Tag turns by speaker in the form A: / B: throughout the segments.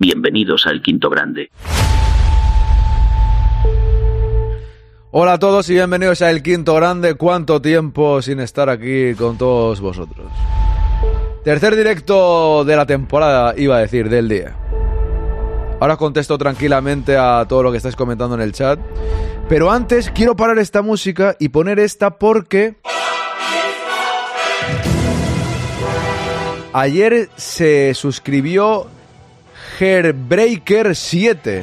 A: Bienvenidos al Quinto Grande.
B: Hola a todos y bienvenidos a El Quinto Grande. ¿Cuánto tiempo sin estar aquí con todos vosotros? Tercer directo de la temporada, iba a decir, del día. Ahora contesto tranquilamente a todo lo que estáis comentando en el chat. Pero antes quiero parar esta música y poner esta porque... Ayer se suscribió Hairbreaker7.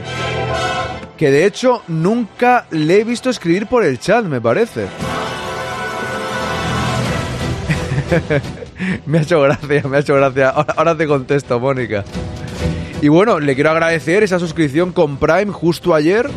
B: Que de hecho nunca le he visto escribir por el chat, me parece. me ha hecho gracia, me ha hecho gracia. Ahora, ahora te contesto, Mónica. Y bueno, le quiero agradecer esa suscripción con Prime justo ayer.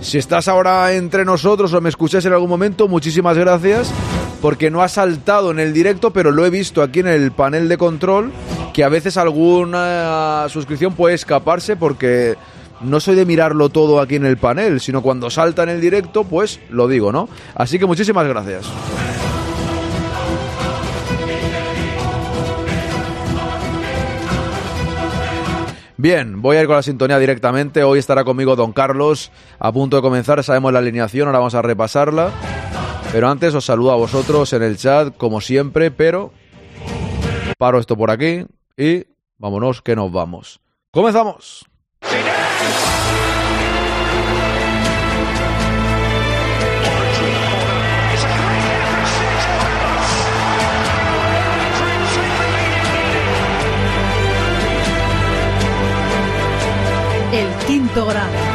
B: Si estás ahora entre nosotros o me escuchas en algún momento, muchísimas gracias. Porque no ha saltado en el directo, pero lo he visto aquí en el panel de control. Que a veces alguna suscripción puede escaparse porque no soy de mirarlo todo aquí en el panel, sino cuando salta en el directo, pues lo digo, ¿no? Así que muchísimas gracias. Bien, voy a ir con la sintonía directamente. Hoy estará conmigo Don Carlos, a punto de comenzar. Sabemos la alineación, ahora vamos a repasarla. Pero antes os saludo a vosotros en el chat, como siempre, pero paro esto por aquí y vámonos que nos vamos. ¡Comenzamos!
C: El quinto grado.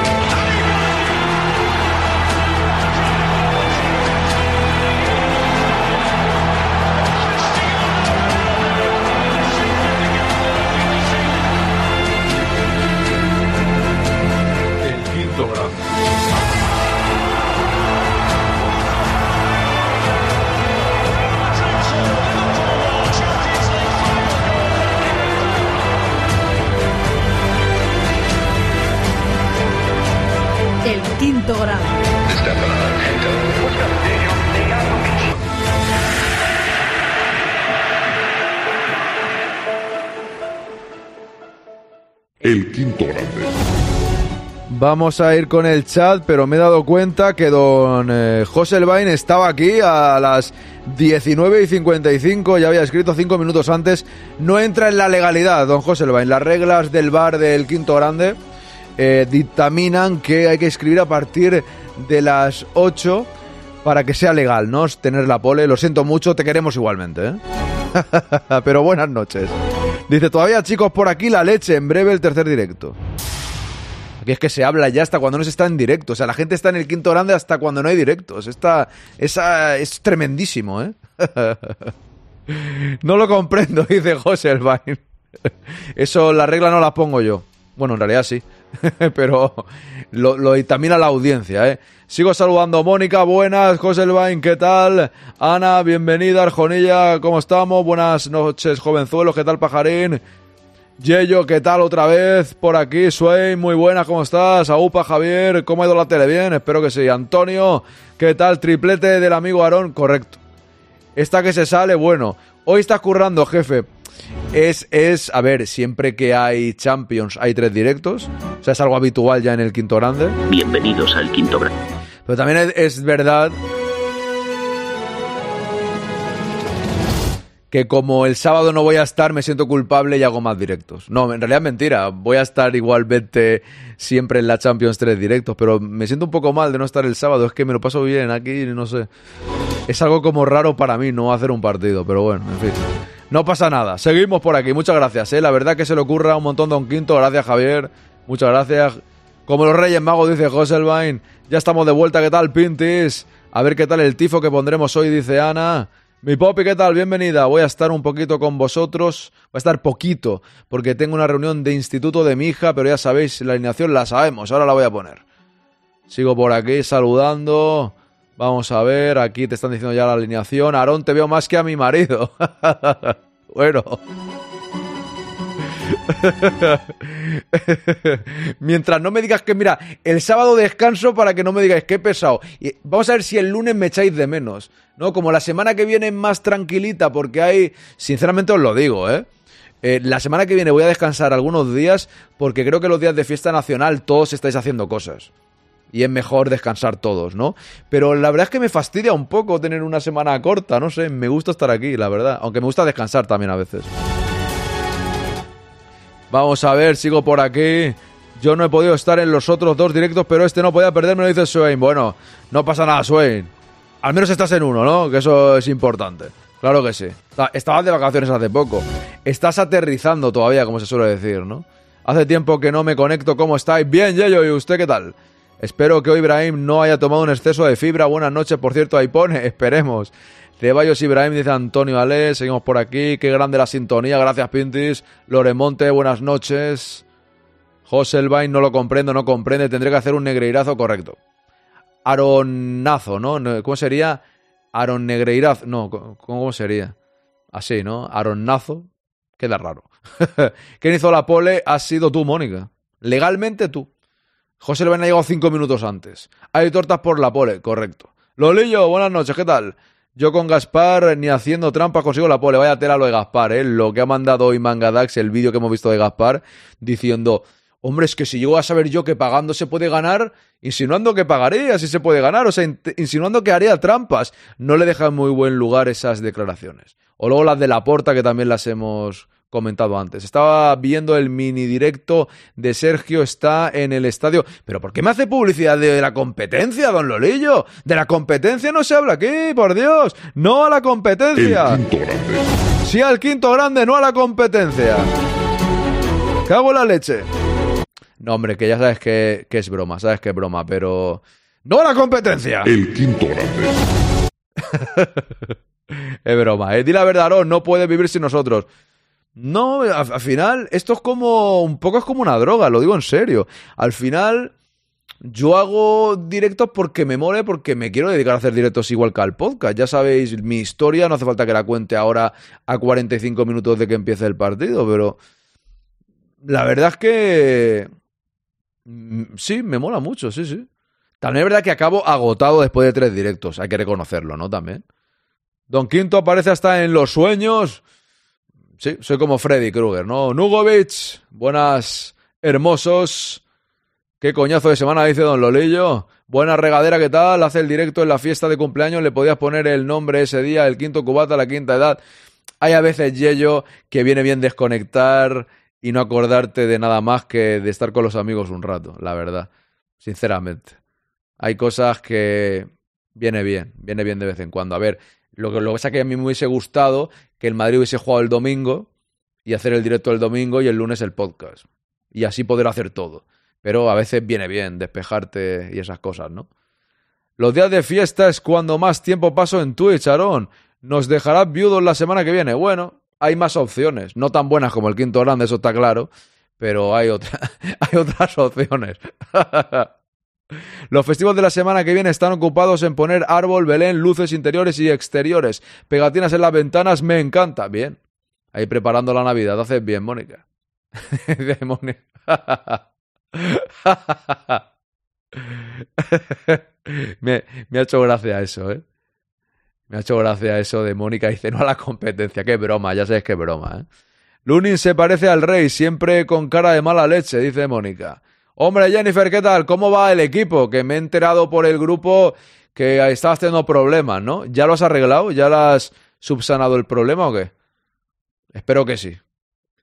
D: Quinto grado.
C: El quinto
D: grande.
B: Vamos a ir con el chat, pero me he dado cuenta que don eh, José Elvain estaba aquí a las 19 y 55, ya había escrito cinco minutos antes. No entra en la legalidad, don José Elvain. Las reglas del bar del Quinto Grande eh, dictaminan que hay que escribir a partir de las 8 para que sea legal, ¿no? Tener la pole. Lo siento mucho, te queremos igualmente, ¿eh? pero buenas noches. Dice, todavía chicos por aquí la leche, en breve el tercer directo. Aquí es que se habla ya hasta cuando no se está en directo. O sea, la gente está en el quinto grande hasta cuando no hay directos. Esta, esa, es tremendísimo, ¿eh? no lo comprendo, dice José Elvain. Eso, la regla no la pongo yo. Bueno, en realidad sí. Pero lo, lo la audiencia, ¿eh? Sigo saludando a Mónica, buenas, José Elvain, ¿qué tal? Ana, bienvenida, Arjonilla, ¿cómo estamos? Buenas noches, jovenzuelos, ¿qué tal, pajarín? Yello, ¿qué tal otra vez? Por aquí, Swain, muy buenas, ¿cómo estás? Aupa, Javier, ¿cómo ha ido la tele? Bien, espero que sí. Antonio, ¿qué tal? Triplete del amigo Aarón, correcto. Esta que se sale, bueno. Hoy estás currando, jefe. Es, es, a ver, siempre que hay Champions hay tres directos. O sea, es algo habitual ya en el quinto grande.
A: Bienvenidos al Quinto Grande.
B: Pero también es, es verdad que como el sábado no voy a estar, me siento culpable y hago más directos. No, en realidad es mentira. Voy a estar igualmente siempre en la Champions 3 directos, pero me siento un poco mal de no estar el sábado. Es que me lo paso bien aquí, no sé. Es algo como raro para mí no hacer un partido, pero bueno, en fin. No pasa nada. Seguimos por aquí. Muchas gracias, ¿eh? La verdad que se le ocurra un montón Don Quinto. Gracias, Javier. Muchas gracias. Como los Reyes Magos, dice José Elvain. Ya estamos de vuelta. ¿Qué tal, Pintis? A ver qué tal el tifo que pondremos hoy, dice Ana. Mi Popi, ¿qué tal? Bienvenida. Voy a estar un poquito con vosotros. Voy a estar poquito, porque tengo una reunión de instituto de mi hija, pero ya sabéis, la alineación la sabemos. Ahora la voy a poner. Sigo por aquí saludando. Vamos a ver, aquí te están diciendo ya la alineación. Aarón, te veo más que a mi marido. bueno. Mientras no me digas que, mira, el sábado descanso para que no me digáis que he pesado. Y vamos a ver si el lunes me echáis de menos. ¿No? Como la semana que viene es más tranquilita, porque hay. Sinceramente os lo digo, ¿eh? Eh, la semana que viene voy a descansar algunos días porque creo que los días de fiesta nacional todos estáis haciendo cosas. Y es mejor descansar todos, ¿no? Pero la verdad es que me fastidia un poco tener una semana corta, no sé, me gusta estar aquí, la verdad. Aunque me gusta descansar también a veces. Vamos a ver, sigo por aquí. Yo no he podido estar en los otros dos directos, pero este no podía perderme, lo dice Swain. Bueno, no pasa nada, Swain. Al menos estás en uno, ¿no? Que eso es importante. Claro que sí. Estabas de vacaciones hace poco. Estás aterrizando todavía, como se suele decir, ¿no? Hace tiempo que no me conecto. ¿Cómo estáis? Bien, Yello. ¿Y usted qué tal? Espero que hoy Ibrahim no haya tomado un exceso de fibra. Buenas noches, por cierto, ahí pone. Esperemos. Ceballos Ibrahim, dice Antonio Ale. Seguimos por aquí. Qué grande la sintonía. Gracias, Pintis. Loremonte, buenas noches. José Elvain, no lo comprendo, no comprende. Tendré que hacer un negreirazo correcto. Aronazo, ¿no? ¿Cómo sería? Aron Negreirazo. No, ¿cómo sería? Así, ¿no? Aronazo. Queda raro. ¿Quién hizo la pole? Has sido tú, Mónica. Legalmente tú. José Elvain ha llegado cinco minutos antes. Hay tortas por la pole, correcto. Lolillo, buenas noches, ¿qué tal? Yo con Gaspar ni haciendo trampas consigo la pole. Vaya tela lo de Gaspar, ¿eh? Lo que ha mandado hoy Mangadax, el vídeo que hemos visto de Gaspar, diciendo, hombre, es que si llego a saber yo que pagando se puede ganar, insinuando que pagaré, así se puede ganar, o sea, insinuando que haría trampas. No le dejan muy buen lugar esas declaraciones. O luego las de la porta, que también las hemos comentado antes. Estaba viendo el mini directo de Sergio, está en el estadio. ¿Pero por qué me hace publicidad de la competencia, don Lolillo? De la competencia no se habla aquí, por Dios. No a la competencia.
D: El quinto grande.
B: Sí al quinto grande, no a la competencia. Cago en la leche. No, hombre, que ya sabes que, que es broma, sabes que es broma, pero... ¡No a la competencia!
D: El quinto grande.
B: es broma, ¿eh? Di la verdad, no, no puede vivir sin nosotros. No, al, final, esto es como. Un poco es como una droga, lo digo en serio. Al final, yo hago directos porque me mole, porque me quiero dedicar a hacer directos igual que al podcast. Ya sabéis mi historia, no hace falta que la cuente ahora a 45 minutos de que empiece el partido, pero. La verdad es que. Mm, sí, me mola mucho, sí, sí. También es verdad que acabo agotado después de tres directos, hay que reconocerlo, ¿no? También. Don Quinto aparece hasta en los sueños. Sí, soy como Freddy Krueger, ¿no? Nugovic, buenas, hermosos. Qué coñazo de semana, dice Don Lolillo. Buena regadera, ¿qué tal? Hace el directo en la fiesta de cumpleaños, le podías poner el nombre ese día, el quinto cubata, la quinta edad. Hay a veces, Yello, que viene bien desconectar y no acordarte de nada más que de estar con los amigos un rato, la verdad. Sinceramente. Hay cosas que viene bien, viene bien de vez en cuando. A ver, lo que, lo que a mí me hubiese gustado que el Madrid hubiese jugado el domingo y hacer el directo el domingo y el lunes el podcast. Y así poder hacer todo. Pero a veces viene bien despejarte y esas cosas, ¿no? Los días de fiesta es cuando más tiempo paso en Twitch, Aarón. Nos dejarás viudos la semana que viene. Bueno, hay más opciones. No tan buenas como el quinto grande, eso está claro. Pero hay, otra, hay otras opciones. Los festivos de la semana que viene están ocupados en poner árbol, belén, luces interiores y exteriores. Pegatinas en las ventanas, me encanta. Bien. Ahí preparando la Navidad. Haces bien, Mónica. me, me, ha hecho gracia eso, ¿eh? Me ha hecho gracia eso de Mónica dice no a la competencia. Qué broma, ya sabes qué broma, ¿eh? Lunin se parece al rey, siempre con cara de mala leche, dice Mónica. Hombre, Jennifer, ¿qué tal? ¿Cómo va el equipo? Que me he enterado por el grupo que estabas teniendo problemas, ¿no? ¿Ya lo has arreglado? ¿Ya lo has subsanado el problema o qué? Espero que sí.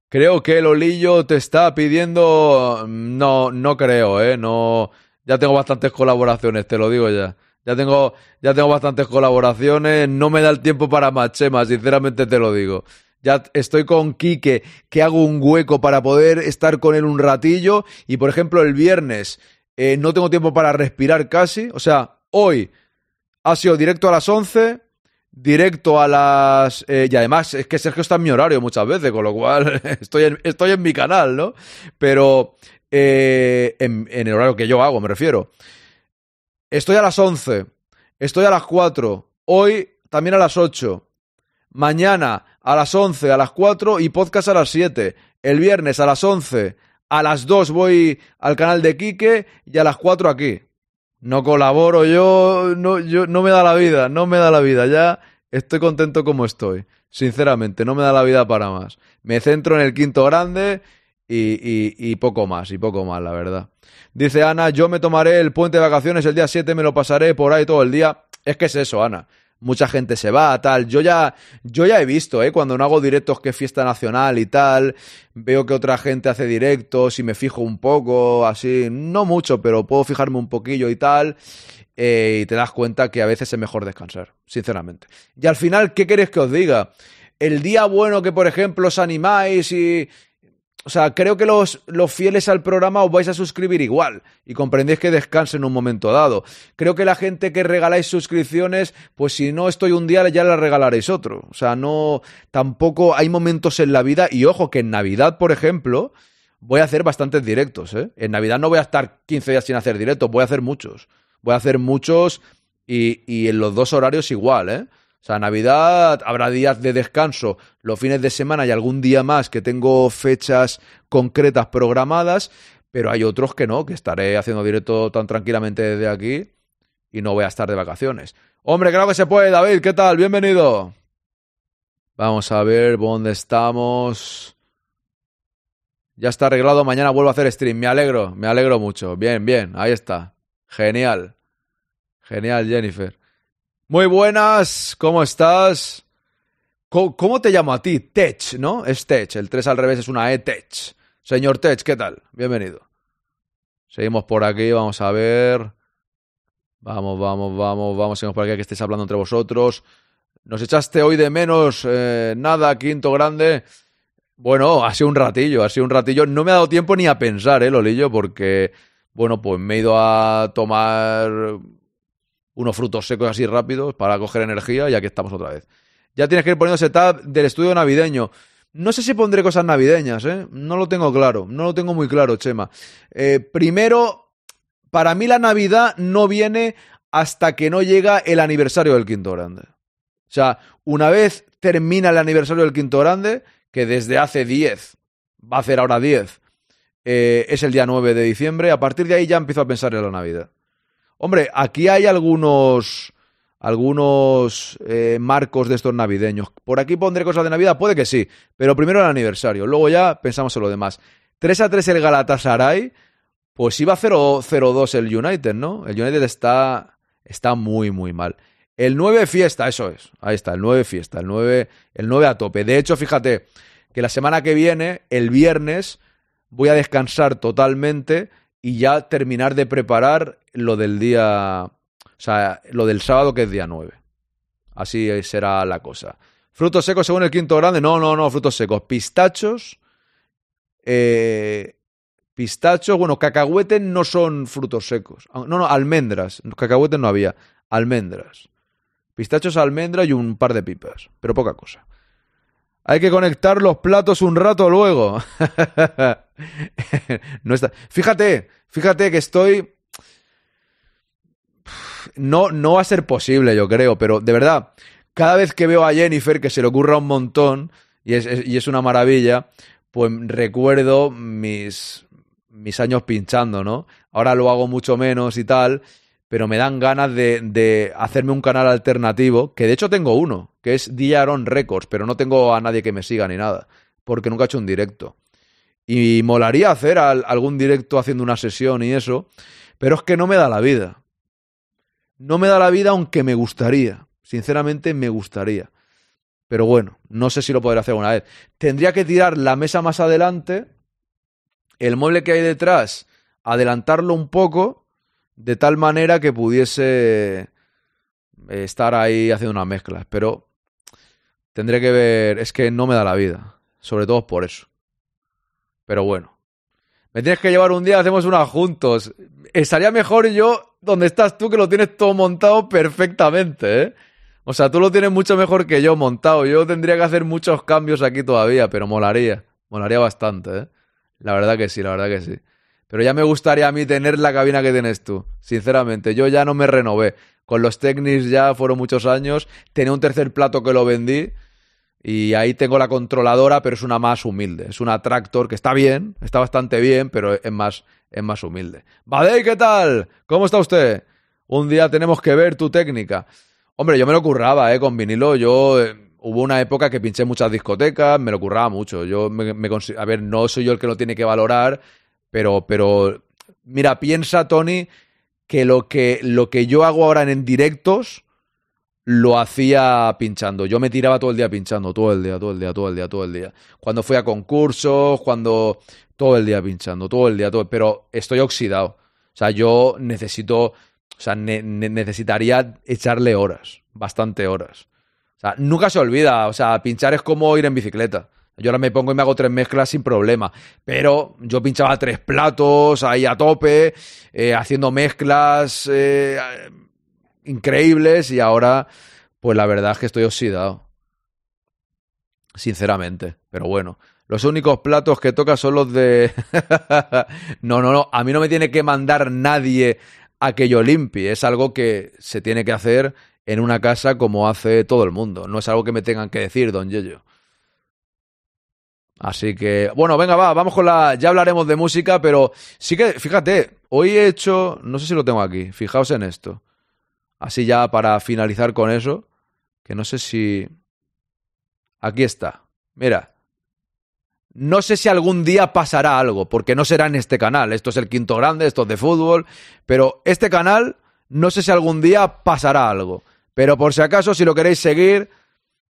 B: Creo que el Olillo te está pidiendo. No, no creo, ¿eh? No. Ya tengo bastantes colaboraciones, te lo digo ya. Ya tengo, ya tengo bastantes colaboraciones. No me da el tiempo para más, Chema, sinceramente te lo digo ya estoy con Quique, que hago un hueco para poder estar con él un ratillo. Y por ejemplo, el viernes eh, no tengo tiempo para respirar casi. O sea, hoy ha sido directo a las 11, directo a las... Eh, y además es que Sergio está en mi horario muchas veces, con lo cual estoy en, estoy en mi canal, ¿no? Pero eh, en, en el horario que yo hago, me refiero. Estoy a las 11, estoy a las 4, hoy también a las 8 mañana a las 11, a las 4 y podcast a las 7. El viernes a las 11, a las 2 voy al canal de Quique y a las 4 aquí. No colaboro, yo no, yo no me da la vida, no me da la vida. Ya Estoy contento como estoy. Sinceramente, no me da la vida para más. Me centro en el quinto grande y, y, y poco más, y poco más, la verdad. Dice Ana, yo me tomaré el puente de vacaciones el día 7, me lo pasaré por ahí todo el día. Es que es eso, Ana. Mucha gente se va, tal. Yo ya, yo ya he visto, ¿eh? Cuando no hago directos que es fiesta nacional y tal, veo que otra gente hace directos y me fijo un poco, así, no mucho, pero puedo fijarme un poquillo y tal. eh, y te das cuenta que a veces es mejor descansar, sinceramente. Y al final, ¿qué queréis que os diga? El día bueno que, por ejemplo, os animáis y, o sea, creo que los, los, fieles al programa os vais a suscribir igual y comprendéis que descanse en un momento dado. Creo que la gente que regaláis suscripciones, pues si no estoy un día ya la regalaréis otro. O sea, no, tampoco hay momentos en la vida y ojo que en Navidad, por ejemplo, voy a hacer bastantes directos. ¿eh? En Navidad no voy a estar 15 días sin hacer directos, voy a hacer muchos. Voy a hacer muchos y, y en los dos horarios igual, ¿eh? O sea, Navidad habrá días de descanso, los fines de semana y algún día más que tengo fechas concretas programadas, pero hay otros que no, que estaré haciendo directo tan tranquilamente desde aquí y no voy a estar de vacaciones. Hombre, claro que se puede, David, ¿qué tal? Bienvenido. Vamos a ver dónde estamos. Ya está arreglado, mañana vuelvo a hacer stream. Me alegro, me alegro mucho. Bien, bien, ahí está. Genial. Genial, Jennifer. Muy buenas, ¿cómo estás? ¿Cómo, ¿Cómo, te llamo a ti? Tech, ¿no? Es Tech, el 3 al revés es una E, Tech. Señor Tech, ¿qué tal? Bienvenido. Seguimos por aquí, vamos a ver. Vamos, vamos, vamos, vamos, seguimos por aquí que estéis hablando entre vosotros. ¿Nos echaste hoy de menos? Eh, nada, quinto grande. Bueno, ha sido un ratillo, ha sido un ratillo. No me ha dado tiempo ni a pensar, ¿eh, Lolillo? Porque, bueno, pues me he ido a tomar unos frutos secos así rápidos para coger energía, ya que estamos otra vez. Ya tienes que ir poniendo setup del estudio navideño. No sé si pondré cosas navideñas, ¿eh? No lo tengo claro, no lo tengo muy claro, Chema. Eh, primero, para mí la Navidad no viene hasta que no llega el aniversario del Quinto Grande. O sea, una vez termina el aniversario del Quinto Grande, que desde hace 10, va a hacer ahora 10, eh, es el día 9 de diciembre, a partir de ahí ya empiezo a pensar en la Navidad. Hombre, aquí hay algunos algunos eh, marcos de estos navideños. Por aquí pondré cosas de Navidad, puede que sí, pero primero el aniversario, luego ya pensamos en lo demás. 3 a 3 el Galatasaray, pues iba 0-2 el United, ¿no? El United está, está muy, muy mal. El 9 fiesta, eso es, ahí está, el 9 fiesta, el 9, el 9 a tope. De hecho, fíjate que la semana que viene, el viernes, voy a descansar totalmente y ya terminar de preparar lo del día, o sea, lo del sábado que es día 9. Así será la cosa. Frutos secos según el quinto grande, no, no, no, frutos secos. Pistachos, eh, pistachos, bueno, cacahuetes no son frutos secos. No, no, almendras. Cacahuetes no había. Almendras. Pistachos, almendras y un par de pipas. Pero poca cosa. Hay que conectar los platos un rato luego. no está. Fíjate, fíjate que estoy. No, no va a ser posible, yo creo, pero de verdad, cada vez que veo a Jennifer, que se le ocurra un montón, y es, y es una maravilla, pues recuerdo mis, mis años pinchando, ¿no? Ahora lo hago mucho menos y tal, pero me dan ganas de, de, hacerme un canal alternativo, que de hecho tengo uno, que es Diaron Records, pero no tengo a nadie que me siga ni nada, porque nunca he hecho un directo. Y molaría hacer al, algún directo haciendo una sesión y eso, pero es que no me da la vida. No me da la vida aunque me gustaría. Sinceramente me gustaría. Pero bueno, no sé si lo podré hacer alguna vez. Tendría que tirar la mesa más adelante, el mueble que hay detrás, adelantarlo un poco, de tal manera que pudiese estar ahí haciendo unas mezclas. Pero tendré que ver, es que no me da la vida. Sobre todo por eso. Pero bueno. Me tienes que llevar un día, hacemos una juntos. Estaría mejor yo donde estás tú, que lo tienes todo montado perfectamente, ¿eh? O sea, tú lo tienes mucho mejor que yo montado. Yo tendría que hacer muchos cambios aquí todavía, pero molaría. Molaría bastante, ¿eh? La verdad que sí, la verdad que sí. Pero ya me gustaría a mí tener la cabina que tienes tú. Sinceramente, yo ya no me renové. Con los Technics ya fueron muchos años. Tenía un tercer plato que lo vendí. Y ahí tengo la controladora, pero es una más humilde. Es una Tractor que está bien, está bastante bien, pero es más, es más humilde. Badey, ¿qué tal? ¿Cómo está usted? Un día tenemos que ver tu técnica. Hombre, yo me lo curraba, ¿eh? Con vinilo. Yo. eh, hubo una época que pinché muchas discotecas, me lo curraba mucho. Yo me, me A ver, no soy yo el que lo tiene que valorar, pero. pero mira, piensa, Tony, que lo que, lo que yo hago ahora en directos lo hacía pinchando. Yo me tiraba todo el día pinchando, todo el día, todo el día, todo el día, todo el día. Cuando fui a concursos, cuando todo el día pinchando, todo el día, todo. Pero estoy oxidado. O sea, yo necesito, o sea, ne- ne- necesitaría echarle horas, bastante horas. O sea, nunca se olvida. O sea, pinchar es como ir en bicicleta. Yo ahora me pongo y me hago tres mezclas sin problema. Pero yo pinchaba tres platos ahí a tope, eh, haciendo mezclas eh, increíbles y ahora, pues la verdad es que estoy oxidado. Sinceramente. Pero bueno. Los únicos platos que toca son los de... no, no, no. A mí no me tiene que mandar nadie a que yo limpie. Es algo que se tiene que hacer en una casa como hace todo el mundo. No es algo que me tengan que decir, don Yello. Así que, bueno, venga, va, vamos con la. Ya hablaremos de música, pero sí que, fíjate, hoy he hecho. No sé si lo tengo aquí, fijaos en esto. Así ya para finalizar con eso, que no sé si. Aquí está. Mira. No sé si algún día pasará algo, porque no será en este canal. Esto es el quinto grande, esto es de fútbol. Pero este canal, no sé si algún día pasará algo. Pero por si acaso, si lo queréis seguir,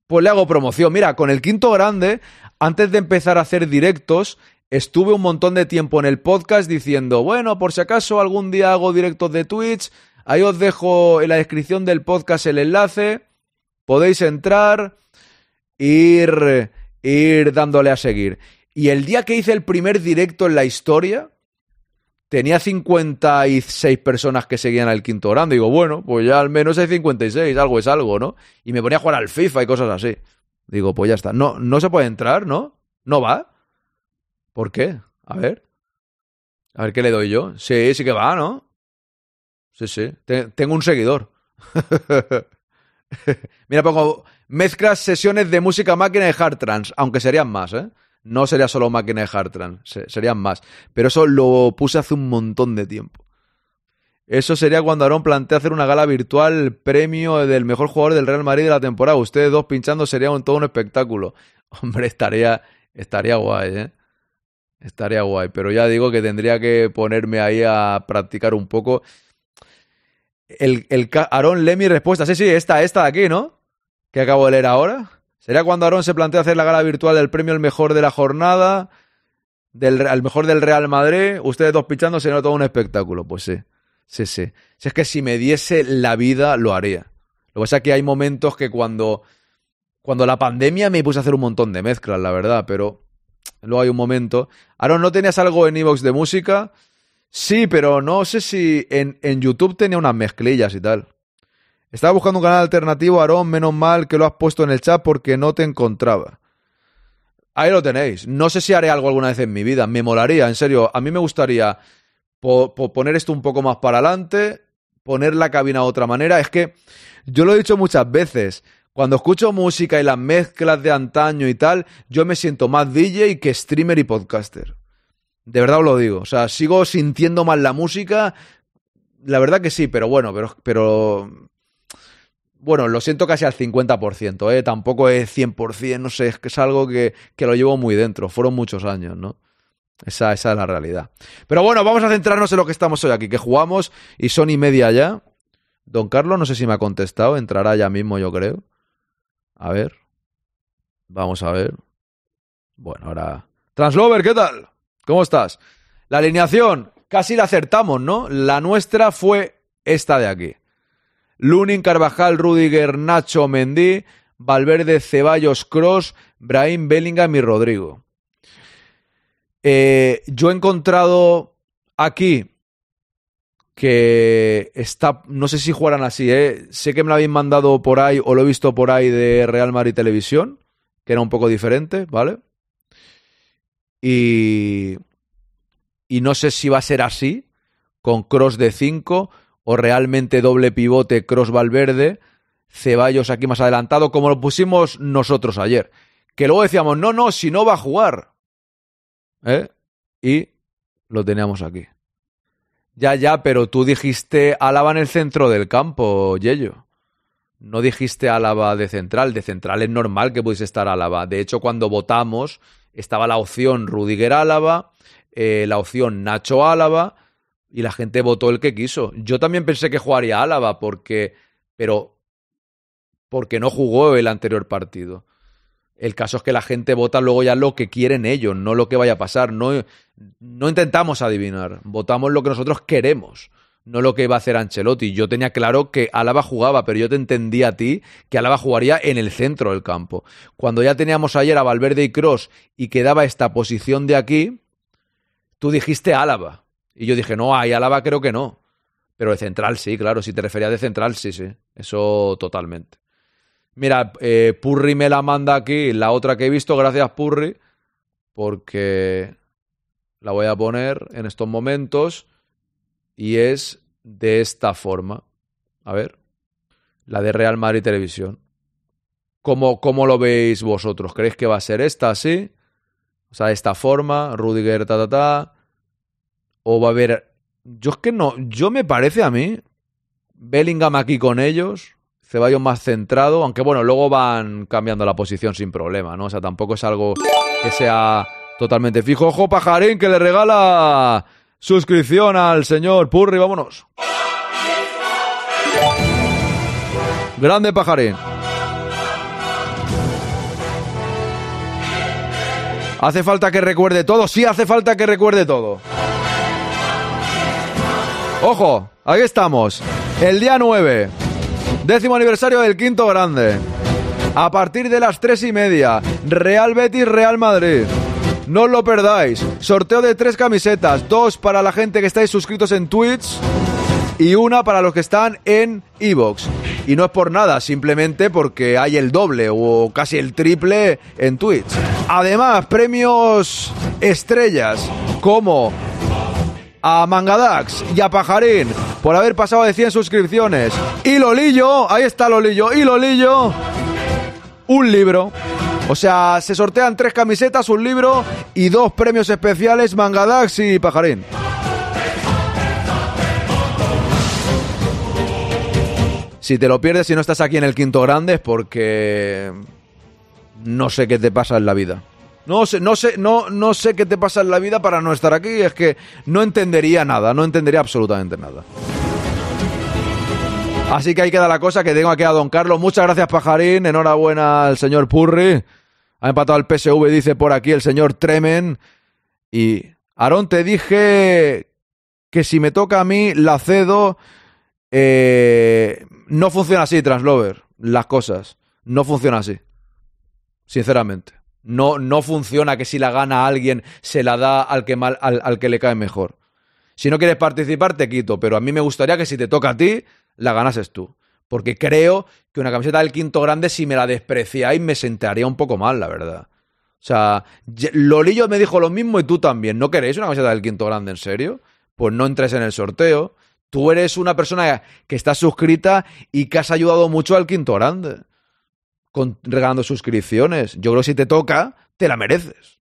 B: pues le hago promoción. Mira, con el quinto grande, antes de empezar a hacer directos, estuve un montón de tiempo en el podcast diciendo, bueno, por si acaso algún día hago directos de Twitch, ahí os dejo en la descripción del podcast el enlace, podéis entrar, ir, ir dándole a seguir. Y el día que hice el primer directo en la historia, tenía 56 personas que seguían al quinto grande. Digo, bueno, pues ya al menos hay 56, algo es algo, ¿no? Y me ponía a jugar al FIFA y cosas así. Digo, pues ya está. No, no se puede entrar, ¿no? ¿No va? ¿Por qué? A ver. A ver qué le doy yo. Sí, sí que va, ¿no? Sí, sí. Te- tengo un seguidor. Mira, pongo mezclas sesiones de música máquina de hard trance, aunque serían más, ¿eh? No sería solo máquina de hard trance, se- serían más. Pero eso lo puse hace un montón de tiempo. Eso sería cuando Aarón plantea hacer una gala virtual premio del mejor jugador del Real Madrid de la temporada. Ustedes dos pinchando sería un, todo un espectáculo. Hombre, estaría, estaría guay, ¿eh? Estaría guay. Pero ya digo que tendría que ponerme ahí a practicar un poco. El, el Aarón lee mi respuesta. Sí, sí, esta, esta de aquí, ¿no? Que acabo de leer ahora. ¿Será cuando Aarón se plantea hacer la gala virtual del premio al mejor de la jornada? Del, mejor del Real Madrid. Ustedes dos pinchando sería todo un espectáculo. Pues sí. Sí, sí. Si es que si me diese la vida, lo haría. Lo que pasa es que hay momentos que cuando, cuando la pandemia me puse a hacer un montón de mezclas, la verdad, pero luego hay un momento. Aaron, ¿no tenías algo en Evox de música? Sí, pero no sé si en, en YouTube tenía unas mezclillas y tal. Estaba buscando un canal alternativo, Aarón, menos mal que lo has puesto en el chat porque no te encontraba. Ahí lo tenéis. No sé si haré algo alguna vez en mi vida. Me molaría, en serio. A mí me gustaría po- po- poner esto un poco más para adelante, poner la cabina de otra manera. Es que yo lo he dicho muchas veces. Cuando escucho música y las mezclas de antaño y tal, yo me siento más DJ que streamer y podcaster. De verdad os lo digo. O sea, sigo sintiendo más la música. La verdad que sí, pero bueno, pero, pero bueno, lo siento casi al 50%, ¿eh? Tampoco es 100%, no sé, es que es algo que, que lo llevo muy dentro. Fueron muchos años, ¿no? Esa, esa es la realidad. Pero bueno, vamos a centrarnos en lo que estamos hoy aquí, que jugamos y son y media ya. Don Carlos, no sé si me ha contestado, entrará ya mismo, yo creo. A ver. Vamos a ver. Bueno, ahora. Translover, ¿qué tal? ¿Cómo estás? La alineación, casi la acertamos, ¿no? La nuestra fue esta de aquí. Lunin, Carvajal, Rudiger, Nacho, Mendy, Valverde, Ceballos, Cross, Brahim, Bellingham y Rodrigo. Eh, yo he encontrado aquí que está, no sé si jugarán así, ¿eh? sé que me lo habéis mandado por ahí o lo he visto por ahí de Real Madrid Televisión, que era un poco diferente, ¿vale? Y, y no sé si va a ser así, con cross de 5 o realmente doble pivote cross Valverde, Ceballos aquí más adelantado, como lo pusimos nosotros ayer. Que luego decíamos, no, no, si no va a jugar. ¿Eh? Y lo teníamos aquí. Ya, ya, pero tú dijiste Alaba en el centro del campo, Yello. No dijiste Álava de central. De central es normal que pudiese estar Álava. De hecho, cuando votamos, estaba la opción Rudiger Álava, eh, la opción Nacho Álava, y la gente votó el que quiso. Yo también pensé que jugaría Álava, porque. Pero. Porque no jugó el anterior partido. El caso es que la gente vota luego ya lo que quieren ellos, no lo que vaya a pasar. No, no intentamos adivinar, votamos lo que nosotros queremos, no lo que iba a hacer Ancelotti. Yo tenía claro que Álava jugaba, pero yo te entendí a ti que Álava jugaría en el centro del campo. Cuando ya teníamos ayer a Valverde y Cross y quedaba esta posición de aquí, tú dijiste Álava. Y yo dije, no, ahí Álava creo que no. Pero de central sí, claro, si te referías de central, sí, sí. Eso totalmente. Mira, eh, Purri me la manda aquí, la otra que he visto, gracias Purri, porque la voy a poner en estos momentos y es de esta forma. A ver, la de Real Madrid Televisión. ¿Cómo, cómo lo veis vosotros? ¿Creéis que va a ser esta así? O sea, de esta forma, Rudiger, ta, ta, ta. O va a haber... Yo es que no, yo me parece a mí, Bellingham aquí con ellos, Ceballos más centrado, aunque bueno, luego van cambiando la posición sin problema, ¿no? O sea, tampoco es algo que sea totalmente fijo. Ojo, Pajarín, que le regala suscripción al señor Purri, vámonos. Grande Pajarín. ¿Hace falta que recuerde todo? Sí, hace falta que recuerde todo. Ojo, ahí estamos. El día 9. Décimo aniversario del quinto grande. A partir de las tres y media, Real Betis, Real Madrid. No os lo perdáis. Sorteo de tres camisetas, dos para la gente que estáis suscritos en Twitch y una para los que están en Evox. Y no es por nada, simplemente porque hay el doble o casi el triple en Twitch. Además, premios estrellas como a Mangadax y a Pajarín por haber pasado de 100 suscripciones. Y Lolillo, ahí está Lolillo, y Lolillo, un libro. O sea, se sortean tres camisetas, un libro y dos premios especiales, Mangadax y Pajarín. Si te lo pierdes y no estás aquí en el quinto grande es porque no sé qué te pasa en la vida. No sé, no sé, no, no sé qué te pasa en la vida para no estar aquí. Es que no entendería nada, no entendería absolutamente nada. Así que ahí queda la cosa, que tengo aquí a Don Carlos. Muchas gracias, Pajarín. Enhorabuena al señor Purri. Ha empatado el PSV, dice por aquí el señor Tremen. Y, Aarón, te dije que si me toca a mí, la cedo. Eh, no funciona así, Translover. Las cosas. No funciona así. Sinceramente. No, no funciona que si la gana alguien se la da al que, mal, al, que le cae mejor. Si no quieres participar, te quito, pero a mí me gustaría que si te toca a ti, la ganases tú. Porque creo que una camiseta del quinto grande, si me la despreciáis, me sentaría un poco mal, la verdad. O sea, Lolillo me dijo lo mismo y tú también. ¿No queréis una camiseta del quinto grande, en serio? Pues no entres en el sorteo. Tú eres una persona que está suscrita y que has ayudado mucho al quinto grande con, regalando suscripciones. Yo creo que si te toca, te la mereces.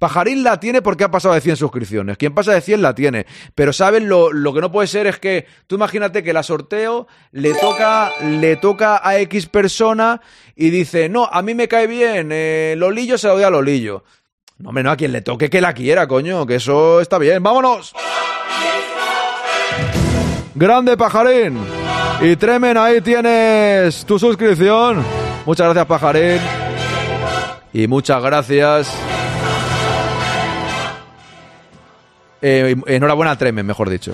B: Pajarín la tiene porque ha pasado de 100 suscripciones. Quien pasa de 100 la tiene. Pero ¿sabes? Lo, lo, que no puede ser es que tú imagínate que la sorteo le toca, le toca a X persona y dice, no, a mí me cae bien, eh, Lolillo se lo doy a Lolillo. No, hombre, no, a quien le toque que la quiera, coño, que eso está bien. ¡Vámonos! Grande Pajarín. Y Tremen, ahí tienes tu suscripción. Muchas gracias, Pajarín. Y muchas gracias. Eh, enhorabuena, Tremen, mejor dicho.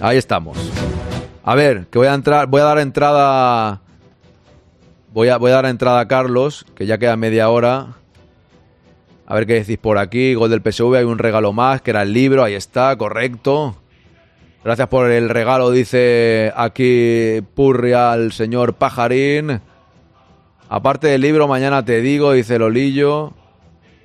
B: Ahí estamos. A ver, que voy a entrar, voy a dar entrada. Voy a, voy a dar entrada a Carlos, que ya queda media hora. A ver qué decís por aquí. Gol del PSV, hay un regalo más, que era el libro, ahí está, correcto. Gracias por el regalo, dice aquí Purri al señor Pajarín. Aparte del libro, mañana te digo, dice Lolillo.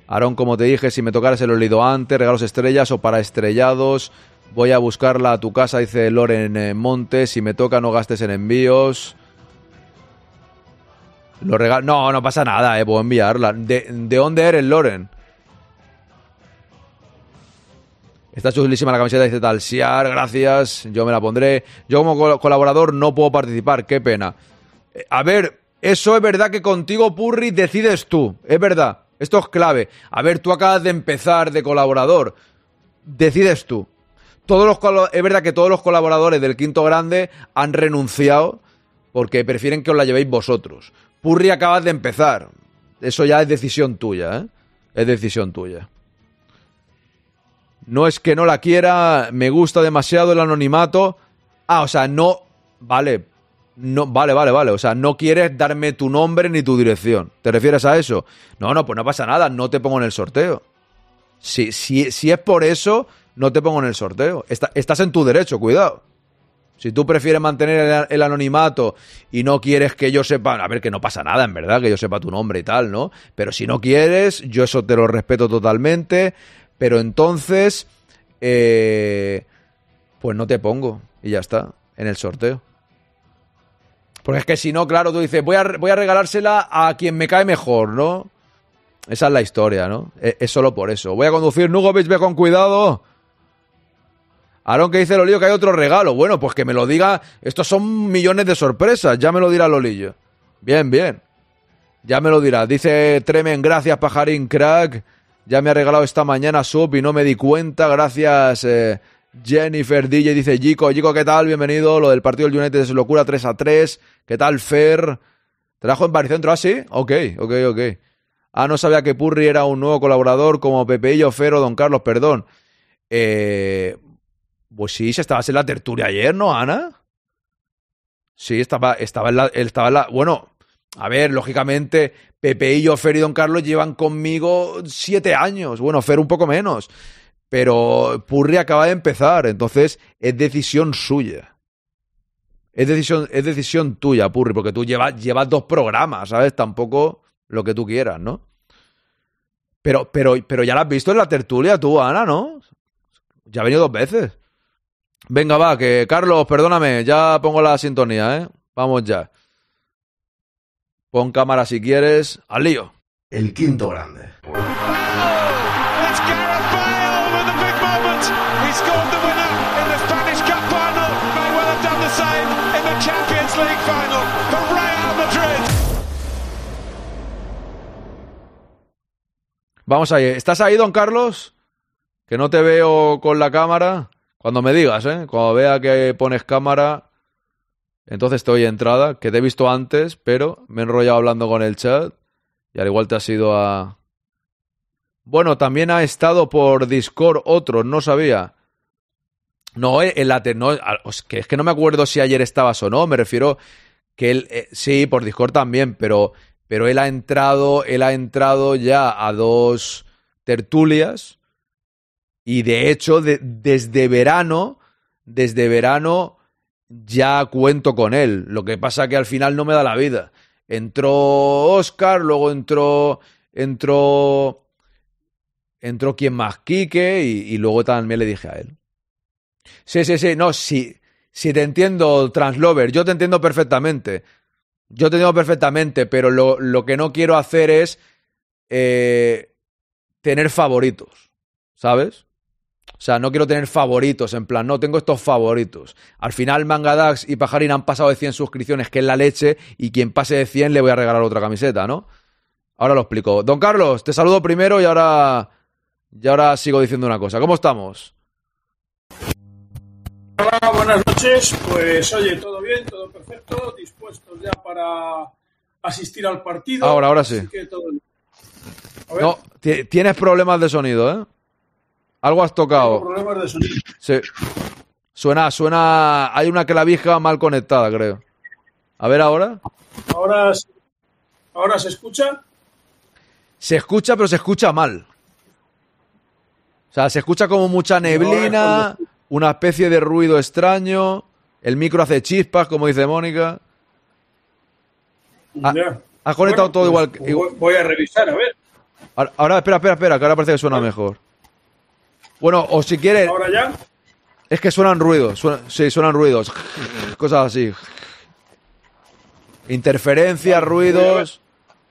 B: Aarón, como te dije, si me tocaras el olido antes, regalos estrellas o para estrellados. Voy a buscarla a tu casa, dice Loren eh, Montes. Si me toca, no gastes en envíos. Lo regal no, no pasa nada, eh, puedo enviarla. ¿De, ¿De dónde eres, Loren? Está chulísima la camiseta, dice Talsiar, gracias, yo me la pondré. Yo como col- colaborador no puedo participar, qué pena. Eh, A ver, eso es verdad que contigo, Purri, decides tú, es verdad, esto es clave. A ver, tú acabas de empezar de colaborador, decides tú. Todos los es verdad que todos los colaboradores del Quinto Grande han renunciado porque prefieren que os la llevéis vosotros. Purri acabas de empezar. Eso ya es decisión tuya, ¿eh? Es decisión tuya. No es que no la quiera, me gusta demasiado el anonimato. Ah, o sea, no. Vale. No, vale, vale, vale. O sea, no quieres darme tu nombre ni tu dirección. ¿Te refieres a eso? No, no, pues no pasa nada, no te pongo en el sorteo. Si, si, si es por eso, no te pongo en el sorteo. Está- estás en tu derecho, cuidado. Si tú prefieres mantener el, el anonimato y no quieres que yo sepa, a ver, que no pasa nada, en verdad, que yo sepa tu nombre y tal, ¿no? Pero si no quieres, yo eso te lo respeto totalmente, pero entonces, eh, pues no te pongo y ya está, en el sorteo. Porque es que si no, claro, tú dices, voy a, voy a regalársela a quien me cae mejor, ¿no? Esa es la historia, ¿no? Es, es solo por eso. Voy a conducir, Nugovic, ve con cuidado. Aaron que dice Lolillo que hay otro regalo. Bueno, pues que me lo diga. Estos son millones de sorpresas. Ya me lo dirá Lolillo. Bien, bien. Ya me lo dirá. Dice Tremen, gracias pajarín crack. Ya me ha regalado esta mañana sub y no me di cuenta. Gracias eh, Jennifer DJ. Dice Jico, Jico, ¿qué tal? Bienvenido. Lo del partido del United es locura 3 a 3. ¿Qué tal, Fer? ¿Trabajo en Baricentro? ¿Ah, sí? Ok, ok, ok. Ah, no sabía que Purri era un nuevo colaborador como Pepeillo, Fer o Don Carlos, perdón. Eh, pues sí, si estabas en la tertulia ayer, ¿no, Ana? Sí, estaba, estaba en la, estaba en la. Bueno, a ver, lógicamente, Pepe y yo, Fer y Don Carlos llevan conmigo siete años. Bueno, Fer un poco menos. Pero Purri acaba de empezar, entonces es decisión suya. Es decisión, es decisión tuya, Purri, porque tú llevas, llevas dos programas, ¿sabes? Tampoco lo que tú quieras, ¿no? Pero, pero, pero ya la has visto en la tertulia tú, Ana, ¿no? Ya ha venido dos veces. Venga, va, que Carlos, perdóname, ya pongo la sintonía, ¿eh? Vamos ya. Pon cámara si quieres. Al lío.
E: El quinto grande.
B: Vamos ahí. ¿Estás ahí, don Carlos? Que no te veo con la cámara. Cuando me digas, ¿eh? Cuando vea que pones cámara, entonces te doy entrada, que te he visto antes, pero me he enrollado hablando con el chat. Y al igual te has ido a... Bueno, también ha estado por Discord otro, no sabía. No, eh, en la no, es que no me acuerdo si ayer estabas o no, me refiero que él, eh, sí, por Discord también, pero, pero él ha entrado, él ha entrado ya a dos tertulias y de hecho de- desde verano, desde verano ya cuento con él. Lo que pasa que al final no me da la vida. Entró Oscar, luego entró, entró, entró quien más, Quique, y, luego también le dije a él. Sí, sí, sí, no, sí, sí te entiendo, Translover, yo te entiendo perfectamente. Yo te entiendo perfectamente, pero lo, lo que no quiero hacer es eh, tener favoritos, ¿sabes? O sea, no quiero tener favoritos, en plan, no, tengo estos favoritos. Al final, Mangadax y Pajarín han pasado de 100 suscripciones, que es la leche, y quien pase de 100 le voy a regalar otra camiseta, ¿no? Ahora lo explico. Don Carlos, te saludo primero y ahora, y ahora sigo diciendo una cosa. ¿Cómo estamos?
F: Hola, buenas noches. Pues oye, todo bien, todo perfecto, dispuestos ya para asistir al partido.
B: Ahora, ahora sí.
F: Así que todo bien. A ver,
B: No, ti- tienes problemas de sonido, ¿eh? Algo has tocado.
F: problemas de sonido.
B: Sí. Suena, suena. Hay una clavija mal conectada, creo. A ver ahora.
F: Ahora, se- ahora se escucha.
B: Se escucha, pero se escucha mal. O sea, se escucha como mucha neblina, una especie de ruido extraño. El micro hace chispas, como dice Mónica. Ah,
F: Ya.
B: has conectado todo igual
F: pues voy- Voy a revisar, a ver.
B: Ahora, ahora, espera, espera, espera, que ahora parece que suena mejor. Bueno, o si quieres,
F: Ahora ya.
B: es que suenan ruidos. suena- sí, suenan ruidos. Cosas así. Interferencias, ruidos.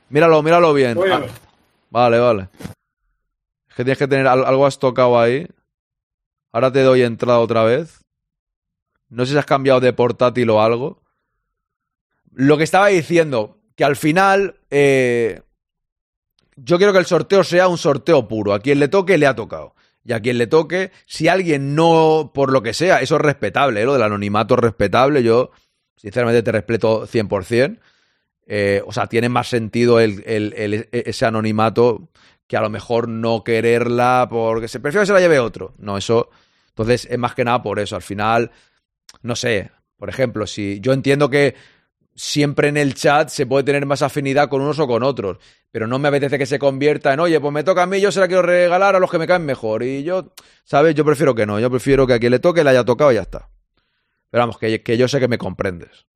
B: Míralo, míralo bien. Ah. Vale, vale. Es que tienes que tener al- algo has tocado ahí. Ahora te doy entrada otra vez. No sé si has cambiado de portátil o algo. Lo que estaba diciendo, que al final eh, yo quiero que el sorteo sea un sorteo puro. A quien le toque, le ha tocado. Y a quien le toque, si alguien no, por lo que sea, eso es respetable, ¿eh? lo del anonimato es respetable. Yo, sinceramente, te respeto 100%. Eh, o sea, tiene más sentido el- ese anonimato que a lo mejor no quererla porque se prefiere que se la lleve otro. No, eso. Entonces, es más que nada por eso. Al final, no sé. Por ejemplo, si yo entiendo que siempre en el chat se puede tener más afinidad con unos o con otros, pero no me apetece que se convierta en, oye, pues me toca a mí, yo se la quiero regalar a los que me caen mejor. Y yo, ¿sabes? Yo prefiero que no. Yo prefiero que a quien le toque le haya tocado y ya está. Pero vamos, que, que yo sé que me comprendes.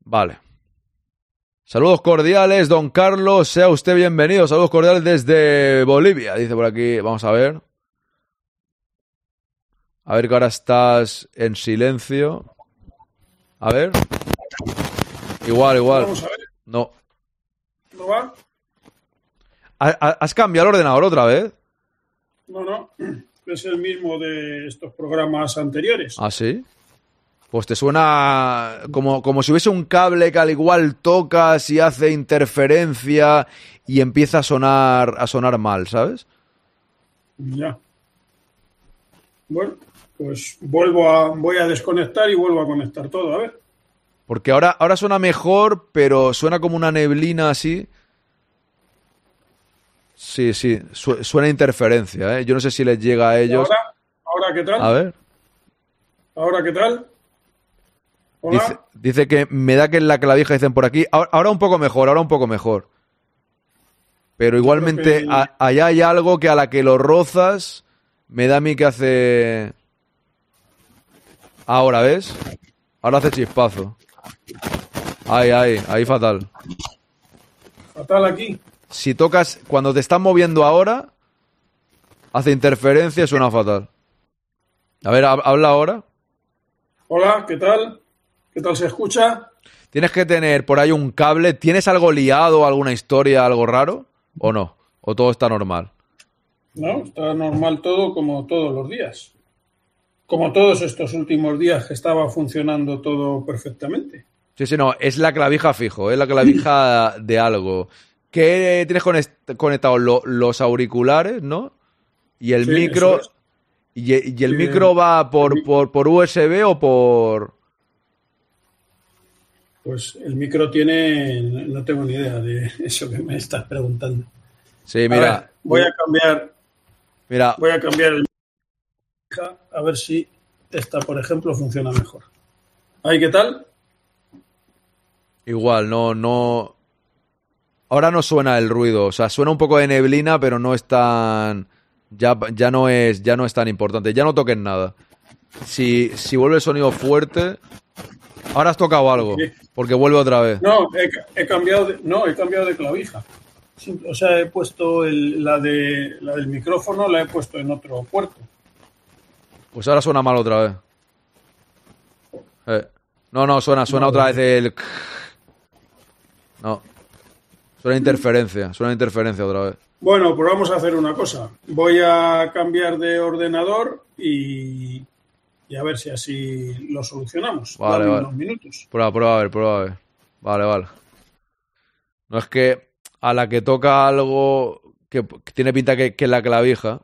B: Vale. Saludos cordiales, don Carlos. Sea usted bienvenido. Saludos cordiales desde Bolivia. Dice por aquí. Vamos a ver. A ver que ahora estás en silencio. A ver. Igual, igual.
F: Vamos a ver,
B: No.
F: ¿no va?
B: ¿Ha- ha- ¿Has cambiado el ordenador otra vez?
F: No, no. Es el mismo de estos programas anteriores.
B: ¿Ah, sí? Pues te suena como, como si hubiese un cable que al igual tocas y hace interferencia y empieza a sonar, a sonar mal, ¿sabes?
F: Ya. Bueno, pues vuelvo a, voy a desconectar y vuelvo a conectar todo, a ver.
B: Porque ahora, ahora suena mejor, pero suena como una neblina así. Sí, sí, su- suena interferencia, ¿eh? Yo no sé si les llega a
F: ¿Y
B: ellos.
F: Ahora, ahora qué tal?
B: A ver.
F: ¿Ahora qué tal? Hola.
B: Dice, dice que me da que en la clavija dicen por aquí. Ahora, ahora un poco mejor, ahora un poco mejor. Pero igualmente
F: que-
B: a- allá hay algo que a la que lo rozas me da a mí que hace... Ahora, ¿ves? Ahora hace chispazo. Ahí, ahí, ahí fatal.
F: Fatal aquí.
B: Si tocas, cuando te estás moviendo ahora, hace interferencia y suena fatal. A ver, hab- habla ahora.
F: Hola, ¿qué tal? ¿Qué tal se escucha?
B: Tienes que tener por ahí un cable. ¿Tienes algo liado, alguna historia, algo raro? ¿O no? ¿O todo está normal?
F: No, está normal todo como todos los días. Como todos estos últimos días que estaba funcionando todo perfectamente.
B: Sí, sí, no. Es la clavija fijo, es la clavija de algo. ¿Qué tienes conect- conectado? Lo- los auriculares, ¿no? Y el
F: Sí,
B: micro.
F: es.
B: Y, y el
F: Sí,
B: micro va por, por, por USB o por.
F: Pues el micro tiene, no tengo ni idea de eso que me estás preguntando.
B: Sí,
F: A
B: mira.
F: ver, voy a cambiar,
B: Mira,
F: voy a cambiar el a ver si esta, por ejemplo, funciona mejor. ¿Ahí qué tal?
B: igual, no, no. Ahora no suena el ruido. O sea, suena un poco de neblina, pero no es tan. Ya, ya no es. Ya no es tan importante. Ya no toques nada. Si, si vuelve el sonido fuerte. Ahora has tocado algo. Porque vuelve otra vez.
F: No, he, he cambiado de, no, he cambiado de clavija. O sea, he puesto el- la, de, la del micrófono, la he puesto en otro puerto.
B: Pues ahora suena mal otra vez. Eh, No, no, suena, suena otra vez el. No. Suena interferencia, suena interferencia otra vez.
F: Bueno, pues vamos a hacer una cosa. Voy a cambiar de ordenador y, y a ver si así lo solucionamos.
B: Vale,
F: Dame
B: vale.
F: unos minutos.
B: Prueba, prueba a ver, prueba a ver. Vale, vale. No es que a la que toca algo que, que tiene pinta que, que la clavija,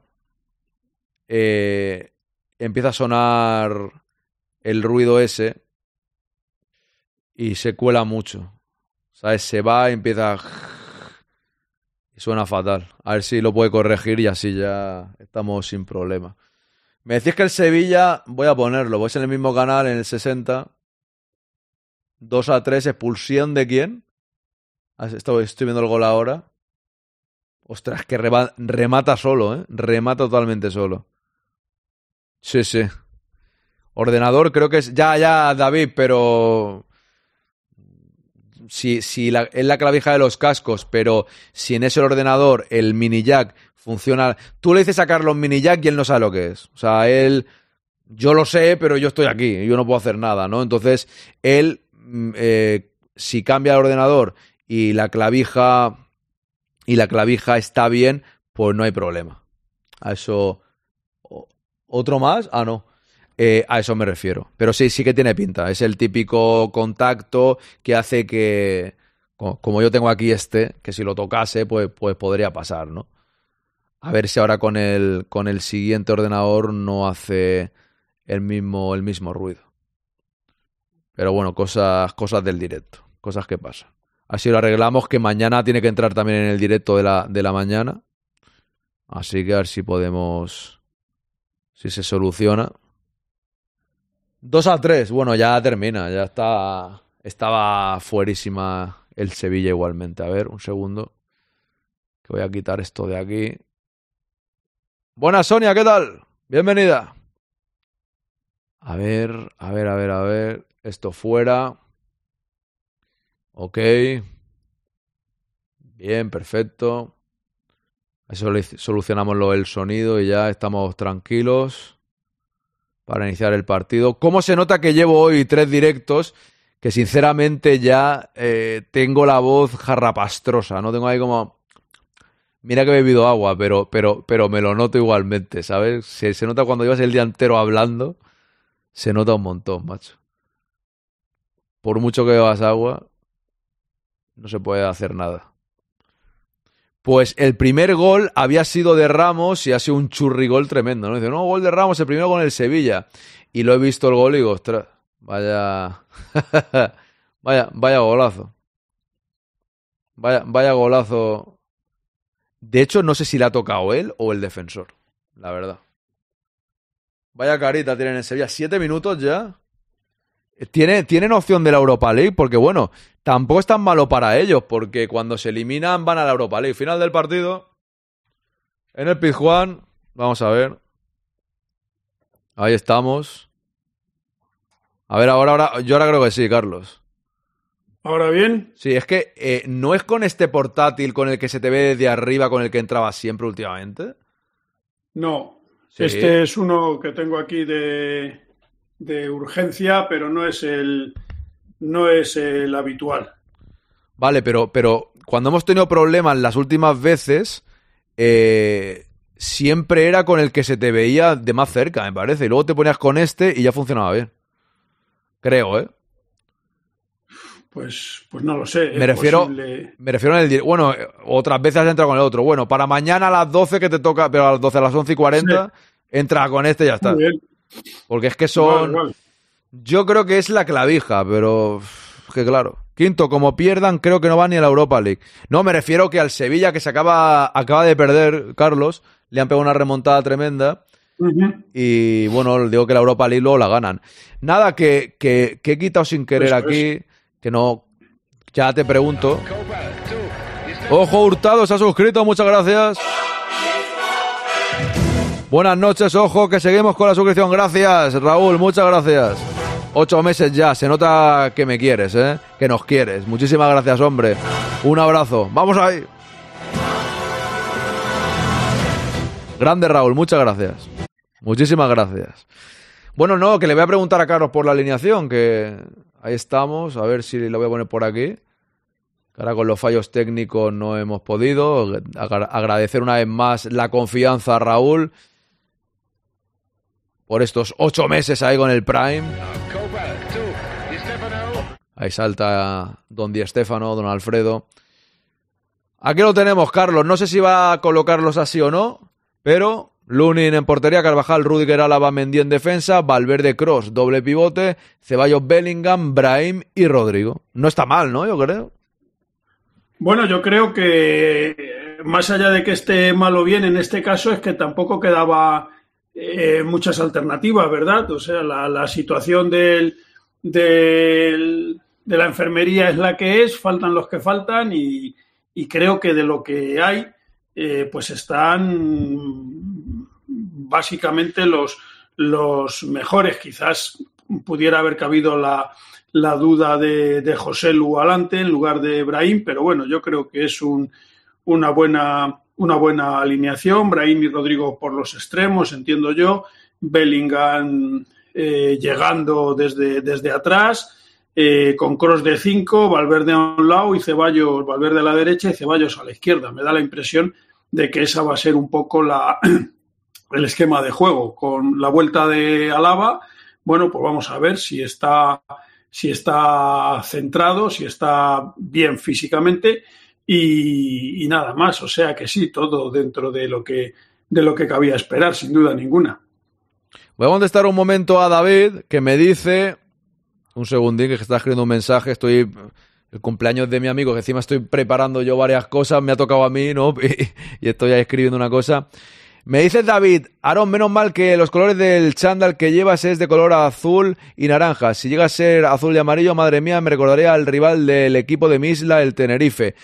B: eh, empieza a sonar el ruido ese y se cuela mucho. ¿Sabes? Se va y empieza... Y suena fatal. A ver si lo puede corregir y así ya estamos sin problema. Me decís que el Sevilla, voy a ponerlo, voy en el mismo canal, en el 60. 2 a 3, expulsión de quién? Ah, Estoy, estoy viendo el gol ahora. Ostras, que remata solo, ¿eh? Remata totalmente solo. Sí, sí. Ordenador creo que es... Ya, ya, David, pero... Si, si la, es la clavija de los cascos, pero si en ese ordenador el mini jack funciona... Tú le dices a Carlos mini jack y él no sabe lo que es. O sea, él... Yo lo sé, pero yo estoy aquí, yo no puedo hacer nada, ¿no? Entonces, él, mm, eh, si cambia el ordenador y la clavija y la clavija está bien, pues no hay problema. A eso ¿Otro más? Ah, no. Eh, a eso me refiero. Pero sí, sí que tiene pinta. Es el típico contacto que hace que, co- como yo tengo aquí este, que si lo tocase, pues, pues podría pasar, ¿no? A ver si ahora con el, con el siguiente ordenador no hace el mismo, el mismo ruido. Pero bueno, cosas, cosas del directo, cosas que pasan. Así lo arreglamos, que mañana tiene que entrar también en el directo de la, de la mañana. Así que a ver si podemos, si se soluciona. 2 a 3, bueno, ya termina, ya está, estaba fuerísima el Sevilla igualmente. A ver, un segundo, que voy a quitar esto de aquí. Buenas, Sonia, ¿qué tal? Bienvenida. A ver, a ver, a ver, a ver. Esto fuera. Ok. Bien, perfecto. Eso solucionamos lo del sonido y ya estamos tranquilos para iniciar el partido. ¿Cómo se nota que llevo hoy tres directos? Que sinceramente ya eh, tengo la voz jarrapastrosa, ¿no? Tengo ahí como... Mira que he bebido agua, pero, pero, pero me lo noto igualmente, ¿sabes? Se, se nota cuando llevas el día entero hablando, se nota un montón, macho. Por mucho que bebas agua, no se puede hacer nada. Pues el primer gol había sido de Ramos y ha sido un churrigol tremendo, ¿no? Dice, no, gol de Ramos, el primero con el Sevilla. Y lo he visto el gol y digo, ostras, vaya... vaya, vaya golazo. Vaya, vaya golazo. De hecho, no sé si le ha tocado él o el defensor, la verdad. Vaya carita tienen en Sevilla. Siete minutos ya. Tiene, tienen opción de la Europa League porque, bueno, tampoco es tan malo para ellos porque cuando se eliminan van a la Europa League. Final del partido. En el Pizjuán. Vamos a ver. Ahí estamos. A ver, ahora, ahora, yo ahora creo que sí, Carlos.
F: Ahora bien,
B: Sí, es que eh, no es con este portátil con el que se te ve desde arriba con el que entraba siempre últimamente.
F: no.
B: Sí.
F: Este es uno que tengo aquí de, de urgencia, pero no es el no es el habitual.
B: Vale, pero, pero cuando hemos tenido problemas las últimas veces, eh, siempre era con el que se te veía de más cerca, me parece. Y luego te ponías con este y ya funcionaba bien. Creo, ¿eh?
F: Pues, pues no lo sé.
B: Me refiero-
F: posible.
B: Me refiero en el... di- Bueno, eh, otras veces has entrado con el otro. Bueno, para mañana a las 12 que te toca, pero a las 12 a las 11 y 40, entra con este y ya está.
F: Muy bien.
B: Porque es que son... Yo creo que es la clavija, pero que claro. Quinto, como pierdan, creo que no van ni a la Europa League. No, me refiero que al Sevilla, que se acaba, acaba de perder, Carlos, le han pegado una remontada tremenda. Y bueno, digo que la Europa League luego la ganan. Nada, que, que, que he quitado sin querer aquí, que no. Ya te pregunto. Ojo Hurtado se ha suscrito, muchas gracias. Buenas noches, ojo, que seguimos con la suscripción. Gracias, Raúl, muchas gracias. Ocho meses ya, se nota que me quieres, ¿eh? Que nos quieres. Muchísimas gracias, hombre. Un abrazo. Vamos ahí. Grande Raúl, muchas gracias. Muchísimas gracias. Bueno, no, que le voy a preguntar a Carlos por la alineación, que ahí estamos, a ver si lo voy a poner por aquí. Ahora con los fallos técnicos no hemos podido. Agra- Agradecer una vez más la confianza a Raúl por estos ocho meses ahí con el Prime. Ahí salta Don Di Stefano, Don Alfredo. Aquí lo tenemos, Carlos. No sé si va a colocarlos así o no, pero Lunin en portería, Carvajal, Rudiger, Álava, Mendy en defensa, Valverde, Cross, doble pivote, Ceballos, Bellingham, Brahim y Rodrigo. No está mal, ¿no? Yo creo.
F: Bueno, yo creo que más allá de que esté mal o bien, en este caso es que tampoco quedaba eh, muchas alternativas, ¿verdad? O sea, la, situación del, de la enfermería es la que es, faltan los que faltan y, creo que de lo que hay, eh, pues están básicamente los, mejores. Quizás pudiera haber cabido la, la duda de, de José Lu Alante en lugar de Brahim, pero bueno, yo creo que es un, una, buena, una buena alineación. Brahim y Rodrigo por los extremos, entiendo yo. Bellingham eh, llegando desde, desde atrás, eh, con cross de 5, Valverde a un lado y Ceballos, Valverde a la derecha y Ceballos a la izquierda. Me da la impresión de que esa va a ser un poco la, el esquema de juego. Con la vuelta de Alaba, bueno, pues vamos a ver si está, si está centrado, si está bien físicamente y, nada más. O sea que sí, todo dentro de lo que, de lo que cabía esperar, sin duda ninguna.
B: Voy a contestar un momento a David que me dice, un segundín que está escribiendo un mensaje, estoy el cumpleaños de mi amigo, que encima estoy preparando yo varias cosas, me ha tocado a mí, ¿no? Y, estoy ahí escribiendo una cosa. Me dice David, Aaron, menos mal que los colores del chándal que llevas es de color azul y naranja. Si llega a ser azul y amarillo, madre mía, me recordaría al rival del equipo de mi isla, el Tenerife.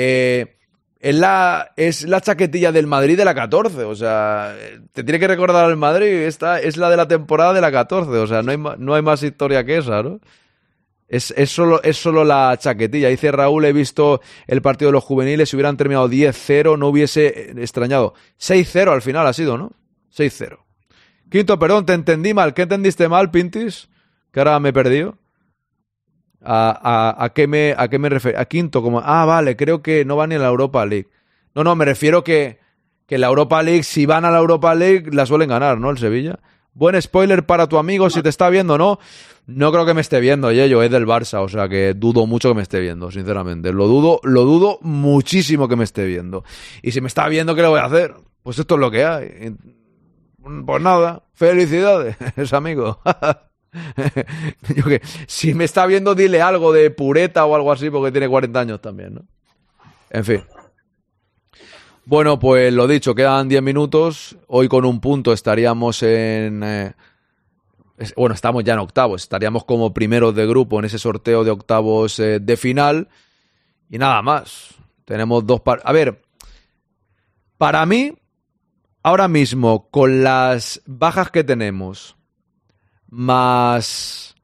B: Eh, es la, es la chaquetilla del Madrid de la 14, o sea, te tiene que recordar al Madrid, esta es la de la temporada de la 14, o sea, no hay, no hay más historia que esa, ¿no? Es, es, solo, es solo la chaquetilla. Dice Raúl, he visto el partido de los juveniles, si hubieran terminado 10-0 no hubiese extrañado. 6-0 al final ha sido, ¿no? 6-0. Quinto, perdón, te entendí mal. ¿Qué entendiste mal, Pintis? Que ahora me he perdido. ¿A, a, a qué me, a qué me refiero? A quinto, como, ah, vale, creo que no van ni a la Europa League. No, no, me refiero que, que la Europa League, si van a la Europa League, la suelen ganar, ¿no? El Sevilla. Buen spoiler para tu amigo, si te está viendo, ¿no? No creo que me esté viendo, Yello, es del Barça, o sea que dudo mucho que me esté viendo, sinceramente. Lo dudo, lo dudo muchísimo que me esté viendo. Y si me está viendo, ¿qué le voy a hacer? Pues esto es lo que hay. Pues nada, felicidades, amigo. Yo que, si me está viendo, dile algo de pureta o algo así, porque tiene 40 años también, ¿no? En fin. Bueno, pues lo dicho, quedan 10 minutos. Hoy con un punto estaríamos en. Eh, bueno, estamos ya en octavos, estaríamos como primeros de grupo en ese sorteo de octavos eh, de final. Y nada más. Tenemos dos. A ver, para mí, ahora mismo, con las bajas que tenemos, más.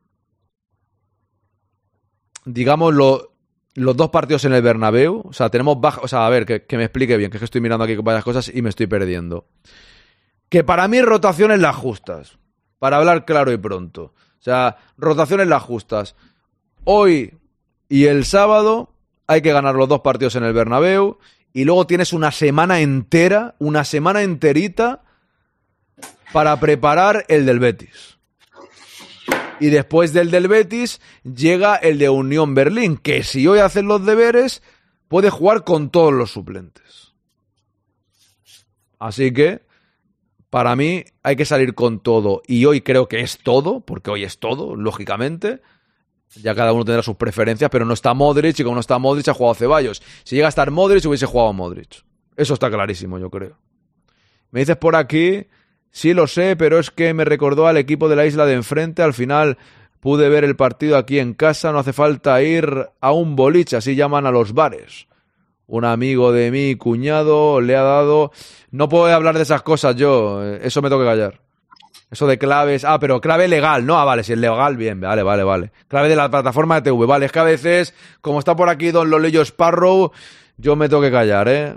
B: Digamos, lo, los dos partidos en el Bernabéu, o sea, tenemos baja, o sea, a ver, que, me explique bien, que, es que estoy mirando aquí varias cosas y me estoy perdiendo. Que para mí rotaciones las justas, para hablar claro y pronto. O sea, rotaciones las justas. Hoy y el sábado hay que ganar los dos partidos en el Bernabéu y luego tienes una semana entera, una semana enterita para preparar el del Betis. Y después del del Betis llega el de Unión Berlín, que si hoy hace los deberes, puede jugar con todos los suplentes. Así que, para mí, hay que salir con todo. Y hoy creo que es todo, porque hoy es todo, lógicamente. Ya cada uno tendrá sus preferencias, pero no está Modric y como no está Modric ha jugado Ceballos. Si llega a estar Modric, hubiese jugado Modric. Eso está clarísimo, yo creo. Me dices por aquí Sí lo sé, pero es que me recordó al equipo de la isla de enfrente. Al final pude ver el partido aquí en casa. No hace falta ir a un boliche, así llaman a los bares. Un amigo de mi cuñado le ha dado... No puedo hablar de esas cosas yo. Eso me tengo que callar. Eso de claves. Ah, pero clave legal, ¿no? Ah, vale, si es legal, bien, vale, vale, vale. Clave de la plataforma de TV. Vale, es que a veces, como está por aquí Don Lolillo Sparrow, yo me tengo que callar, ¿eh?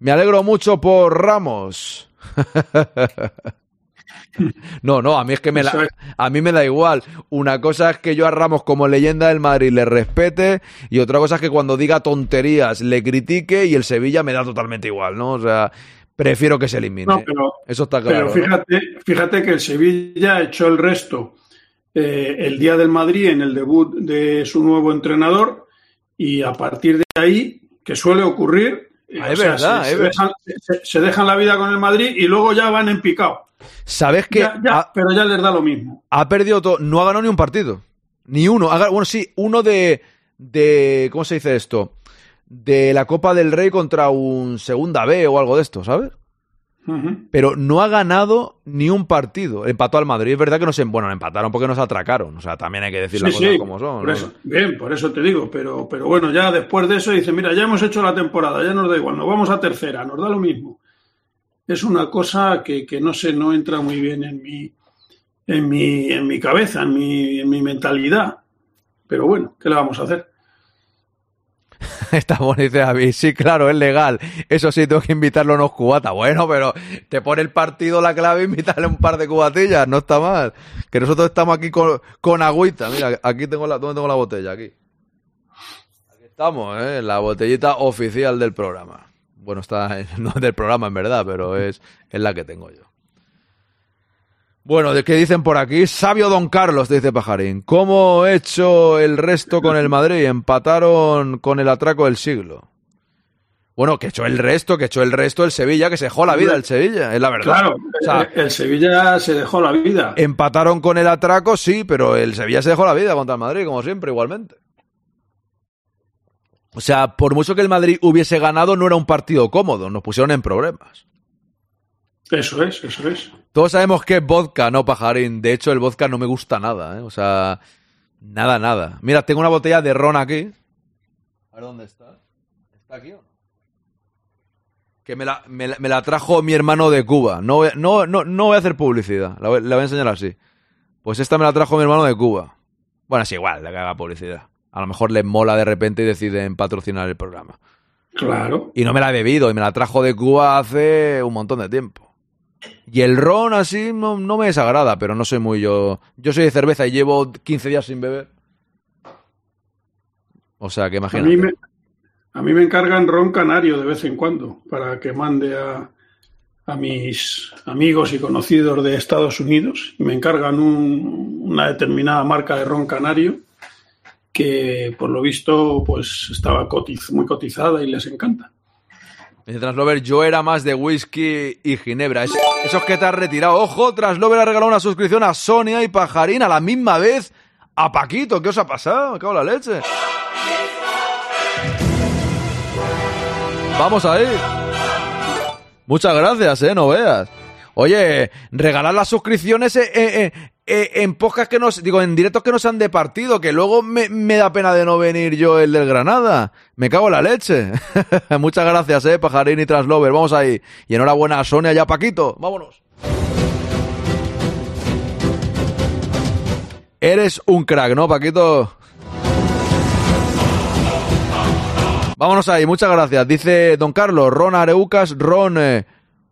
B: Me alegro mucho por Ramos. No, no, a mí es que me la, a mí me da igual. Una cosa es que yo a Ramos como leyenda del Madrid le respete y otra cosa es que cuando diga tonterías le critique y el Sevilla me da totalmente igual, ¿no? O sea, prefiero que se elimine. Eso está claro.
F: Pero fíjate, fíjate que el Sevilla echó el resto eh, el día del Madrid en el debut de su nuevo entrenador y a partir de ahí, que suele ocurrir,
B: Ah, es verdad,
F: se, dejan, la vida con el Madrid y luego ya van en picado.
B: ¿Sabes que
F: pero ya les da lo mismo.
B: Ha perdido todo, no ha ganado ni un partido. Ni uno. Bueno, sí, uno de, de. ¿Cómo se dice esto? De la Copa del Rey contra un Segunda B o algo de esto, ¿sabes? Pero no ha ganado ni un partido. Empató al Madrid. Es verdad que no se. Bueno, empataron porque nos atracaron. O sea, también hay que decir las cosas como son.
F: bien, por eso te digo. Pero, pero bueno, ya después de eso dice: Mira, ya hemos hecho la temporada, ya nos da igual, nos vamos a tercera, nos da lo mismo. Es una cosa que, que no sé, no entra muy bien en mi, en mi, en mi cabeza, en mi, en mi mentalidad. Pero bueno, ¿qué le vamos a hacer?
B: Está bonito David. Sí, claro, es legal. Eso sí, tengo que invitarlo a unos cubatas. Bueno, pero te pone el partido la clave, invitarle un par de cubatillas. No está mal. Que nosotros estamos aquí con, con agüita. Mira, aquí tengo la, ¿dónde tengo la botella? Aquí. Estamos, ¿eh? La botellita oficial del programa. Bueno, está no del programa en verdad, pero es, es la que tengo yo. Bueno, ¿de qué dicen por aquí? Sabio Don Carlos, dice Pajarín. ¿Cómo he hecho el resto con el Madrid? Empataron con el atraco del siglo. Bueno, que echó el resto, que echó el resto el Sevilla, que se dejó la vida el Sevilla, es la verdad.
F: Claro, o sea, el Sevilla se dejó la vida.
B: Empataron con el atraco, sí, pero el Sevilla se dejó la vida contra el Madrid, como siempre, igualmente. O sea, por mucho que el Madrid hubiese ganado, no era un partido cómodo, nos pusieron en problemas.
F: Eso es, eso es.
B: Todos sabemos que es vodka, no pajarín. De hecho, el vodka no me gusta nada, ¿eh? O sea, nada, nada. Mira, tengo una botella de ron aquí. A ver dónde está. ¿Está aquí o no? Que me la, me, me la trajo mi hermano de Cuba. No, voy- no, no, no voy a hacer publicidad. La voy, la voy a enseñar así. Pues esta me la trajo mi hermano de Cuba. Bueno, es igual, la que haga publicidad. A lo mejor les mola de repente y deciden patrocinar el programa.
F: Claro.
B: Y no me la he bebido y me la trajo de Cuba hace un montón de tiempo. Y el ron así no, no me desagrada, pero no soy muy yo. Yo soy de cerveza y llevo 15 días sin beber. O sea que
F: A
B: imagínate.
F: mí, me, a mí me encargan ron canario de vez en cuando para que mande a, a mis amigos y conocidos de Estados Unidos. Me encargan un- una determinada marca de ron canario que por lo visto pues estaba cotiz- muy cotizada y les encanta.
B: Dice Translover, yo era más de whisky y ginebra. Es- esos que te has retirado. Ojo, Translover ha regalado una suscripción a Sonia y Pajarín a la misma vez. A Paquito, ¿qué os ha pasado? Me cago en la leche. Vamos ahí. Muchas gracias, eh, no veas. Oye, regalar las suscripciones eh, eh, eh, en podcast que nos, digo, en directos que no sean de partido, que luego me, da pena de no venir yo el del Granada. Me cago en la leche. Muchas gracias, eh, Pajarín y Translover. Vamos ahí. Y enhorabuena a Sonia y a Paquito. Vámonos. Eres un crack, ¿no, Paquito? Vámonos ahí, muchas gracias. Dice Don Carlos, Ron Areucas, Ron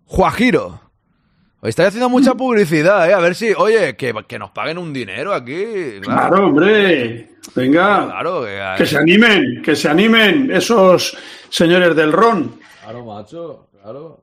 B: Juajiro. Hoy estáis haciendo mucha publicidad, ¿eh? A ver si, oye, que, que nos paguen un dinero aquí.
F: Claro, hombre. Venga.
B: Claro, que,
F: Que se animen, que se animen esos señores del ron.
B: Claro, macho, claro.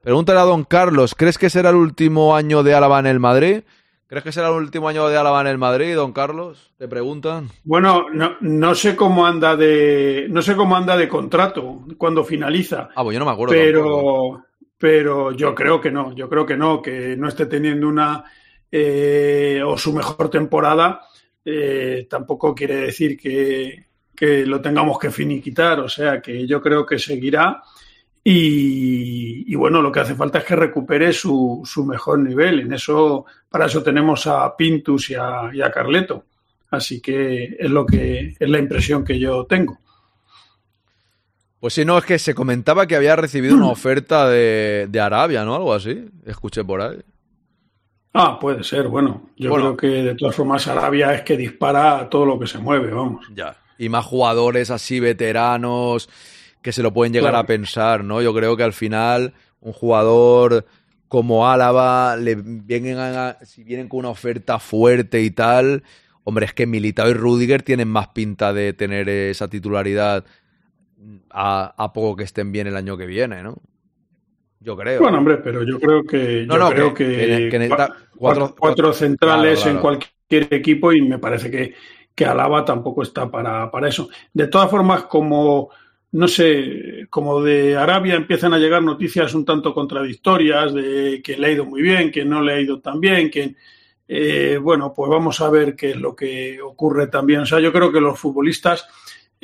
B: Pregúntale a Don Carlos, ¿crees que será el último año de Álava en el Madrid? ¿Crees que será el último año de Álava en el Madrid, Don Carlos? Te preguntan.
F: Bueno, no, no sé cómo anda de no sé cómo anda de contrato cuando finaliza,
B: Ah, pues yo no me acuerdo. tampoco.
F: Pero yo creo que no, yo creo que no, que no esté teniendo una eh, o su mejor temporada eh, tampoco quiere decir que, que lo tengamos que finiquitar, o sea que yo creo que seguirá y, y bueno, lo que hace falta es que recupere su, su mejor nivel. En eso, para eso tenemos a Pintus y a, y a Carleto. Así que es lo que es la impresión que yo tengo.
B: Pues si no, es que se comentaba que había recibido una oferta de, de Arabia, ¿no? Algo así. Escuché por ahí.
F: Ah, puede ser, bueno. Yo
B: Bueno.
F: creo que de todas formas Arabia es que dispara a todo lo que se mueve, vamos.
B: Ya. Y más jugadores así veteranos que se lo pueden llegar
F: Claro.
B: a pensar, ¿no? Yo creo que al final un jugador como Álava le vienen a- si vienen con una oferta fuerte y tal, hombre, es que Militao y Rudiger tienen más pinta de tener esa titularidad a, a poco que estén bien el año que viene, ¿no? Yo creo.
F: Bueno, hombre, pero yo creo que
B: No,
F: yo
B: no,
F: creo
B: que-
F: que,
B: que- que necesita
F: cua-
B: cuatro-
F: cuatro, centrales
B: Claro,
F: en cualquier equipo y me parece que, que Alaba tampoco está para, para eso. De todas formas, como no sé, como de Arabia empiezan a llegar noticias un tanto contradictorias de que le ha ido muy bien, que no le ha ido tan bien, que eh, bueno, pues vamos a ver qué es lo que ocurre también. O sea, yo creo que los futbolistas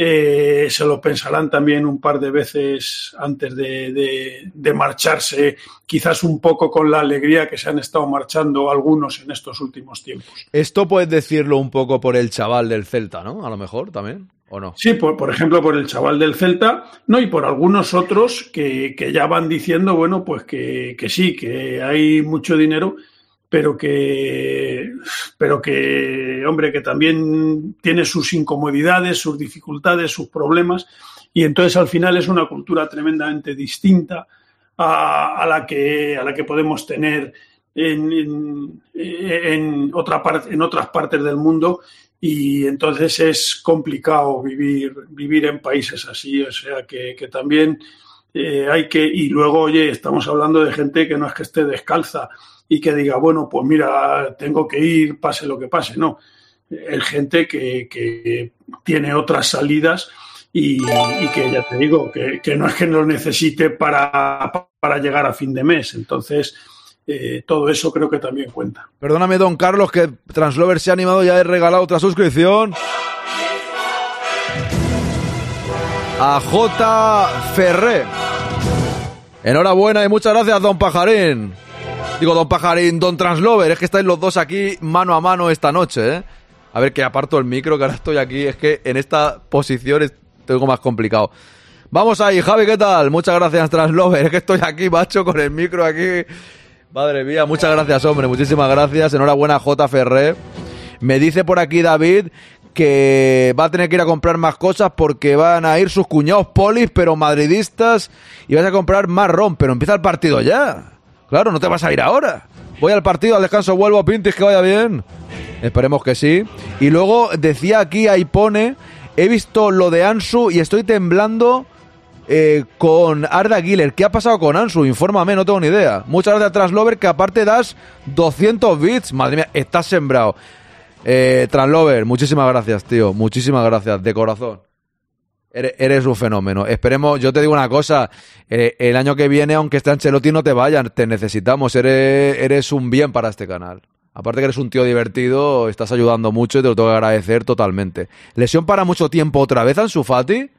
F: eh, se lo pensarán también un par de veces antes de, de- de marcharse, quizás un poco con la alegría que se han estado marchando algunos en estos últimos tiempos.
B: Esto puedes decirlo un poco por el chaval del Celta, ¿no? A lo mejor también, ¿o no?
F: Sí, por, por ejemplo, por el chaval del Celta, no, y por algunos otros que, que ya van diciendo, bueno, pues que, que sí, que hay mucho dinero, pero que, pero que, hombre, que también tiene sus incomodidades, sus dificultades, sus problemas, y entonces al final es una cultura tremendamente distinta a, la, que, a la que podemos tener en, en, en otra parte, en otras partes del mundo y entonces es complicado vivir, vivir en países así. O sea que, que también eh, hay que, y luego, oye, estamos hablando de gente que no es que esté descalza y que diga, bueno, pues mira, tengo que ir, pase lo que pase, no. Es gente que, que tiene otras salidas y, que ya te digo, que, que, no es que lo necesite para, para llegar a fin de mes. Entonces, eh, todo eso creo que también cuenta.
B: Perdóname, don Carlos, que Translover se ha animado y ha regalado otra suscripción. A J. Ferré. Enhorabuena y muchas gracias, don Pajarín. Digo, don Pajarín, don Translover, es que estáis los dos aquí mano a mano esta noche, ¿eh? A ver, que aparto el micro, que ahora estoy aquí. Es que en esta posición tengo más complicado. Vamos ahí, Javi, ¿qué tal? Muchas gracias, Translover. Es que estoy aquí, macho, con el micro aquí. Madre mía, muchas gracias, hombre. Muchísimas gracias. Enhorabuena, J. Ferré. Me dice por aquí David que va a tener que ir a comprar más cosas porque van a ir sus cuñados polis, pero madridistas, y vas a comprar más ron, pero empieza el partido ya. Claro, no te vas a ir ahora. Voy al partido, al descanso, vuelvo a Pintis, que vaya bien. Esperemos que sí. Y luego decía aquí, ahí pone, he visto lo de Ansu y estoy temblando eh, con Arda Giler. ¿Qué ha pasado con Ansu? Infórmame, no tengo ni idea. Muchas gracias, Translover, que aparte das 200 bits. Madre mía, estás sembrado. Eh, Translover, muchísimas gracias, tío. Muchísimas gracias, de corazón. Eres, eres un fenómeno. Esperemos, yo te digo una cosa, eh, el año que viene, aunque esté Ancelotti, no te vayan, te necesitamos. Eres, eres un bien para este canal. Aparte que eres un tío divertido, estás ayudando mucho y te lo tengo que agradecer totalmente. ¿Lesión para mucho tiempo otra vez, Ansu Fati?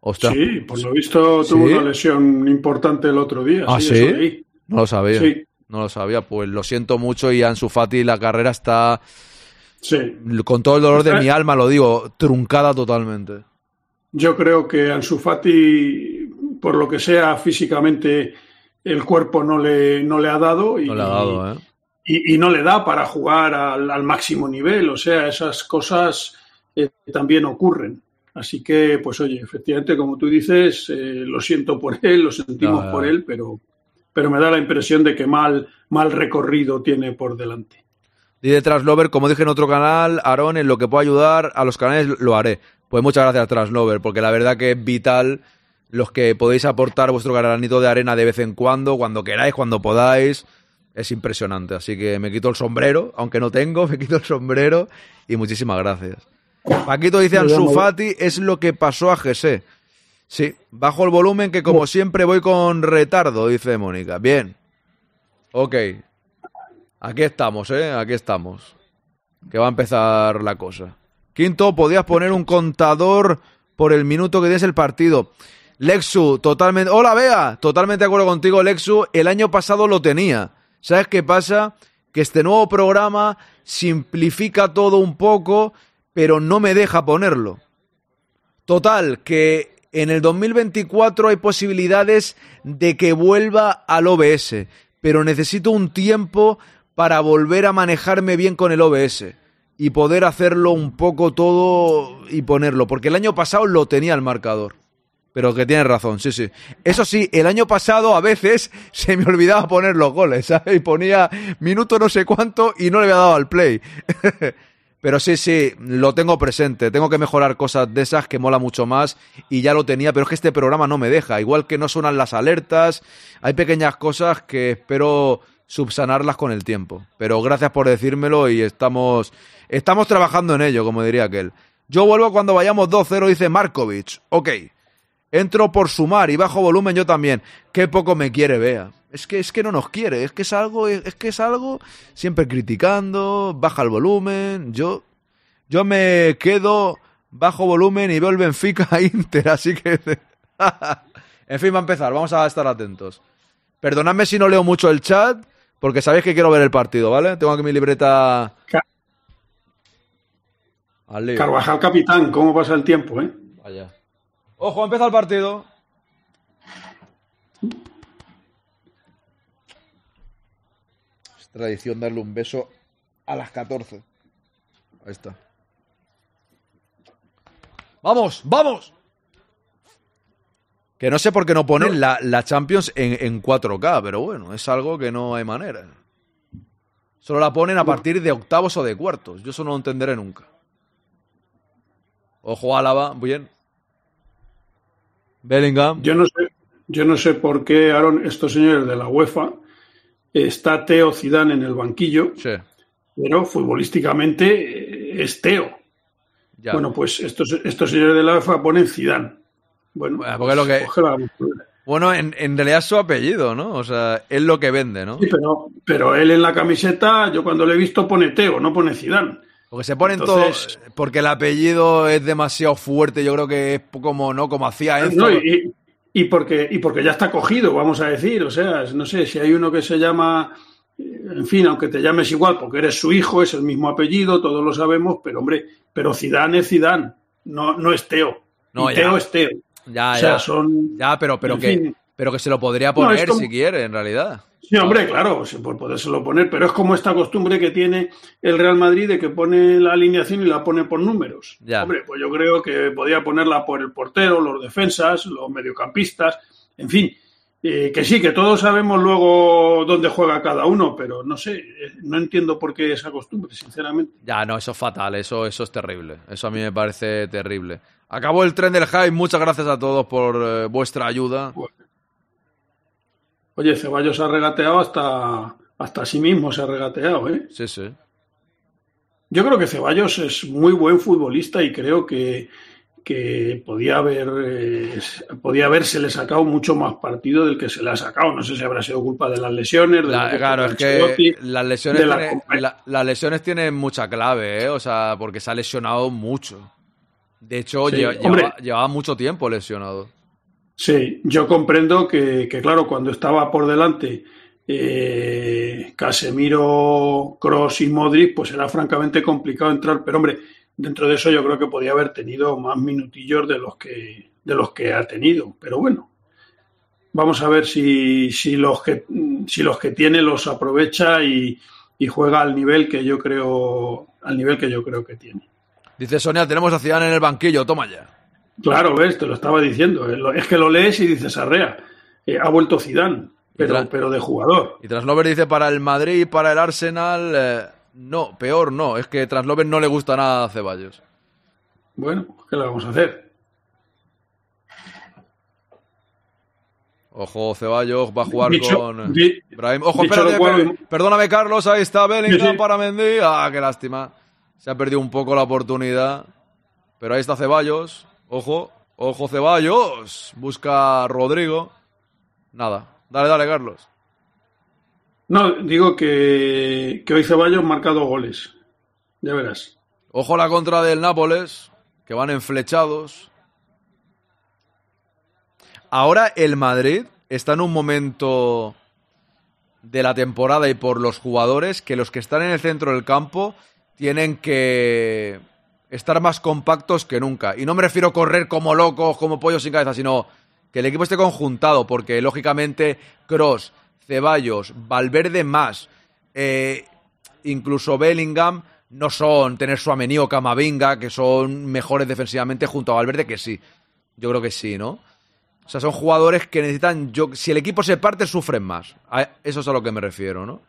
F: Ostras. Sí, por lo visto tuvo ¿Sí? una lesión importante el otro día.
B: ¿Ah,
F: sí?
B: sí? No lo sabía. Sí. No lo sabía. Pues lo siento mucho y Ansu Fati la carrera está...
F: Sí.
B: Con todo el dolor de mi alma, lo digo, truncada totalmente.
F: Yo creo que Ansu Fati, por lo que sea físicamente, el cuerpo no le, no le ha dado. Y,
B: no le ha dado, ¿eh?
F: Y, y no le da para jugar al, al, máximo nivel. O sea, esas cosas eh, también ocurren. Así que, pues oye, efectivamente, como tú dices, eh, lo siento por él, lo sentimos ah, por él, pero, pero me da la impresión de que mal, mal recorrido tiene por delante.
B: Dice Translover, como dije en otro canal, Aaron, en lo que pueda ayudar a los canales lo haré. Pues muchas gracias, Translover, porque la verdad que es vital los que podéis aportar vuestro granito de arena de vez en cuando, cuando queráis, cuando podáis. Es impresionante. Así que me quito el sombrero, aunque no tengo, me quito el sombrero y muchísimas gracias. Paquito dice Ansu Fati es lo que pasó a Jesse. Sí, bajo el volumen que como siempre voy con retardo, dice Mónica. Bien. Ok. Aquí estamos, ¿eh? Aquí estamos. Que va a empezar la cosa. Quinto, podías poner un contador por el minuto que des el partido. Lexu, totalmente... Hola, Bea. Totalmente de acuerdo contigo, Lexu. El año pasado lo tenía. ¿Sabes qué pasa? Que este nuevo programa simplifica todo un poco pero no me deja ponerlo. Total, que en el 2024 hay posibilidades de que vuelva al OBS, pero necesito un tiempo para volver a manejarme bien con el OBS y poder hacerlo un poco todo y ponerlo, porque el año pasado lo tenía el marcador. Pero que tienes razón, sí, sí. Eso sí, el año pasado a veces se me olvidaba poner los goles, ¿sabes? Y ponía minuto no sé cuánto y no le había dado al play. Pero sí, sí, lo tengo presente. Tengo que mejorar cosas de esas que mola mucho más y ya lo tenía, pero es que este programa no me deja. Igual que no suenan las alertas, hay pequeñas cosas que espero subsanarlas con el tiempo. Pero gracias por decírmelo y estamos, estamos trabajando en ello, como diría aquel. Yo vuelvo cuando vayamos 2-0, dice Markovic. Ok. Entro por sumar y bajo volumen yo también. Qué poco me quiere, vea. Es que, es que no nos quiere, es que es algo, es que es algo siempre criticando, baja el volumen. Yo, yo me quedo bajo volumen y veo el Benfica Inter, así que. en fin, va a empezar, vamos a estar atentos. Perdonadme si no leo mucho el chat, porque sabéis que quiero ver el partido, ¿vale? Tengo aquí mi libreta.
F: Carvajal capitán, ¿cómo pasa el tiempo, eh?
B: Vaya. Ojo, empieza el partido. Es tradición darle un beso a las 14. Ahí está. ¡Vamos! ¡Vamos! Que no sé por qué no ponen la, la Champions en, en 4K, pero bueno, es algo que no hay manera. Solo la ponen a partir de octavos o de cuartos. Yo eso no lo entenderé nunca. Ojo Álava, bien. Bellingham.
F: Yo no sé, Yo no sé por qué, Aaron, estos señores de la UEFA, está Teo Zidane en el banquillo,
B: Sí.
F: pero futbolísticamente eh, es Teo.
B: Ya.
F: Bueno, pues estos, estos señores de la UEFA ponen Zidane. Bueno,
B: Bueno, porque lo que-
F: pues.
B: Bueno, en, en realidad es su apellido, ¿no? O sea, es lo que vende, ¿no?
F: Sí, pero, pero él en la camiseta, yo cuando le he visto pone Teo, no pone Zidane.
B: Porque se ponen
F: Entonces-
B: todos. Porque el apellido es demasiado fuerte. Yo creo que es como, ¿no? Como hacía Enzo.
F: No, y, y porque, y porque ya está cogido, vamos a decir. O sea, no sé, si hay uno que se llama, eh, en fin, aunque te llames igual, porque eres su hijo, es el mismo apellido, todos lo sabemos, pero hombre, pero Zidane es Zidane, no, no es Teo.
B: No,
F: Y. Teo es Teo.
B: Ya,
F: o sea,
B: ya.
F: son.
B: Ya, pero, pero,
F: en
B: que,
F: fin.
B: pero que se lo podría
F: No,
B: poner
F: como-
B: si quiere, en realidad.
F: Sí, hombre, claro, sí, por podérselo poner, pero es como esta costumbre que tiene el Real Madrid de que pone la alineación y la pone por números.
B: Ya.
F: Hombre, pues yo creo que podía ponerla por el portero, los defensas, los mediocampistas, en fin, eh, que sí, que todos sabemos luego dónde juega cada uno, pero no sé, eh, no entiendo por qué esa costumbre, sinceramente.
B: Ya, no, eso es fatal, eso, eso es terrible. Eso a mí me parece terrible. Acabó el tren del hype, muchas gracias a todos por eh, vuestra ayuda.
F: Oye, Ceballos ha regateado hasta, hasta sí mismo, se ha regateado, ¿eh?
B: Sí, sí.
F: Yo creo que Ceballos es muy buen futbolista y creo que, que podía haber eh, podía habérsele sacado mucho más partido del que se le ha sacado. No sé si habrá sido culpa de las lesiones. de
B: La- claro, es que las lesiones,
F: de la
B: tiene-
F: compa-
B: la- las lesiones tienen mucha clave, ¿eh? O sea, porque se ha lesionado mucho. De hecho,
F: Sí,
B: lleva- llevaba mucho tiempo lesionado.
F: Sí, yo comprendo que, que, claro, cuando estaba por delante eh, Casemiro, Cross y Modric, pues era francamente complicado entrar. Pero hombre, dentro de eso yo creo que podía haber tenido más minutillos de los que de los que ha tenido. Pero bueno, vamos a ver si, si los que si los que tiene los aprovecha y, y juega al nivel que yo creo al nivel que yo creo que tiene.
B: Dice Sonia, tenemos a Zidane en el banquillo, toma ya.
F: Claro, ves, te lo estaba diciendo. Es que lo lees y dices arrea. eh, ha vuelto Zidane, pero, pero de jugador.
B: Y Translover dice para el Madrid y para el Arsenal, eh, no, peor no, es que Translover no le gusta nada a Ceballos.
F: Bueno, ¿qué le vamos a hacer?
B: Ojo, Ceballos va a jugar
F: Dicho-
B: con
F: di-
B: Brahim. Ojo, espérate,
F: cual-
B: perdóname, Carlos, ahí está Bellingham
F: sí.
B: para Mendy. Ah, qué lástima. Se ha perdido un poco la oportunidad. Pero ahí está Ceballos. Ojo, ojo, Ceballos. Busca a Rodrigo. Nada. Dale, dale, Carlos.
F: No, digo que, que hoy Ceballos ha marcado goles. Ya verás.
B: Ojo la contra del Nápoles, que van enflechados. Ahora el Madrid está en un momento de la temporada y por los jugadores que los que están en el centro del campo tienen que estar más compactos que nunca. Y no me refiero a correr como locos, como pollos sin cabeza, sino que el equipo esté conjuntado, porque lógicamente Cross, Ceballos, Valverde más, eh, incluso Bellingham, no son tener su o Camavinga, que son mejores defensivamente junto a Valverde, que sí. Yo creo que sí, ¿no? O sea, son jugadores que necesitan. Yo, si el equipo se parte, sufren más. Eso es a lo que me refiero, ¿no?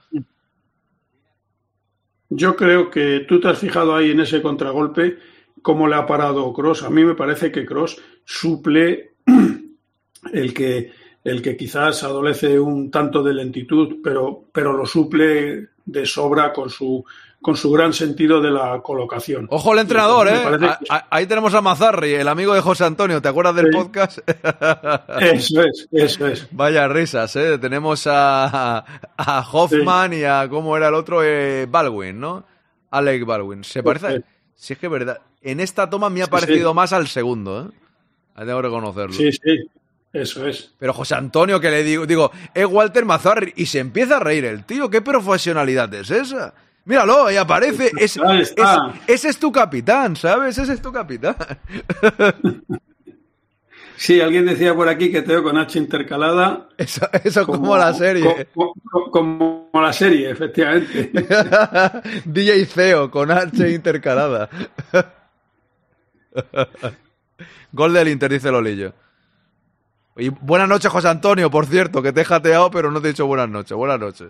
F: Yo creo que tú te has fijado ahí en ese contragolpe, cómo le ha parado Cross. A mí me parece que Cross suple el que, el que quizás adolece un tanto de lentitud, pero, pero lo suple de sobra con su, con su gran sentido de la colocación.
B: Ojo el entrenador, ¿eh?
F: parece
B: Ahí tenemos a Mazarri, el amigo de José Antonio. ¿Te acuerdas del
F: Sí.
B: podcast?
F: Eso es, eso es.
B: Vaya risas, ¿eh? Tenemos a, a Hoffman y a, ¿cómo era el otro? Eh, Baldwin, ¿no? Alec Baldwin. Se parece...
F: Sí.
B: Si es que es verdad. En esta toma me ha parecido más al segundo, ¿eh? Tengo que reconocerlo.
F: Sí, sí, eso es.
B: Pero José Antonio, que le digo, digo, es Walter Mazarri, y se empieza a reír el tío. ¿Qué profesionalidad es esa? Míralo, ahí aparece. Ese es tu capitán, ¿sabes? Ese es tu capitán.
F: Sí, alguien decía por aquí que Teo con H intercalada.
B: Eso, eso como, la serie.
F: co- co- Como, la serie, efectivamente.
B: DJ Feo con H intercalada. Gol del Inter, dice Lolillo. Y buenas noches, José Antonio, por cierto, que te he jateado, pero no te he dicho buenas noches. Buenas noches.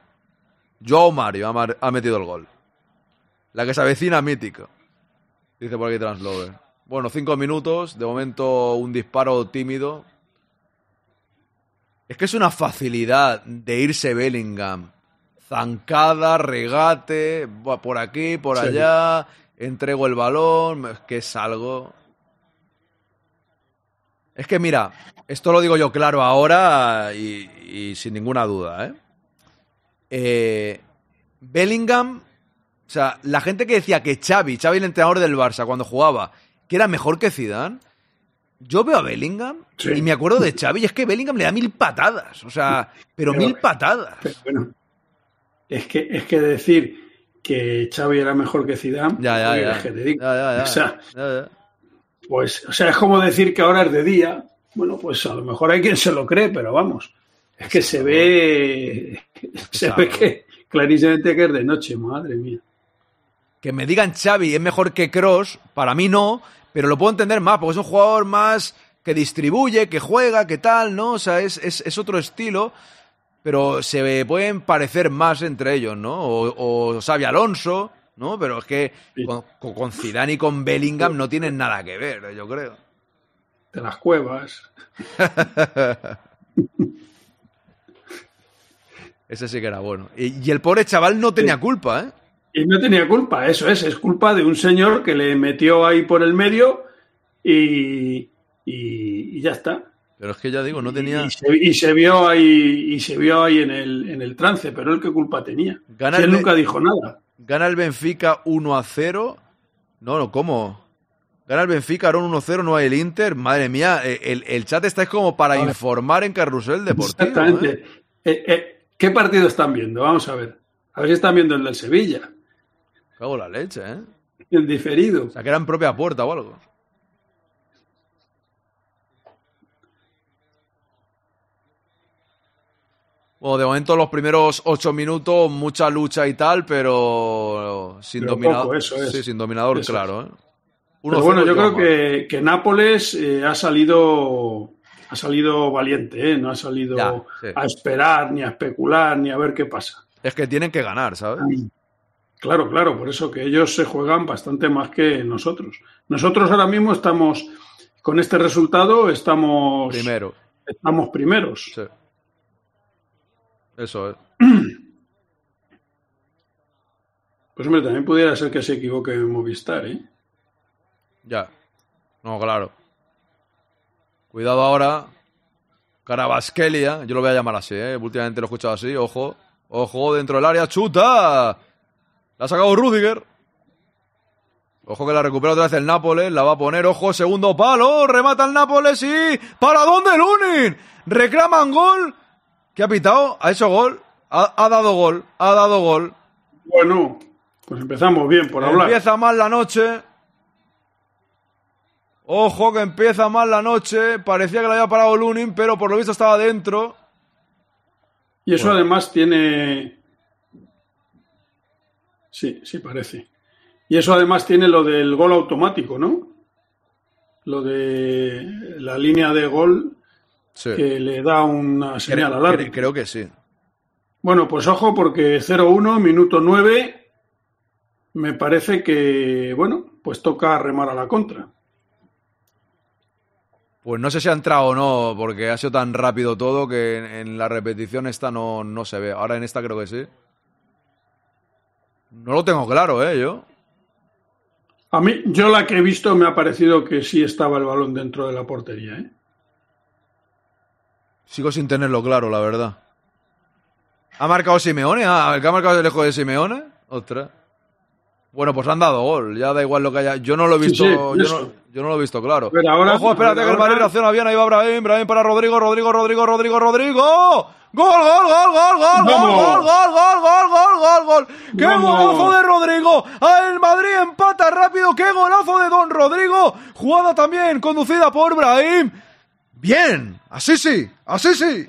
B: Joao Mario ha, mar- ha metido el gol. La que se avecina mítico. Dice por aquí Translover. Bueno, cinco minutos. De momento, un disparo tímido. Es que es una facilidad de irse Bellingham. Zancada, regate, por aquí, por
F: Sí.
B: allá, entrego el balón, es que es algo... Es que mira, esto lo digo yo claro ahora y, y sin ninguna duda, ¿eh? Eh, Bellingham, o sea, la gente que decía que Xavi, Xavi el entrenador del Barça cuando jugaba, que era mejor que Zidane, yo veo a Bellingham
F: Sí.
B: y me acuerdo de Xavi y es que Bellingham le da mil patadas, o sea, pero
F: Pero-
B: mil patadas.
F: Pero bueno, es que, es que decir que Xavi era mejor que Zidane,
B: Ya, ya,
F: oye,
B: ya.
F: es que te digo.
B: Ya, ya, ya.
F: O sea,
B: Ya, ya.
F: Pues, o sea, es como decir que ahora es de día. Bueno, pues a lo mejor hay quien se lo cree, pero vamos, es que se ve, se ve que clarísimamente que es de noche, madre mía.
B: Que me digan Xavi es mejor que Cross, para mí no, pero lo puedo entender más, porque es un jugador más que distribuye, que juega, que tal, ¿no? O sea, es, es, es otro estilo, pero se pueden parecer más entre ellos, ¿no? O, o Xavi Alonso, ¿no? Pero es que
F: Sí.
B: con, con- Zidane y con Bellingham no tienen nada que ver, yo creo.
F: De las cuevas.
B: Ese sí que era bueno. Y, y el pobre chaval no tenía
F: Sí.
B: culpa, ¿eh?
F: Y no tenía culpa, eso es, es culpa de un señor que le metió ahí por el medio y, y, y ya está.
B: Pero es que ya digo, no tenía...
F: Y se, y se vio ahí, y se vio ahí en el, en el trance, pero él qué culpa tenía.
B: Gana
F: Si él nunca dijo nada.
B: Gana el Benfica 1 a 0. No, no, ¿cómo? Gana el Benfica, ahora 1 0, no hay el Inter. Madre mía, eh, el, el chat está es como para
F: Vale.
B: informar en Carrusel Deportivo.
F: Exactamente.
B: ¿eh?
F: Eh, eh, ¿Qué partido están viendo? Vamos a ver. A ver si están viendo el del Sevilla,
B: Cago la leche, ¿eh?
F: el diferido.
B: O sea, que era en propia puerta o algo. Bueno, de momento los primeros ocho minutos, mucha lucha y tal, pero sin
F: Pero
B: dominador.
F: poco, eso es.
B: Sí, sin dominador,
F: Eso
B: claro. ¿eh?
F: Pero
B: 1-0
F: bueno, yo creo que, que Nápoles eh, ha salido ha salido valiente, ¿eh? no ha salido
B: Ya, sí.
F: a esperar, ni a especular, ni a ver qué pasa.
B: Es que tienen que ganar, ¿sabes?
F: Claro, claro, por eso que ellos se juegan bastante más que nosotros. Nosotros ahora mismo estamos, con este resultado, estamos,
B: Primero.
F: estamos primeros.
B: Sí. Eso es.
F: Pues hombre, también pudiera ser que se equivoque en Movistar, ¿eh?
B: Ya. No, claro. Cuidado ahora. Carabasquelia. Yo lo voy a llamar así, ¿eh? Últimamente lo he escuchado así. Ojo. Ojo dentro del área. ¡Chuta! La ha sacado Rudiger. Ojo que la recupera otra vez el Nápoles. La va a poner. Ojo, segundo palo. Remata el Nápoles y. ¿Para dónde Lunin? Reclaman gol. ¿Qué ha pitado? Ha hecho gol. Ha, ha dado gol. Ha dado gol.
F: Bueno, pues empezamos bien por hablar.
B: Empieza mal la noche. Ojo que empieza mal la noche. Parecía que la había parado Lunin, pero por lo visto estaba dentro.
F: Y eso además tiene... Sí, sí parece. Y eso además tiene lo del gol automático, ¿no? Lo de la línea de gol
B: Sí.
F: que le da una señal al árbitro.
B: creo que sí.
F: Bueno, pues ojo porque 0-1, minuto 9, me parece que, bueno, pues toca remar a la contra.
B: Pues no sé si ha entrado o no, porque ha sido tan rápido todo que en, en la repetición esta no, no se ve. Ahora en esta creo que sí. No lo tengo claro, ¿eh? Yo.
F: A mí, yo la que he visto me ha parecido que sí estaba el balón dentro de la portería, ¿eh?
B: Sigo sin tenerlo claro, la verdad. ¿Ha marcado Simeone? Ah, ¿el que ha marcado de lejos de Simeone? Ostras. Bueno, pues han dado gol. Ya da igual lo que haya. Yo no lo he visto.
F: sí,
B: yo, no, yo no lo he visto claro.
F: Pero ahora-
B: Ojo, espérate que el Madrid reacciona bien. Ahí va Brahim. Brahim para Rodrigo. Rodrigo, Rodrigo, Rodrigo, Rodrigo. ¡Gol! ¡Gol, gol, gol, gol, gol! ¡Gol, gol, gol, gol, gol, gol, gol! ¡Qué golazo de Rodrigo! ¡Ah, El Madrid empata rápido. ¡Qué golazo de Don Rodrigo! Jugada también conducida por Brahim. Bien. Así sí. Así sí.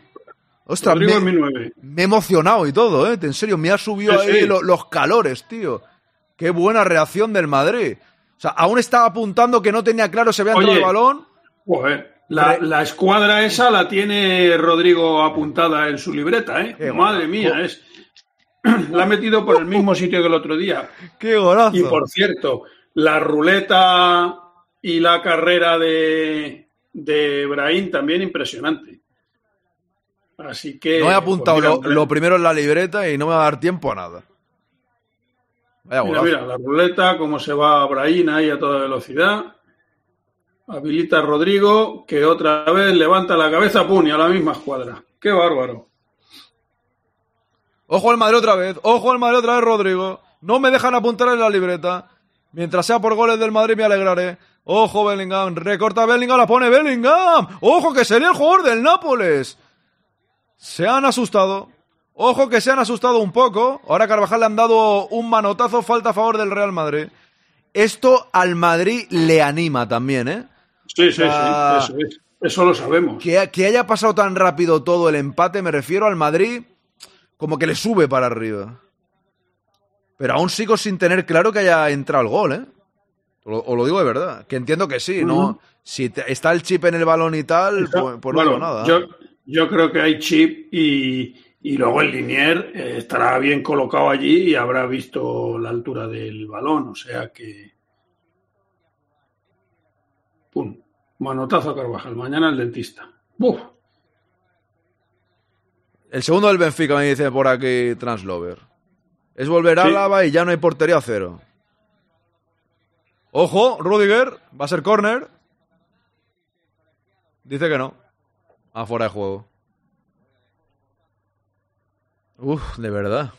B: Ostras,
F: Rodrigo
B: me-
F: en mi 9.
B: me he emocionado y todo, ¿eh? En serio, me ha subido
F: Sí,
B: ahí
F: sí.
B: los calores, tío. Qué buena reacción del Madrid. O sea, aún estaba apuntando que no tenía claro si había entrado
F: Oye.
B: el balón.
F: Joder, la, la escuadra esa la tiene Rodrigo apuntada en su libreta, ¿eh?
B: Qué
F: Madre
B: golazo.
F: mía, es... La ha metido por el mismo sitio que el otro día.
B: ¡Qué golazo!
F: Y por cierto, la ruleta y la carrera de, de Brahim también impresionante. Así que.
B: No he apuntado
F: pues
B: lo,
F: mira,
B: lo primero en la libreta y no me va a dar tiempo a nada. Vaya
F: Mira, mira, la ruleta, cómo se va Brahim ahí a toda velocidad. Habilita a Rodrigo, que otra vez levanta la cabeza, pum, y a la misma escuadra. ¡Qué bárbaro!
B: Ojo al Madrid otra vez. Ojo al Madrid otra vez, Rodrigo. No me dejan apuntar en la libreta. Mientras sea por goles del Madrid me alegraré. Ojo Bellingham. Recorta Bellingham. La pone Bellingham. Ojo que sería el jugador del Nápoles. Se han asustado. Ojo que se han asustado un poco. Ahora a Carvajal le han dado un manotazo. Falta a favor del Real Madrid. Esto al Madrid le anima también, ¿eh?
F: Sí, sí,
B: Ah.
F: sí, eso es. Eso lo sabemos.
B: Que, que haya pasado tan rápido todo el empate, me refiero al Madrid, como que le sube para arriba. Pero aún sigo sin tener claro que haya entrado el gol, ¿eh? O lo, o lo digo de verdad. Que entiendo que sí, ¿no? Si te- está el chip en el balón y tal, pues, pues
F: bueno,
B: nada.
F: Yo, yo creo que hay chip y, y luego el Linier eh, estará bien colocado allí y habrá visto la altura del balón. O sea que. Pum. Manotazo a Carvajal. Mañana el dentista. Buf.
B: El segundo del Benfica me dice por aquí Translover. Es volver a
F: Sí.
B: Álava y ya no hay portería cero. Ojo, Rudiger, va a ser córner. Dice que no. Afuera de juego. Uf, de verdad.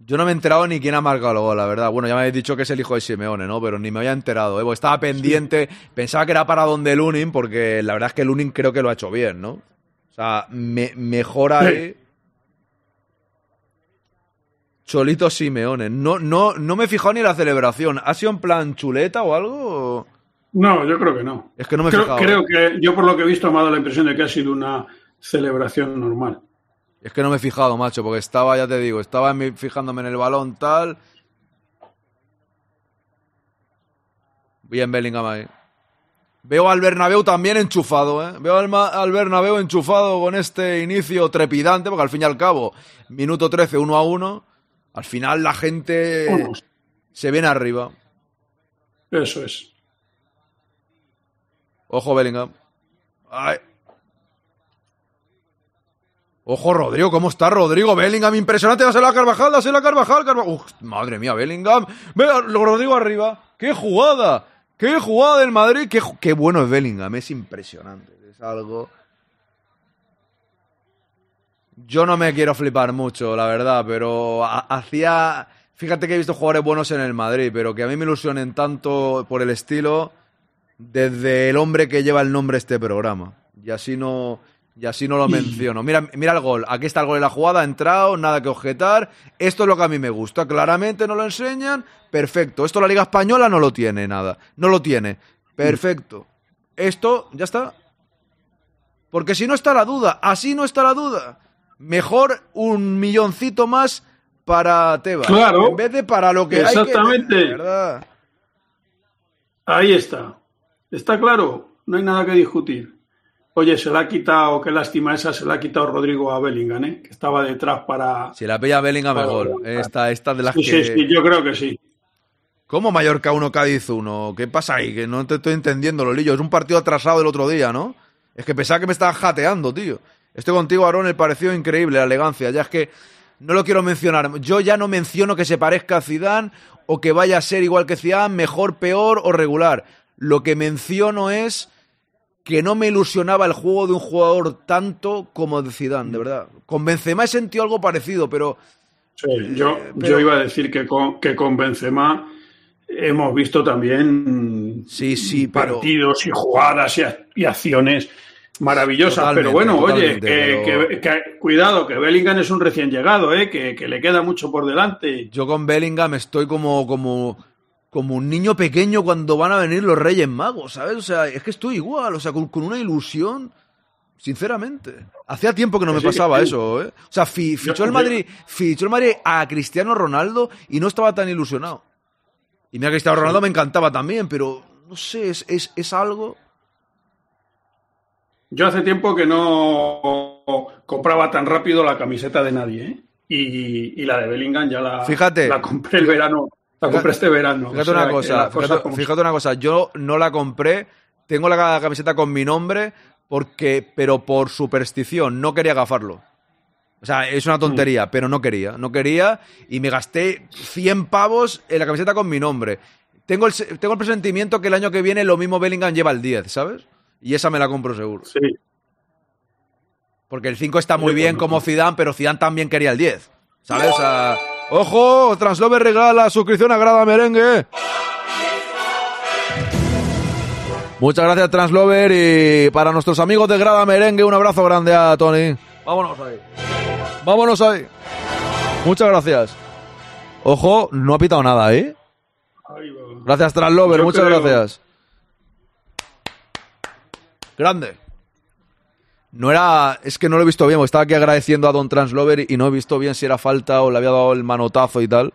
B: Yo no me he enterado ni quién ha marcado el gol, la verdad. Bueno, ya me habéis dicho que es el hijo de Simeone, ¿no? Pero ni me había enterado, ¿eh? Estaba pendiente. Pensaba que era para donde Lunin, porque la verdad es que Lunin creo que lo ha hecho bien, ¿no? O sea, me, mejor ahí. Cholito Simeone. No, no, no me he fijado ni la celebración. ¿Ha sido en plan chuleta o algo?
F: No, yo creo que no.
B: Es que no me he
F: creo,
B: fijado.
F: creo que yo, por lo que he visto, me ha dado la impresión de que ha sido una celebración normal.
B: Es que no me he fijado, macho, porque estaba, ya te digo, estaba fijándome en el balón, tal. Bien Bellingham ahí. Veo al Bernabéu también enchufado, ¿eh? Veo al, al Bernabéu enchufado con este inicio trepidante, porque al fin y al cabo, minuto 13, 1 a 1. Al final la gente se viene arriba.
F: eso es.
B: Ojo Bellingham. Ay. Ojo Rodrigo, ¿cómo está Rodrigo? Bellingham, impresionante, dásela a Carvajal, dásela a Carvajal, Carvajal. Uf, madre mía, Bellingham. Ve a Rodrigo arriba. ¡Qué jugada! ¡Qué jugada del Madrid! ¡Qué, qué bueno es Bellingham! Es impresionante. Es algo... Yo no me quiero flipar mucho, la verdad, pero ha- hacía... Fíjate que he visto jugadores buenos en el Madrid, pero que a mí me ilusionen tanto por el estilo desde el hombre que lleva el nombre este programa. Y así no, y así no lo menciono. Mira, mira el gol. Aquí está el gol de la jugada, ha entrado, nada que objetar. Esto es lo que a mí me gusta. Claramente no lo enseñan. Perfecto. Esto la Liga Española no lo tiene, nada. No lo tiene. Perfecto. Esto, ya está. Porque si no está la duda, así no está la duda. Mejor un milloncito más para Tebas.
F: Claro.
B: En vez de para lo que hay que
F: Exactamente.
B: ¿verdad?
F: Ahí está. Está claro, no hay nada que discutir. Oye, se la ha quitado, qué lástima esa, se la ha quitado Rodrigo a Bellingham, ¿eh? que estaba detrás para...
B: Si la pilla Bellingham
F: Para
B: mejor. Esta, esta de las
F: Sí,
B: que...
F: sí, sí, yo creo que sí.
B: ¿Cómo Mallorca 1, Cádiz 1? ¿Qué pasa ahí? Que no te estoy entendiendo, Lolillo. Es un partido atrasado del otro día, ¿no? Es que pensaba que me estaban jateando, tío. Estoy contigo, Aaron, el pareció increíble, la elegancia. Ya es que no lo quiero mencionar. Yo ya no menciono que se parezca a Zidane o que vaya a ser igual que Zidane, mejor, peor o regular. Lo que menciono es que no me ilusionaba el juego de un jugador tanto como de Zidane, de verdad. Con Benzema he sentido algo parecido, pero
F: Sí, yo,
B: pero-
F: yo iba a decir que con, que con Benzema hemos visto también
B: sí, sí, pero...
F: partidos y jugadas y acciones maravillosas.
B: Totalmente,
F: pero bueno, oye, que,
B: pero-
F: que- que- cuidado, que Bellingham es un recién llegado, ¿eh? que, que le queda mucho por delante.
B: Yo con Bellingham estoy como, como, como un niño pequeño cuando van a venir los Reyes Magos, ¿sabes? O sea, es que estoy igual, o sea, con, con una ilusión, sinceramente. Hacía tiempo que no me
F: sí,
B: pasaba
F: sí.
B: eso, ¿eh? O sea, fi- fichó el Madrid, fichó el Madrid a Cristiano Ronaldo y no estaba tan ilusionado. Y mira, Cristiano Ronaldo me encantaba también, pero no sé, es, es, es algo.
F: Yo hace tiempo que no compraba tan rápido la camiseta de nadie, ¿eh? Y, y la de Bellingham ya la,
B: Fíjate.
F: la compré el verano, la
B: Fíjate-
F: compré este verano.
B: Fíjate
F: o sea,
B: una cosa, fíjate,
F: como
B: fíjate una cosa, yo no la compré, tengo la camiseta con mi nombre porque, pero por superstición, no quería gafarlo. O sea, es una tontería, pero no quería. No quería y me gasté 100 pavos en la camiseta con mi nombre. Tengo el, tengo el presentimiento que el año que viene lo mismo Bellingham lleva el 10, ¿sabes? Y esa me la compro seguro.
F: Sí.
B: Porque el 5 está muy
F: Sí,
B: bien como Zidane, pero Zidane también quería el 10. ¿Sabes? O sea, ¡Ojo! Translover regala suscripción a Grada Merengue. Muchas gracias, Translover. Y para nuestros amigos de Grada Merengue, un abrazo grande a Tony. Vámonos ahí. Vámonos ahí. Muchas gracias. Ojo, no ha pitado nada, ¿eh? Gracias, Translover.
F: Yo
B: Muchas
F: creo-
B: gracias. Grande. No era. Es que no lo he visto bien, porque estaba aquí agradeciendo a Don Translover y no he visto bien si era falta o le había dado el manotazo y tal.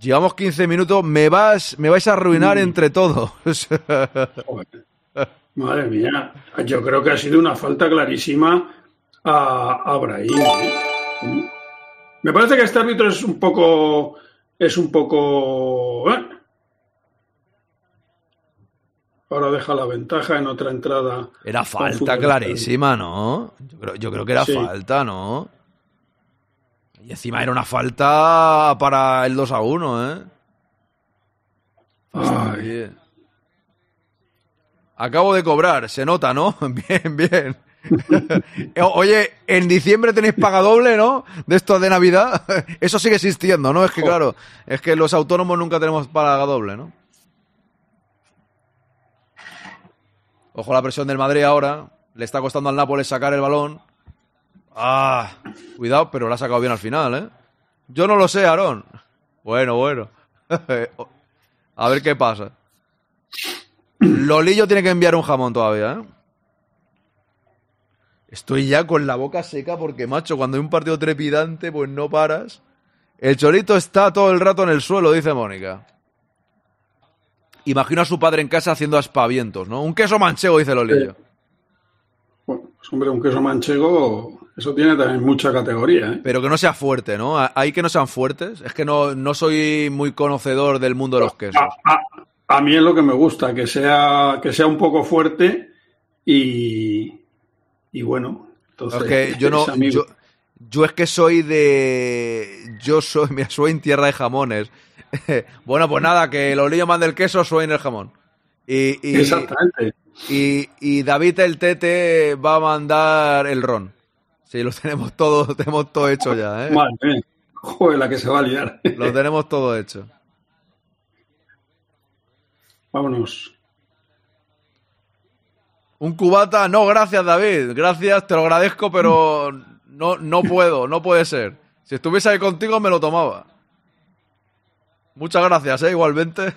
B: Llevamos 15 minutos, me vas, me vais a arruinar entre todos.
F: Madre mía, yo creo que ha sido una falta clarísima a, a Brahim. ¿eh? Me parece que este árbitro es un poco. Es un poco. ¿eh? Ahora deja la ventaja en otra entrada.
B: Era falta clarísima, ¿no? Yo creo, yo creo que era
F: Sí.
B: falta, ¿no? Y encima era una falta para el 2 a 1, ¿eh?
F: Ay,
B: Bien. Acabo de cobrar, se nota, ¿no? Bien, bien. Oye, en diciembre tenéis paga doble, ¿no? De esto de Navidad. Eso sigue existiendo, ¿no? Es que, claro, es que los autónomos nunca tenemos paga doble, ¿no? Ojo la presión del Madrid ahora. Le está costando al Nápoles sacar el balón. Ah, cuidado, pero lo ha sacado bien al final, ¿eh? Yo no lo sé, Aarón. Bueno, bueno. A ver qué pasa. Lolillo tiene que enviar un jamón todavía, ¿eh? Estoy ya con la boca seca porque, macho, cuando hay un partido trepidante, pues no paras. El chorito está todo el rato en el suelo, dice Mónica. Imagino a su padre en casa haciendo aspavientos, ¿no? Un queso manchego, dice Lolillo.
F: bueno, pues hombre, un queso manchego, eso tiene también mucha categoría. ¿eh?
B: Pero que no sea fuerte, ¿no? Hay que no sean fuertes. Es que no, no soy muy conocedor del mundo de los quesos.
F: A, a- a mí es lo que me gusta, que sea, que sea un poco fuerte y, y bueno. Entonces,
B: Es que yo no. Yo, yo es que soy de. Yo soy. Mira, soy en tierra de jamones. bueno, pues nada, que el olillo mande el queso, en el jamón. Y, y,
F: Exactamente.
B: y, y David el Tete va a mandar el ron. Sí, lo tenemos todo, tenemos todo hecho ya, ¿eh?
F: Madre. Joder, la que se va a liar.
B: Lo tenemos todo hecho.
F: Vámonos.
B: Un cubata, no, gracias David, gracias, te lo agradezco, pero no, no puedo, no puede ser. Si estuviese ahí contigo me lo tomaba. Muchas gracias, ¿eh? igualmente.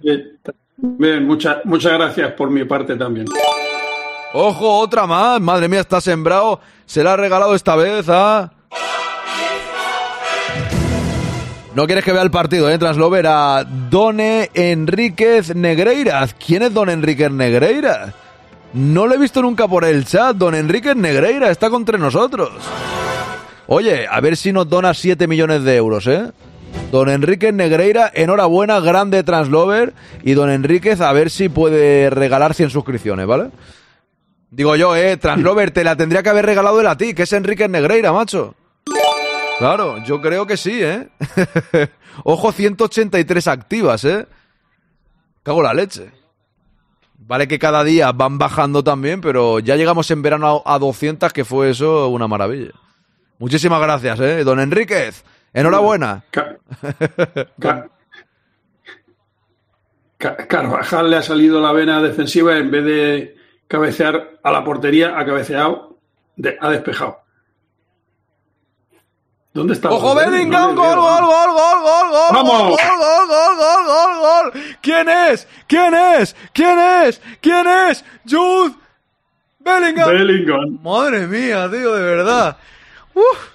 F: Bien, bien, muchas muchas gracias por mi parte también.
B: Ojo, otra más, madre mía, está sembrado. Se la ha regalado esta vez a... No quieres que vea el partido, ¿eh? Translover a Done Enríquez Negreiras. ¿Quién es Don Enríquez Negreiras? No lo he visto nunca por el chat. Don Enríquez Negreira está contra nosotros. Oye, a ver si nos dona 7 millones de euros, ¿eh? Don Enríquez Negreira, enhorabuena, grande Translover. Y Don Enríquez, a ver si puede regalar 100 suscripciones, ¿vale? Digo yo, eh, Translover, te la tendría que haber regalado él a ti, que es Enríquez Negreira, macho. Claro, yo creo que sí, ¿eh? Ojo, 183 activas, ¿eh? Cago la leche. Vale que cada día van bajando también, pero ya llegamos en verano a a 200, que fue eso una maravilla. Muchísimas gracias, ¿eh? Don Enríquez, enhorabuena.
F: Ca- Ca- Ca- Carvajal le ha salido la vena defensiva en vez de cabecear a la portería, ha cabeceado, de- ha despejado. ¿Dónde está?
B: ¡Ojo? Bellingham! ¡Gol,
F: veo.
B: gol, gol, gol, gol, gol!
F: ¡Vamos!
B: ¡Gol, gol, gol, gol, gol, gol! ¿Quién es? ¿Quién es? ¿Quién es? ¿Quién es? ¡Jude! ¡Bellingham!
F: Bellingham.
B: Madre mía, tío, de verdad. Uf.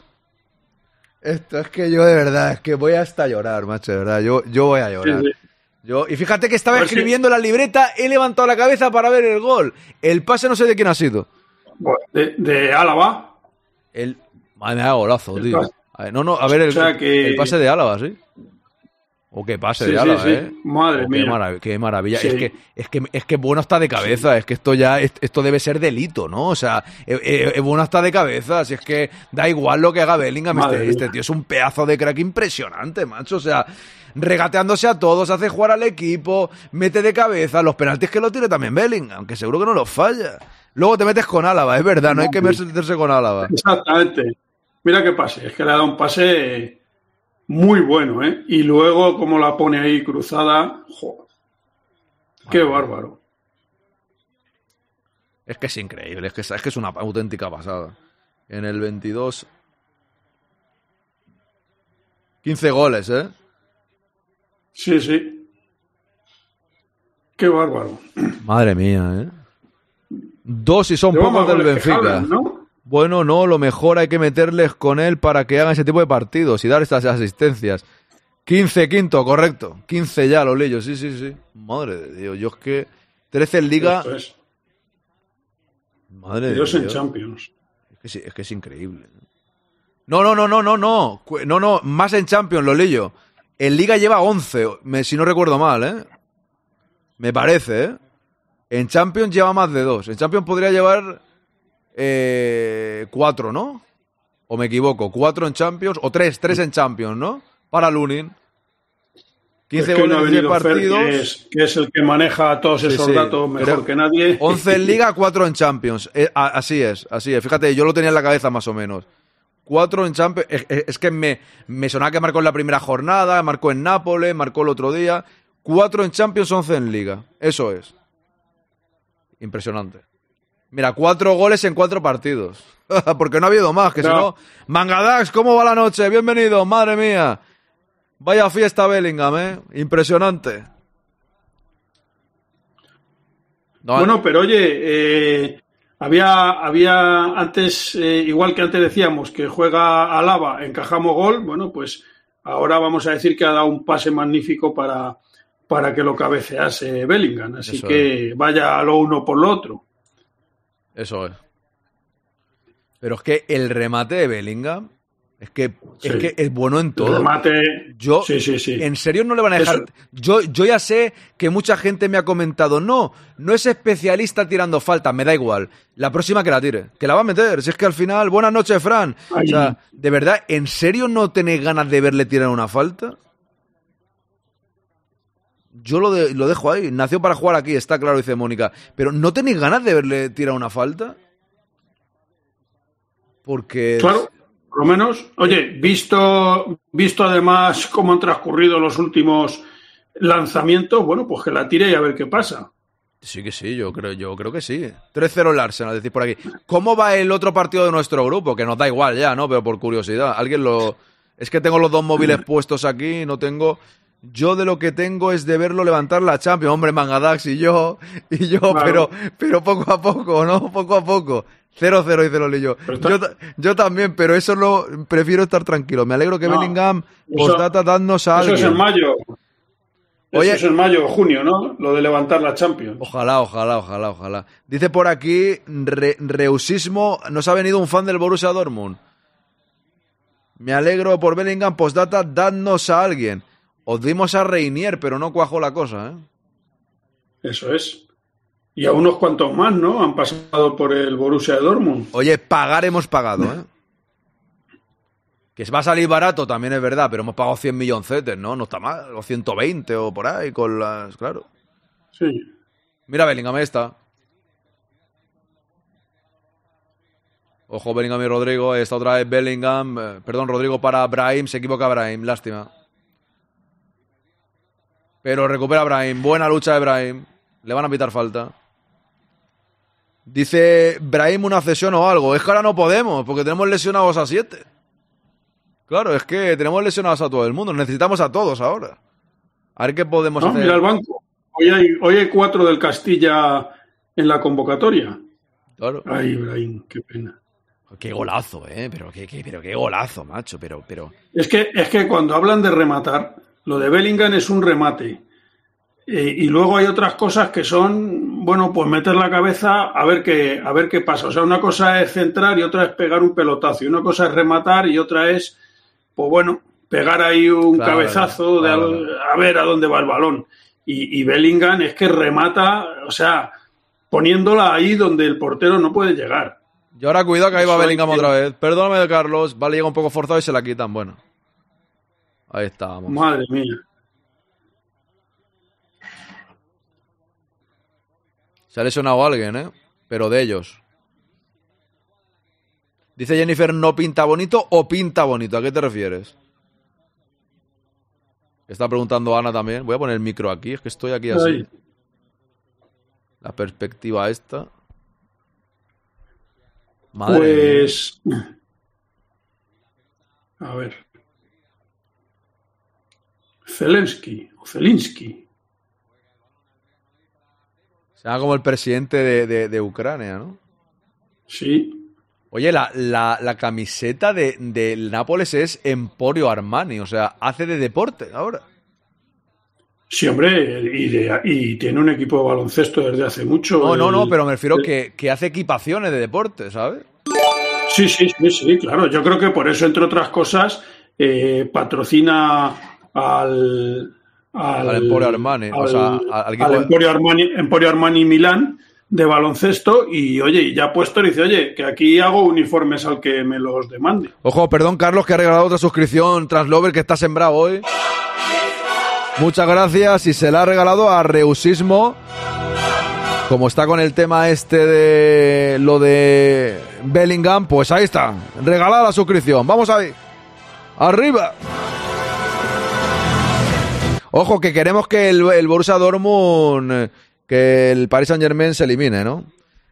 B: Esto es que yo de verdad, es que voy hasta llorar, macho, de verdad. Yo, yo voy a llorar.
F: Sí, sí.
B: Yo, y fíjate que estaba escribiendo la libreta, he levantado la cabeza para ver el gol. El pase no sé de quién ha sido.
F: De, de Álava.
B: El. Madre mía, golazo,
F: El
B: tío.
F: pase.
B: A no, no, a ver el,
F: O sea que-
B: el pase de Álava, sí. O que pase
F: Sí,
B: de
F: sí,
B: Álava,
F: sí.
B: ¿eh?
F: Madre
B: Oh,
F: mía.
B: Qué, marav- qué maravilla.
F: Sí.
B: Es, que, es, que, es que bueno está de cabeza. Es que esto ya, es- esto debe ser delito, ¿no? O sea, eh, eh, eh, bueno está de cabeza. Si es que da igual lo que haga Bellingham. Este, este tío es un pedazo de crack impresionante, macho. O sea, regateándose a todos, hace jugar al equipo, mete de cabeza. Los penaltis que lo tire también Bellingham, que seguro que no los falla. Luego te metes con Álava, es verdad, no hay que meterse con Álava.
F: Exactamente. Mira qué pase, es que le ha dado un pase muy bueno, ¿eh? Y luego, como la pone ahí cruzada, jo, qué bárbaro.
B: Es que es increíble, es que es, es que es una auténtica pasada. En el 22. 15 goles, ¿eh?
F: Sí, sí. Qué bárbaro.
B: Madre mía, ¿eh? Dos y son pocos del Benfica. Bueno, no, lo mejor hay que meterles con él para que hagan ese tipo de partidos y dar estas asistencias. 15 quinto, correcto. 15 ya, los leyos, sí, sí, sí. Madre de Dios, yo es que 13 en liga.
F: Es.
B: Madre de
F: Dios en. Champions.
B: Es que, sí, es que es increíble. No, no, no, no, no, no. No, no, más en Champions, lo leyo. En Liga lleva 11, me- si no recuerdo mal, ¿eh? Me parece, ¿eh? En Champions lleva más de dos. En Champions podría llevar eh, cuatro, ¿no? O me equivoco, cuatro en Champions, o tres, tres en Champions, ¿no? Para Lunin. 15
F: Es que no
B: goles en 10
F: venido Fer,
B: partidos.
F: que es, que es el que maneja todos
B: Sí,
F: esos
B: sí.
F: datos mejor
B: Creo-
F: que nadie.
B: 11 en Liga, 4 en Champions. Eh, a- así es, así es. Fíjate, yo lo tenía en la cabeza más o menos. 4 en Champions. Es que me, me sonaba que marcó en la primera jornada, marcó en Nápoles, marcó el otro día. 4 en Champions, 11 en Liga. Eso es. Impresionante. Mira, 4 goles en 4 partidos. Porque no ha habido más, que si
F: No.
B: Mangadax, ¿cómo va la noche? Bienvenido, madre mía. Vaya fiesta Bellingham, ¿eh? Impresionante. No,
F: Bueno, pero oye, eh, había, había antes, eh, igual que antes decíamos, que juega Alaba, encajamos gol, bueno, pues ahora vamos a decir que ha dado un pase magnífico para, para que lo cabecease Bellingham. Así
B: Eso
F: que vaya lo uno por lo otro.
B: Eso es. Pero es que el remate de Bellingham es que, es, que es bueno en
F: El
B: todo.
F: remate.
B: Yo,
F: sí, sí, sí.
B: en serio no le van a dejar.
F: Eso-
B: Yo, yo ya sé que mucha gente me ha comentado, no, no es especialista tirando faltas, me da igual. La próxima que la tire, que la va a meter. Si es que al final, buenas noches, Fran. O sea, de verdad, ¿en serio no tenéis ganas de verle tirar una falta? Yo lo, de- lo dejo ahí. Nació para jugar aquí, está claro, dice Mónica. Pero ¿no tenéis ganas de verle tirar una falta? Porque.
F: Claro, por lo menos. Oye, visto, visto además cómo han transcurrido los últimos lanzamientos, bueno, pues que la tire y a ver qué pasa.
B: Sí que sí, yo creo, yo creo que sí. 3-0 el Arsenal, decís por aquí. ¿Cómo va el otro partido de nuestro grupo? Que nos da igual ya, ¿no? Pero por curiosidad. Alguien lo. Es que tengo los dos móviles puestos aquí, no tengo. Yo de lo que tengo es de verlo levantar la Champions. Hombre, Mangadax y yo, y yo,
F: Claro.
B: pero, pero poco a poco, ¿no? Poco a poco. 0-0 dice
F: está-
B: Yo, ta- yo también, pero eso lo prefiero estar tranquilo. Me alegro que
F: No,
B: Bellingham,
F: eso-
B: postdata, dadnos a
F: Eso es
B: alguien.
F: en mayo.
B: Oye-
F: Eso es en mayo o junio, ¿no? Lo de levantar la Champions.
B: Ojalá, ojalá, ojalá, ojalá. Dice por aquí, re- Reusismo, nos ha venido un fan del Borussia Dortmund. Me alegro por Bellingham, postdata, dadnos a alguien. Os dimos a Reinier, pero no cuajó la cosa, ¿eh?
F: Eso es. Y a unos cuantos más, ¿no? Han pasado por el Borussia Dortmund.
B: Oye, pagar hemos pagado, ¿eh? Que va a salir barato también es verdad, pero hemos pagado 100 milloncetes, ¿no? No está mal, o 120 o por ahí, con las... Claro.
F: Sí.
B: Mira Bellingham, está. Ojo, Bellingham y Rodrigo. está otra vez Bellingham. eh, perdón, Rodrigo para Brahim. Se equivoca Brahim. Lástima. Pero recupera Brahim. Buena lucha de Brahim. Le van a pitar falta. Dice Brahim una cesión o algo. Es que ahora no podemos porque tenemos lesionados a siete. Claro, es que tenemos lesionados a todo el mundo. Necesitamos a todos ahora. A ver qué podemos
F: No,
B: hacer.
F: mira el banco. Hoy hay, hoy hay cuatro del Castilla en la convocatoria.
B: Claro.
F: Ay, Ibrahim, qué pena.
B: Qué golazo, eh. Pero qué, qué- pero qué golazo, macho. Pero, pero.
F: Es que, es que cuando hablan de rematar, lo de Bellingham es un remate. Eh, y luego hay otras cosas que son, bueno, pues meter la cabeza a ver qué, a ver qué pasa. O sea, una cosa es centrar y otra es pegar un pelotazo. Y una cosa es rematar y otra es, pues bueno, pegar ahí un
B: Claro,
F: cabezazo de
B: claro.
F: a ver a dónde va el balón. Y, y Bellingham es que remata, o sea, poniéndola ahí donde el portero no puede llegar.
B: Y ahora cuidado que ahí va Bellingham otra vez. Perdóname, Carlos. Vale, llega un poco forzado y se la quitan. Bueno. Ahí estábamos.
F: Madre mía.
B: Se ha lesionado alguien, ¿eh? Pero de ellos. Dice Jennifer, ¿no pinta bonito o pinta bonito? ¿A qué te refieres? Está preguntando Ana también. Voy a poner el micro aquí, es que estoy aquí así.
F: Ay.
B: La perspectiva esta. Madre mía.
F: Pues. A ver. Zelensky o Zelinsky.
B: Será como el presidente de, de- de Ucrania, ¿no?
F: Sí.
B: Oye, la, la- la camiseta de, del Nápoles es Emporio Armani, o sea, hace de deporte ahora.
F: Sí, hombre, y, de- y tiene un equipo de baloncesto desde hace mucho.
B: No, no, no, pero me refiero
F: el-
B: que, que hace equipaciones de deporte, ¿sabes?
F: Sí, sí, sí, sí, claro. Yo creo que por eso, entre otras cosas, eh, patrocina al. Al,
B: Al Emporio Armani, o
F: al-
B: sea, al- al
F: Emporio Armani, Emporio Armani Milán de baloncesto. Y oye, y ya ha puesto, dice, oye, que aquí hago uniformes al que me los demande.
B: Ojo, perdón, Carlos, que ha regalado otra suscripción Translover que está sembrado hoy. Muchas gracias y se la ha regalado a Reusismo. Como está con el tema este de lo de Bellingham, pues ahí está. Regalada la suscripción. Vamos ahí. Arriba. Ojo, que queremos que el, el Borussia Dortmund, eh, que el Paris Saint Germain se elimine, ¿no?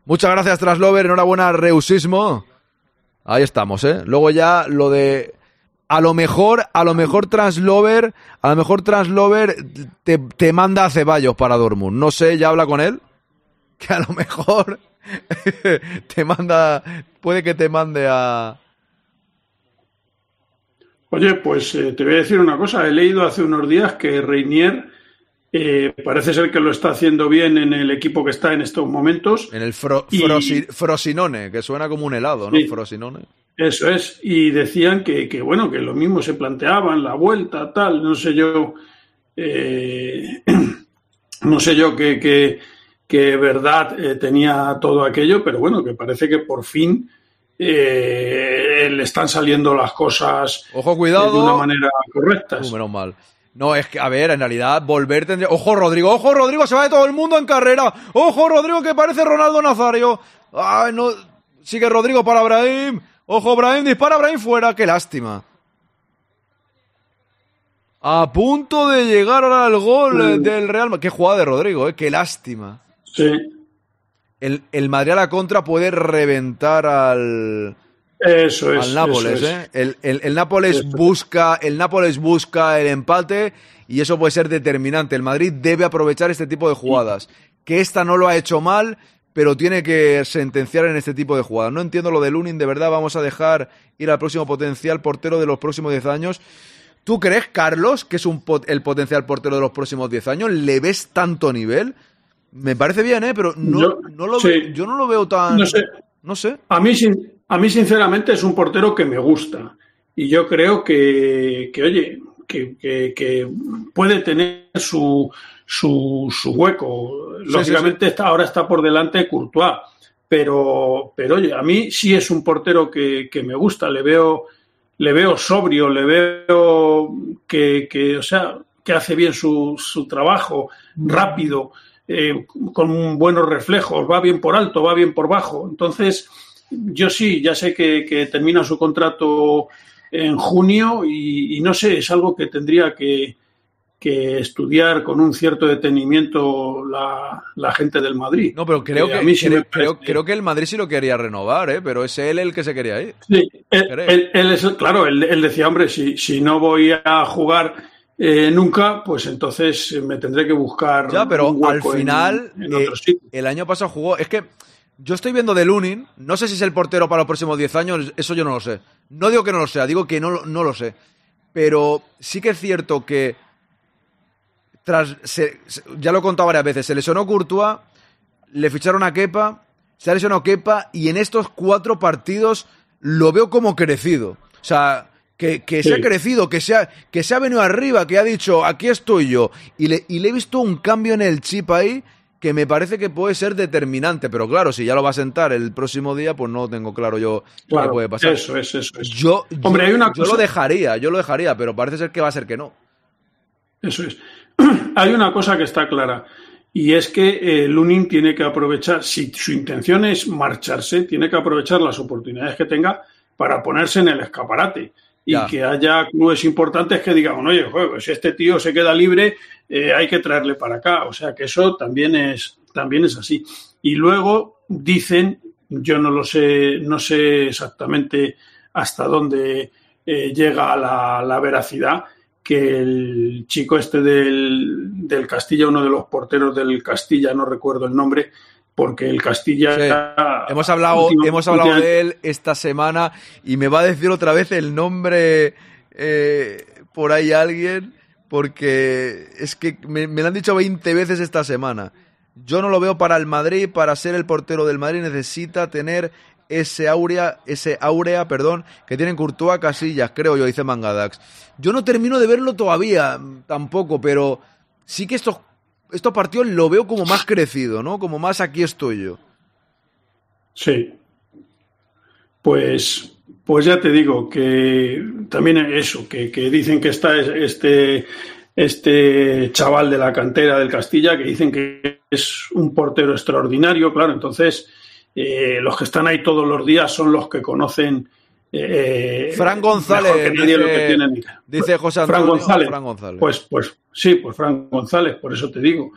B: Muchas gracias, Translover. Enhorabuena, Reusismo. Ahí estamos, ¿eh? Luego ya lo de... A lo mejor, a lo mejor Translover, a lo mejor Translover te, te manda a Ceballos para Dortmund. No sé, ya habla con él. Que a lo mejor te manda, puede que te mande a...
F: Oye, pues eh, te voy a decir una cosa. He leído hace unos días que Reinier eh, parece ser que lo está haciendo bien en el equipo que está en estos momentos.
B: En el fro-
F: Y-
B: frosi- Frosinone, que suena como un helado, ¿no?
F: Sí.
B: Frosinone.
F: Eso es. Y decían que, que, bueno, que lo mismo se planteaban, la vuelta, tal, no sé yo. eh, no sé yo qué qué- qué verdad tenía todo aquello, pero bueno, que parece que por fin eh, le están saliendo las cosas
B: Ojo,
F: eh,
B: cuidado.
F: de una manera correcta.
B: Uh, menos mal. No, es que, a ver, en realidad, volver tendría. Ojo, Rodrigo, ojo, Rodrigo, se va de todo el mundo en carrera. Ojo, Rodrigo, que parece Ronaldo Nazario. Ay, no. Sigue Rodrigo para Brahim. Ojo, Brahim, dispara Brahim fuera. Qué lástima. A punto de llegar ahora al gol eh, del Real Madrid. Qué jugada de Rodrigo, eh. Qué lástima.
F: Sí,
B: El, el Madrid a la contra puede reventar al.
F: eso es.
B: al Nápoles,
F: eso es.
B: ¿eh? El, el- el Nápoles
F: Eso
B: busca, el Nápoles busca el empate y eso puede ser determinante. El Madrid debe aprovechar este tipo de jugadas. Que esta no lo ha hecho mal, pero tiene que sentenciar en este tipo de jugadas. No entiendo lo de Lunin, de verdad vamos a dejar ir al próximo potencial portero de los próximos 10 años. ¿Tú crees, Carlos, que es un pot- el potencial portero de los próximos 10 años? ¿Le ves tanto nivel? Me parece bien, ¿eh? Pero no,
F: Yo-
B: no lo
F: sí.
B: ve- yo no lo veo tan...
F: No sé.
B: No sé.
F: A mí, a mí, sinceramente, es un portero que me gusta. Y yo creo que, que oye, que, que- que puede tener su, su, su hueco.
B: Sí,
F: Lógicamente, Está, ahora está por delante Courtois. Pero, pero, oye, a mí sí es un portero que, que me gusta. Le veo, le veo sobrio, le veo que, que, o sea, que hace bien su, su trabajo, rápido, eh, con buenos reflejos, va bien por alto, va bien por bajo. Entonces, yo sí, ya sé que, que termina su contrato en junio y, y no sé, es algo que tendría que, que estudiar con un cierto detenimiento la, la gente del Madrid.
B: No, pero creo
F: Eh,
B: que,
F: a mí sí
B: creo, creo- que el Madrid sí lo quería renovar, ¿eh? Pero es él el que se quería ir.
F: Sí, él,
B: Creo.
F: él- él es, el- claro, él, él decía, hombre, si, si no voy a jugar eh, nunca, pues entonces me tendré que buscar.
B: Ya, pero
F: un
B: al
F: en-
B: final,
F: en,
B: eh,
F: otro sitio.
B: el año pasado jugó. Es que yo estoy viendo de Lunin, no sé si es el portero para los próximos 10 años, eso yo no lo sé. No digo que no lo sea, digo que no, lo- no lo sé. Pero sí que es cierto que. Tras, se- se- ya lo he contado varias veces, se lesionó Courtois, le ficharon a Kepa, se ha lesionado Kepa y en estos cuatro partidos lo veo como crecido. O sea, que, que se ha crecido, que se ha, que se ha venido arriba, que ha dicho, aquí estoy yo. Y le, y le he visto un cambio en el chip ahí que me parece que puede ser determinante. Pero claro, si ya lo va a sentar el próximo día, pues no tengo claro yo qué
F: Claro,
B: puede pasar.
F: Eso es, eso es.
B: Yo,
F: Hombre,
B: yo-
F: hay una
B: yo lo
F: cosa-
B: dejaría, yo lo dejaría, pero parece ser que va a ser que no.
F: Eso es. Hay una cosa que está clara y es que eh, Lunin tiene que aprovechar, si su intención es marcharse, tiene que aprovechar las oportunidades que tenga para ponerse en el escaparate y
B: Ya.
F: que haya clubes importantes que digan, oye, pues si este tío se queda libre, eh, hay que traerle para acá. O sea que eso también es, también es así. Y luego dicen, yo no lo sé, no sé exactamente hasta dónde eh, llega la, la veracidad, que el chico este del, del Castilla, uno de los porteros del Castilla, no recuerdo el nombre, porque el Castilla...
B: Sí. Hemos hablado, hemos hablado de él esta semana y me va a decir otra vez el nombre eh, por ahí alguien, porque es que me, me lo han dicho 20 veces esta semana. Yo no lo veo para el Madrid, para ser el portero del Madrid necesita tener ese áurea, ese áurea, perdón, que tienen Courtois Casillas, creo yo, dice Mangadax. Yo no termino de verlo todavía, mm, tampoco, pero sí que estos, estos partidos lo veo como más crecido, ¿no? Como más aquí estoy yo.
F: Sí. Pues, pues ya te digo que también eso, que, que dicen que está este, este chaval de la cantera del Castilla, que dicen que es un portero extraordinario, claro, entonces eh, los que están ahí todos los días son los que conocen. Eh,
B: Fran González,
F: que nadie lo que
B: dice, José
F: Fran
B: Antonio.
F: González.
B: Fran González.
F: Pues, pues sí, pues Fran González, por eso te digo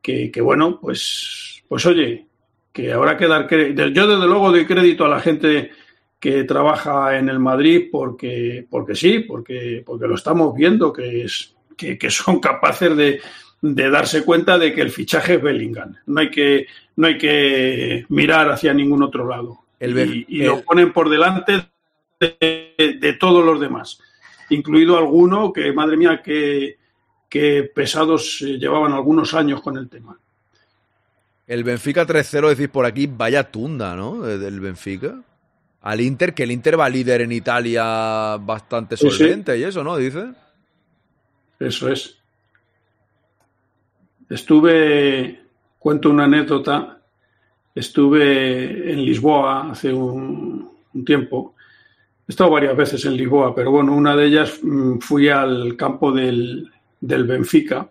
F: que, que bueno, pues, pues oye, que habrá que dar crédito. Yo desde luego doy crédito a la gente que trabaja en el Madrid porque, porque sí, porque, porque lo estamos viendo, que, es, que, que son capaces de, de darse cuenta de que el fichaje es Bellingham. No hay que, no hay que mirar hacia ningún otro lado.
B: El
F: y y
B: el-
F: lo ponen por delante de, de todos los demás, incluido alguno que, madre mía, que, que pesados eh, llevaban algunos años con el tema.
B: El Benfica 3-0, decís por aquí, vaya tunda, ¿no? De- Del Benfica. Al Inter, que el Inter va líder en Italia bastante
F: Sí, sí.
B: solvente y eso, ¿no? Dice.
F: Eso es. Estuve, cuento una anécdota, estuve en Lisboa hace un, un tiempo. He estado varias veces en Lisboa, pero bueno, una de ellas mm, fui al campo del, del Benfica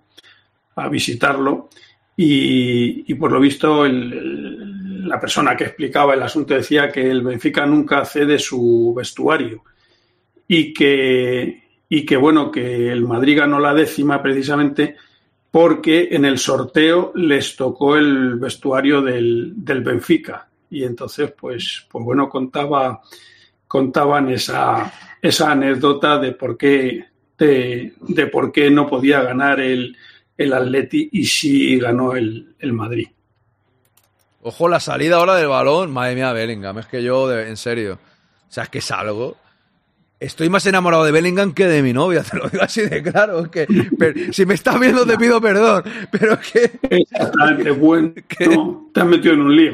F: a visitarlo y, por lo visto la persona que explicaba el asunto decía que el Benfica nunca cede su vestuario y que, y que bueno, que el Madrid ganó la décima precisamente porque en el sorteo les tocó el vestuario del, del Benfica. Y entonces, pues, pues bueno, contaba, contaban esa, esa anécdota de por qué, de, de por qué no podía ganar el, el Atleti y sí ganó el, el Madrid.
B: Ojo, la salida ahora del balón. Madre mía, Bellingham. Es que yo, en serio. O sea, es que salgo. Estoy más enamorado de Bellingham que de mi novia, te lo digo así de claro. Es que, pero- si me estás viendo, te pido perdón. Pero es que
F: Exactamente, bueno, te has metido en un lío.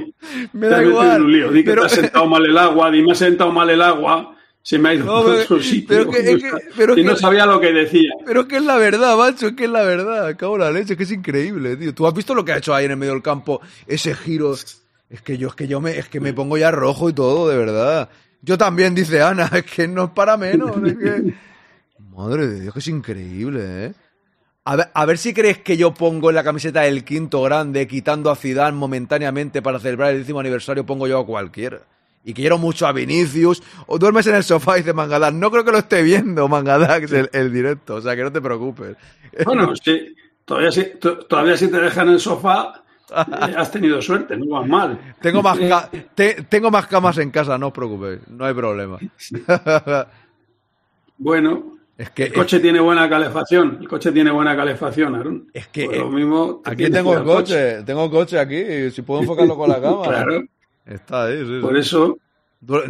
B: me
F: te
B: da
F: has metido en un lío. Di que
B: pero,
F: te has sentado mal el agua, di me ha sentado mal el agua, se me ha ido
B: No, pero-
F: sitio.
B: pero que- es que- pero
F: y
B: que-
F: no sabía lo que decía.
B: pero es que es la verdad, macho. Es que es la verdad. Cago en la leche. Es que es increíble, tío. ¿Tú has visto lo que ha hecho ahí en el medio del campo? Ese giro. Es que yo, es que yo me, es que me pongo ya rojo y todo, de verdad. Yo también, dice Ana, es que no es para menos. Es que... Madre de Dios, que es increíble, ¿eh? A ver, a ver si crees que yo pongo en la camiseta el quinto grande, quitando a Zidane momentáneamente para celebrar el décimo aniversario, pongo yo a cualquiera. Y quiero mucho a Vinicius. O duermes en el sofá y dice Mangadax. No creo que lo esté viendo Mangadax el, el directo. O sea, que no te preocupes.
F: Bueno, sí, todavía, si, to- todavía si te dejan en el sofá, has tenido suerte, no vas mal.
B: Tengo más, te- tengo más camas en casa, no os preocupéis. No hay problema.
F: Bueno,
B: es que,
F: el coche tiene buena calefacción. El coche tiene buena calefacción, Aaron.
B: Es que,
F: Pues
B: eh,
F: lo mismo te
B: aquí tengo el
F: al
B: coche. Tengo el coche aquí. Si puedo enfocarlo con la cámara.
F: Claro,
B: Está ahí, sí, sí.
F: por eso,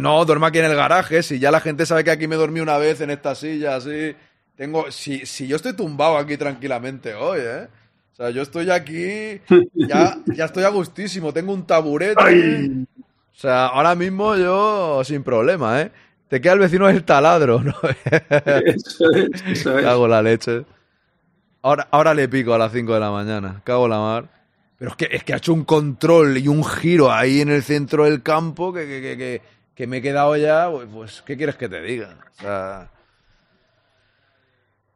B: No, duermo aquí en el garaje. Si ya la gente sabe que aquí me dormí una vez en esta silla, así. Tengo. Si, si yo estoy tumbado aquí tranquilamente hoy, ¿eh? O sea, yo estoy aquí. Ya, ya estoy a gustísimo. Tengo un taburete.
F: ¡ay!
B: O sea, ahora mismo yo sin problema, ¿eh? te queda el vecino del taladro, ¿no?
F: Eso es, eso es.
B: Cago la leche. Ahora, ahora le pico a las 5 de la mañana. Cago la mar. Pero es que, es que ha hecho un control y un giro ahí en el centro del campo que, que, que, que, que me he quedado ya. Pues, pues, ¿qué quieres que te diga? O sea.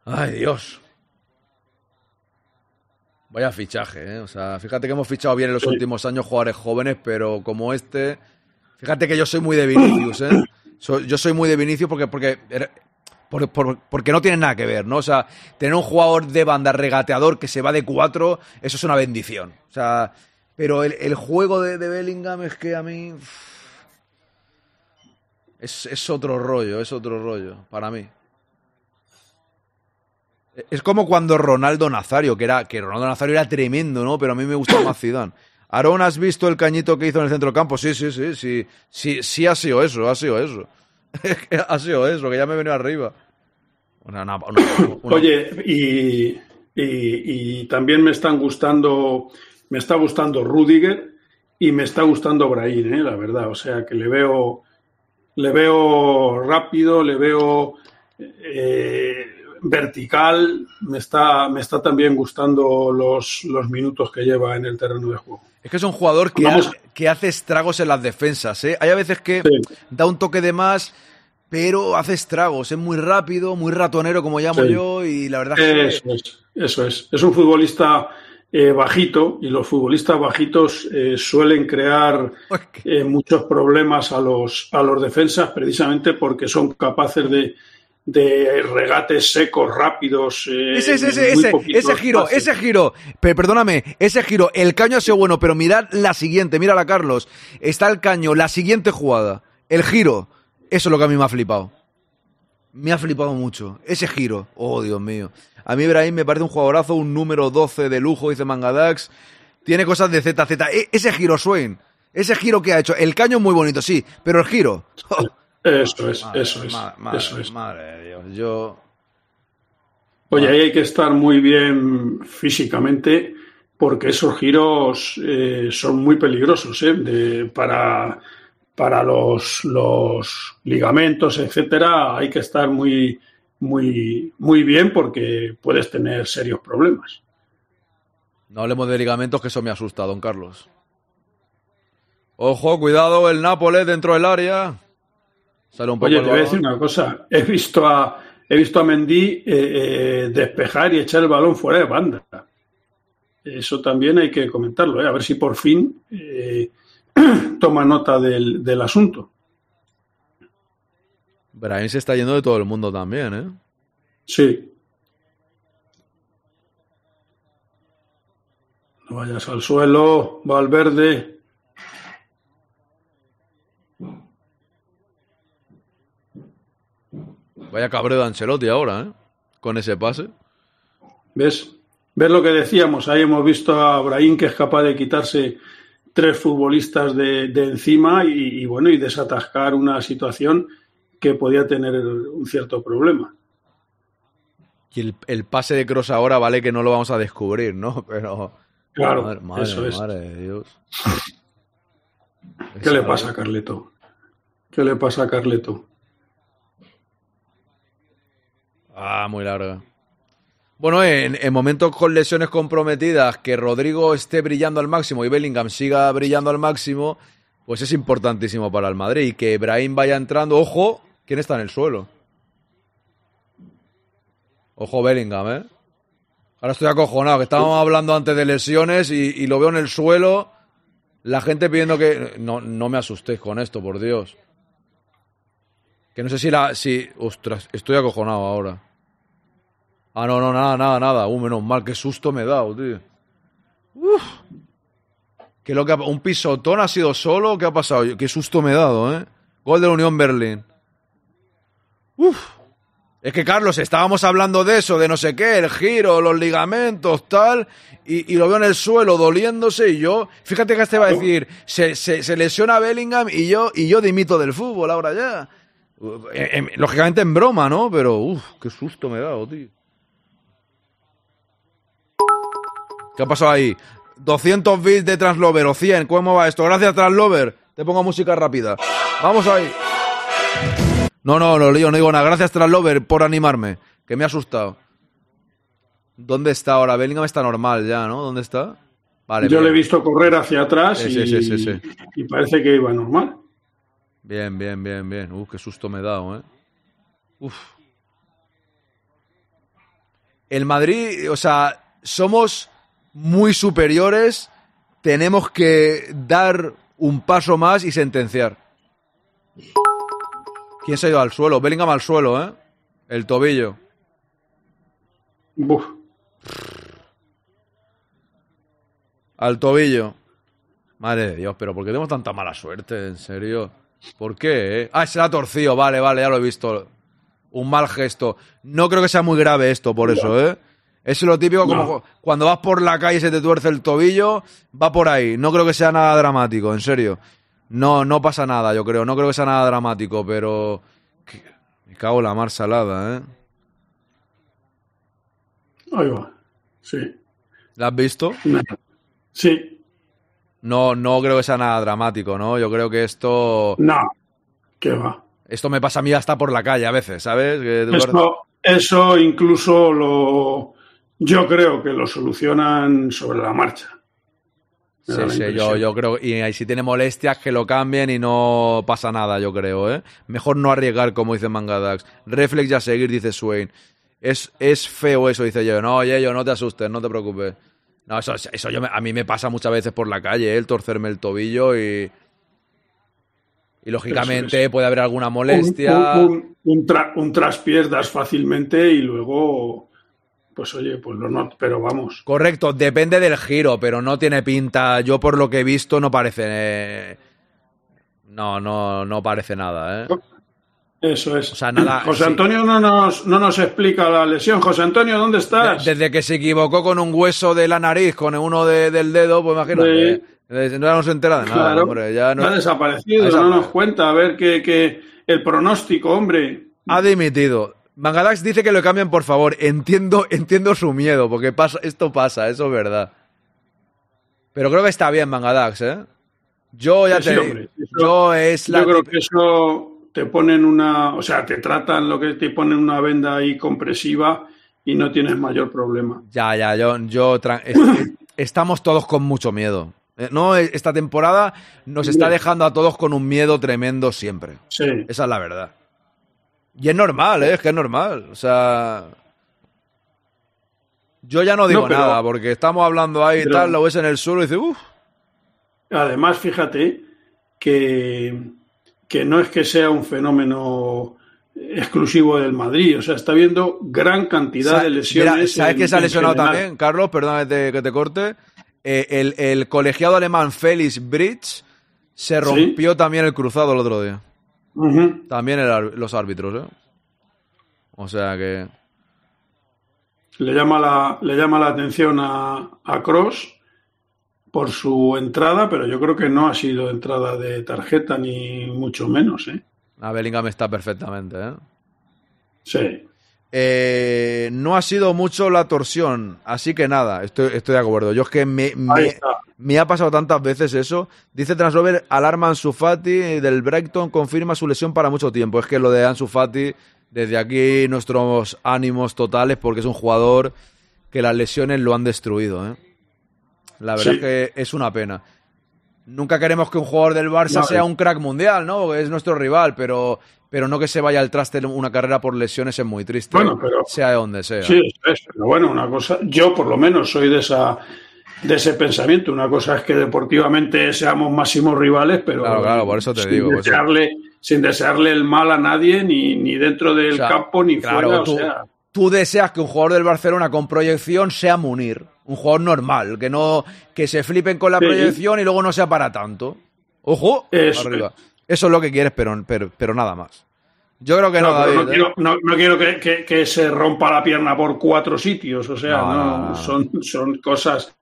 B: Ay, Dios. Vaya fichaje, ¿eh? O sea, fíjate que hemos fichado bien en los
F: Sí.
B: últimos años jugadores jóvenes, pero como este. Fíjate que yo soy muy de Vinicius, ¿eh? So- yo soy muy de Vinicius porque, porque, por- por- porque no tiene nada que ver, ¿no? O sea, tener un jugador de banda regateador que se va de cuatro, eso es una bendición. O sea, pero el, el juego de, de Bellingham es que a mí. Es, es otro rollo, es otro rollo, para mí. Es como cuando Ronaldo Nazario, que era que Ronaldo Nazario era tremendo, ¿no? Pero a mí me gusta más Zidane. Aarón, ¿has visto el cañito que hizo en el centro campo? Sí, sí, sí, sí, sí, ha sido eso, ha sido eso. Ha sido eso, que ya me he venido arriba.
F: Oye, y también me están gustando, me está gustando Rudiger y me está gustando Brahim, ¿eh? la verdad. O sea que le veo, le veo rápido, le veo eh, vertical, me está, me está también gustando los, los minutos que lleva en el terreno de juego.
B: Es que es un jugador que, ha- que hace estragos en las defensas, ¿eh? Hay a veces que
F: Sí.
B: da un toque de más, pero hace estragos. Es muy rápido, muy ratonero, como llamo
F: Sí.
B: yo, y la verdad es que...
F: Eso es, eso es. Es un futbolista eh, bajito y los futbolistas bajitos eh, suelen crear
B: Es que-
F: eh, muchos problemas a los, a los defensas precisamente porque son capaces de, de regates secos, rápidos. eh,
B: Ese, ese, ese, ese, giro, ese giro. Pe- perdóname, ese giro. El caño ha sido bueno, pero mirad la siguiente, mírala, Carlos. Está el caño, la siguiente jugada. El giro. Eso es lo que a mí me ha flipado. Me ha flipado mucho. Ese giro. Oh, Dios mío. A mí Ibrahim me parece un jugadorazo, un número 12 de lujo, dice Mangadax. Tiene cosas de ZZ. E- ese giro, Swain. Ese giro que ha hecho. El caño es muy bonito, sí, pero el giro.
F: Eso es,
B: madre,
F: eso es,
B: ma- madre,
F: eso es.
B: madre de Dios. Yo.
F: Oye, ahí hay que estar muy bien físicamente porque esos giros eh, son muy peligrosos ¿eh? De- para, para los, los ligamentos, etcétera. Hay que estar muy, muy, muy bien porque puedes tener serios problemas.
B: No hablemos de ligamentos, que eso me asusta, don Carlos. Ojo, cuidado, el Nápoles dentro del área. Sale un poco
F: Oye, te voy a decir una cosa. He visto a, he visto a Mendy eh, eh, despejar y echar el balón fuera de banda. Eso también hay que comentarlo, ¿eh? a ver si por fin toma nota del, del asunto.
B: Brahim se está yendo de todo el mundo también, ¿eh?
F: Sí. No vayas al suelo, Valverde.
B: Vaya cabreo de Ancelotti ahora, ¿eh? Con ese pase.
F: ¿Ves? ¿Ves lo que decíamos? Ahí hemos visto a Brahim que es capaz de quitarse tres futbolistas de, de encima y, y, bueno, y desatascar una situación que podía tener un cierto problema.
B: Y el, el pase de Cross ahora vale que no lo vamos a descubrir, ¿no? Pero.
F: Claro,
B: madre, madre,
F: eso es.
B: madre de Dios.
F: ¿Qué le pasa a Carleto? ¿Qué le pasa a Carleto?
B: Ah, muy larga. Bueno, en, en momentos con lesiones comprometidas, que Rodrigo esté brillando al máximo y Bellingham siga brillando al máximo, pues es importantísimo para el Madrid. Y que Brahim vaya entrando. Ojo, ¿quién está en el suelo? Ojo, Bellingham, ¿eh? Ahora estoy acojonado, que estábamos hablando antes de lesiones y, y lo veo en el suelo. La gente pidiendo que. No, no me asustéis con esto, por Dios. Que no sé si la. Si. Ostras, estoy acojonado ahora. Ah, no, no, nada, nada, nada. Uh, menos mal, qué susto me he dado, tío. Uf. ¿Qué lo que ¿Un pisotón ha sido solo? ¿Qué ha pasado? Qué susto me he dado, ¿eh? Gol de la Unión Berlín. Uf. Es que, Carlos, estábamos hablando de eso, de no sé qué, el giro, los ligamentos, tal, y, lo veo en el suelo doliéndose y yo, fíjate que este va a decir, se, se, se lesiona Bellingham y yo, y yo dimito del fútbol ahora ya. Em- em- lógicamente en broma, ¿no? Pero, uff, qué susto me he dado, tío. ¿Qué ha pasado ahí? 200 bits de Translover o 100. ¿Cómo va esto? Gracias, Translover. Te pongo música rápida. Vamos ahí. No, no, no, no digo nada. Gracias, Traslover, por animarme, que me ha asustado. ¿Dónde está ahora? Bellingham está normal ya, ¿no? ¿Dónde está? Vale,
F: Yo
B: bien.
F: le he visto correr hacia atrás
B: Sí,
F: y,
B: sí, sí, sí, sí.
F: y parece que iba normal.
B: Bien, bien, bien, bien. Uf, qué susto me he dado, ¿eh? Uf. El Madrid, o sea, somos muy superiores. Tenemos que dar un paso más y sentenciar. ¿Quién se ha ido al suelo? Bellingham al suelo, ¿eh? El tobillo.
F: Buf.
B: Al tobillo. Madre de Dios, pero ¿por qué tenemos tanta mala suerte? En serio. ¿Por qué? eh? Ah, se la ha torcido. Vale, vale, ya lo he visto. Un mal gesto. No creo que sea muy grave esto, por eso, ¿eh? Es lo típico, como
F: No.
B: cuando vas por la calle y se te tuerce el tobillo, va por ahí. No creo que sea nada dramático, en serio. No, no pasa nada, yo creo. No creo que sea nada dramático, pero... Me cago en la mar salada, ¿eh?
F: Ahí va. Sí.
B: ¿La has visto?
F: Sí.
B: No, no creo que sea nada dramático, ¿no? Yo creo que esto...
F: No. ¿Qué va?
B: Esto me pasa a mí hasta por la calle a veces, ¿sabes? Que
F: eso incluso lo. Yo creo que lo solucionan sobre la marcha.
B: Sí, sí, yo, yo creo. Y ahí si tiene molestias, que lo cambien y no pasa nada, yo creo, ¿eh? Mejor no arriesgar, como dice Mangadax. Reflex ya seguir, dice Swain. Es, es feo eso, dice yo. No, oye, yo no te asustes, no te preocupes. No, eso, eso yo me- a mí me pasa muchas veces por la calle, ¿eh? el torcerme el tobillo y. Y lógicamente puede haber alguna
F: Un,
B: molestia.
F: un, un, un tra- un traspiés das fácilmente y luego. Pues oye, pues lo no. Pero vamos.
B: Correcto, depende del giro, pero no tiene pinta. Yo por lo que he visto no parece. eh, No, no, no parece nada, ¿eh?
F: Eso es.
B: O sea, nada,
F: José
B: sí.
F: Antonio no nos, no nos explica la lesión. José Antonio, ¿dónde estás?
B: De- Desde que se equivocó con un hueso de la nariz, con uno de- del dedo, pues imagínate.
F: Sí.
B: Eh, No se entera de nada,
F: Claro,
B: hombre. Ya no,
F: ha desaparecido,
B: ha
F: no
B: desaparecido.
F: nos cuenta. A ver qué, qué- el pronóstico, hombre.
B: ha dimitido. Mangadax dice que lo cambien, por favor. Entiendo, entiendo su miedo, porque pasa, esto pasa, eso es verdad. Pero creo que está bien Mangadax, ¿eh? Yo ya
F: Sí,
B: te
F: sí,
B: digo.
F: hombre, eso-
B: Yo es la.
F: Yo creo que eso te ponen una, o sea, te tratan lo que te ponen una venda ahí compresiva y no tienes mayor problema.
B: Ya, ya, yo, yo es- estamos todos con mucho miedo. Eh, No, esta temporada nos está dejando a todos con un miedo tremendo siempre.
F: Sí.
B: Esa es la verdad. Y es normal, ¿eh? Es que es normal. O sea. Yo ya no digo
F: No, pero-
B: nada, porque estamos hablando ahí y tal, lo ves en el suelo y dices, uff.
F: Además, fíjate que, que no es que sea un fenómeno exclusivo del Madrid, o sea, está habiendo gran cantidad de lesiones.
B: ¿Sabes que se ha lesionado
F: general.
B: también, Carlos? Perdóname que te corte. Eh, el, el colegiado alemán Felix Bridge se rompió también el cruzado el otro día. También el los árbitros, ¿eh? O sea que.
F: Le llama la, le llama la atención a, a Cross por su entrada, pero yo creo que no ha sido entrada de tarjeta ni mucho menos, ¿eh?
B: A Bellingham está perfectamente, ¿eh?
F: Sí.
B: Eh, no ha sido mucho la torsión, así que nada, estoy, estoy de acuerdo. Yo es que me, ha pasado tantas veces eso. Dice Translover, alarma Ansu Fati del Brighton, confirma su lesión para mucho tiempo. Es que lo de Ansu Fati, desde aquí nuestros ánimos totales, porque es un jugador que las lesiones lo han destruido. ¿eh? La verdad
F: Sí.
B: es que es una pena. Nunca queremos que un jugador del Barça
F: No,
B: sea un crack mundial, ¿no? Es nuestro rival, pero, pero no que se vaya al traste una carrera por lesiones es muy triste.
F: Bueno, pero-
B: sea de donde sea.
F: Sí, eso es. Pero bueno, una cosa, yo por lo menos soy de esa de ese pensamiento. Una cosa es que deportivamente seamos máximos rivales, pero
B: Claro, claro, por eso te
F: sin
B: digo.
F: Desearle, sin desearle el mal a nadie, ni, ni dentro del
B: O sea,
F: campo, ni
B: claro,
F: fuera.
B: tú,
F: o sea,
B: tú deseas que un jugador del Barcelona con proyección sea Munir, un jugador normal, que no que se flipen con la
F: Sí.
B: proyección y luego no sea para tanto. Ojo,
F: Eso
B: arriba. Eso es lo que quieres, pero, pero, pero nada más. Yo creo que no,
F: No, pero
B: David,
F: no
B: ¿eh?
F: quiero, no- no quiero que, que- que se rompa la pierna por cuatro sitios, o sea,
B: No.
F: Son, son cosas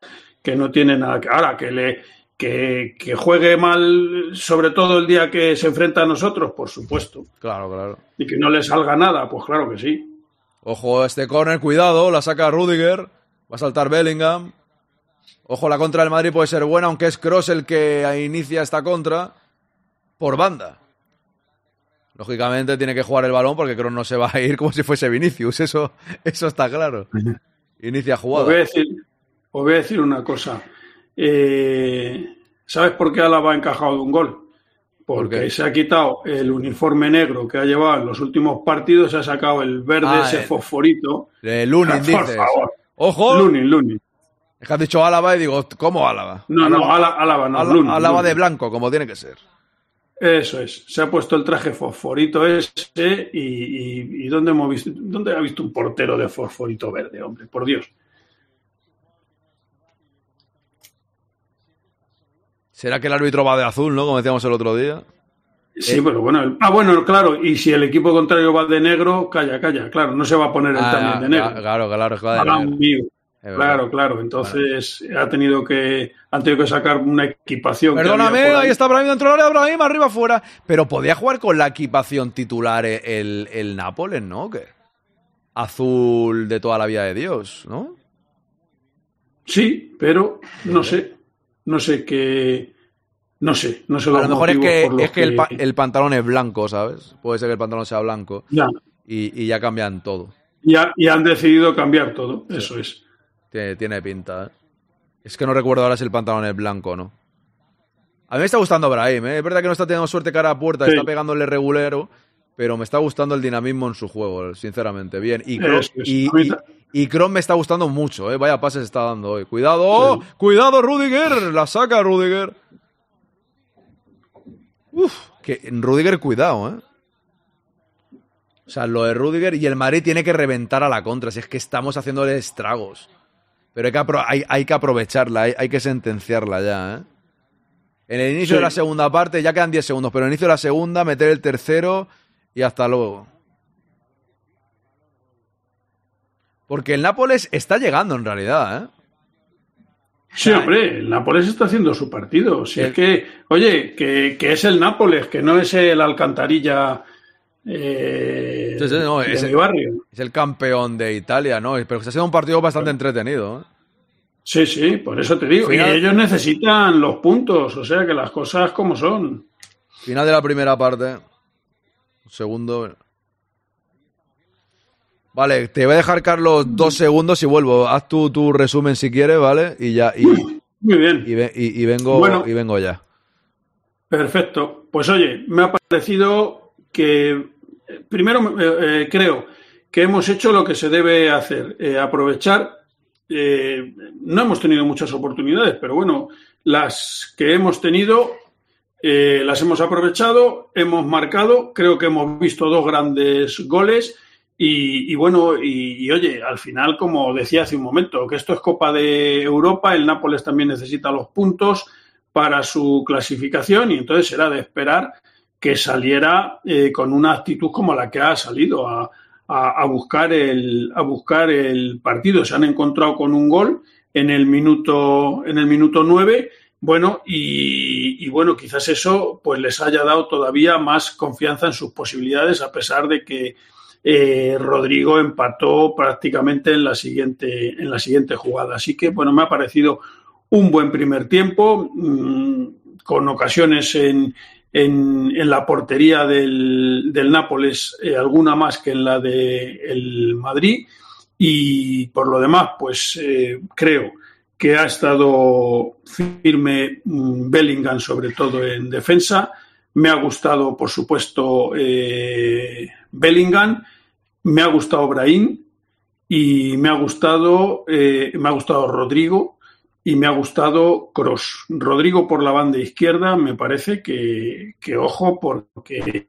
F: que no tienen nada que. Ahora, que le que, que juegue mal, sobre todo el día que se enfrenta a nosotros, por supuesto.
B: Claro, claro.
F: Y que no le salga nada, pues claro que sí.
B: Ojo, este córner, cuidado, la saca Rudiger, va a saltar Bellingham. Ojo, la contra del Madrid puede ser buena, aunque es Cross el que inicia esta contra por banda. Lógicamente tiene que jugar el balón porque Kroos no se va a ir como si fuese Vinicius, eso, eso está claro. Inicia
F: Os
B: jugada.
F: voy a decir, os voy a decir una cosa. Eh, ¿Sabes por qué Álava ha encajado de un gol? Porque
B: ¿Por
F: se ha quitado el uniforme negro que ha llevado en los últimos partidos, se ha sacado el verde,
B: Ah,
F: ese
B: el-
F: fosforito.
B: Eh, Lunin,
F: Por
B: dices.
F: favor.
B: ¡Ojo!
F: Lunin, Lunin.
B: Es que has dicho Álava y digo, ¿cómo Álava?
F: No, no, Ala- Álava no,
B: Álava de
F: Lunin.
B: blanco, como tiene que ser.
F: Eso es. Se ha puesto el traje fosforito ese y, y- y ¿dónde hemos visto? ¿Dónde ha visto un portero de fosforito verde, hombre? Por Dios.
B: ¿Será que el árbitro va de azul, no? Como decíamos el otro día.
F: Sí, pero bueno. el- ah, bueno, claro. Y si el equipo contrario va de negro, calla, calla. Claro, no se va a poner él
B: Ah,
F: también de negro.
B: Claro, claro, es que va
F: Claro, claro. Entonces ha tenido que han tenido que sacar una equipación. que
B: Perdóname, ahí está Brahim dentro del área, Brahim arriba afuera. Pero podía jugar con la equipación titular el, el Nápoles, ¿no? ¿Qué? Azul de toda la vida de Dios, ¿no?
F: Sí, pero no sé, no sé qué, no sé, no sé
B: A lo mejor es que, es que el, pa- el pantalón es blanco, ¿sabes? Puede ser que el pantalón sea blanco
F: ya,
B: y, y ya cambian todo.
F: ya, ya han decidido cambiar todo. Eso es.
B: Tiene, tiene pinta, ¿eh? Es que no recuerdo ahora si el pantalón es blanco o no. A mí me está gustando Brahim, ¿eh? Es verdad que no está teniendo suerte cara a puerta,
F: Sí.
B: está pegándole regulero, pero me está gustando el dinamismo en su juego, sinceramente. Bien. Y
F: es.
B: y, y- y me está gustando mucho, ¿eh? Vaya pases está dando hoy. Cuidado, cuidado, Rudiger. La saca Rudiger. Uf, que Rudiger, cuidado, ¿eh? O sea, lo de Rudiger y el Madrid tiene que reventar a la contra. Si es que estamos haciéndole estragos. Pero hay que, apro- hay, hay que aprovecharla, hay, hay que sentenciarla ya, ¿eh? En el inicio
F: Sí.
B: de la segunda parte, ya quedan 10 segundos, pero en el inicio de la segunda, meter el tercero y hasta luego. Porque el Nápoles está llegando en realidad, ¿eh?
F: Sí, hombre, el Nápoles está haciendo su partido. Si
B: El-
F: es que, oye, que, que es el Nápoles, que no es el Alcantarilla eh,
B: no,
F: de
B: es
F: mi barrio.
B: Es el campeón de Italia, ¿no? Pero está siendo un partido bastante entretenido, ¿eh?
F: Sí, sí, por eso te digo.
B: Final-
F: Y ellos necesitan los puntos, o sea que las cosas como son.
B: Final de la primera parte. Segundo. Vale, te voy a dejar, Carlos, dos segundos y vuelvo. Haz tu, tu resumen si quieres, ¿vale? Y ya. Y,
F: Muy bien.
B: y, ve- y- y vengo,
F: Bueno.
B: y vengo ya.
F: Perfecto. Pues oye, me ha parecido que, primero, eh, eh, creo que hemos hecho lo que se debe hacer, eh, aprovechar. eh, no hemos tenido muchas oportunidades, pero bueno, las que hemos tenido las hemos aprovechado, hemos marcado, creo que hemos visto dos grandes goles. Y, y bueno, y, y oye, al final, como decía hace un momento, que esto es Copa de Europa, el Nápoles también necesita los puntos para su clasificación y entonces era de esperar que saliera eh, con una actitud como la que ha salido a, a- buscar el, a buscar el partido. Se han encontrado con un gol en el minuto, en el minuto 9. Bueno, y, y bueno, quizás eso pues les haya dado todavía más confianza en sus posibilidades, a pesar de que eh, Rodrigo empató prácticamente en la siguiente, en la siguiente jugada. Así que bueno, me ha parecido un buen primer tiempo, mmm, con ocasiones en, en, la portería del, del Nápoles, eh, alguna más que en la del de Madrid. Y por lo demás, pues eh, creo que ha estado firme mmm, Bellingham, sobre todo en defensa. Me ha gustado, por supuesto, eh, Bellingham. Me ha gustado Brahim y me ha gustado, me ha gustado Rodrigo y me ha gustado Cross. Rodrigo por la banda izquierda me parece que, que ojo, porque,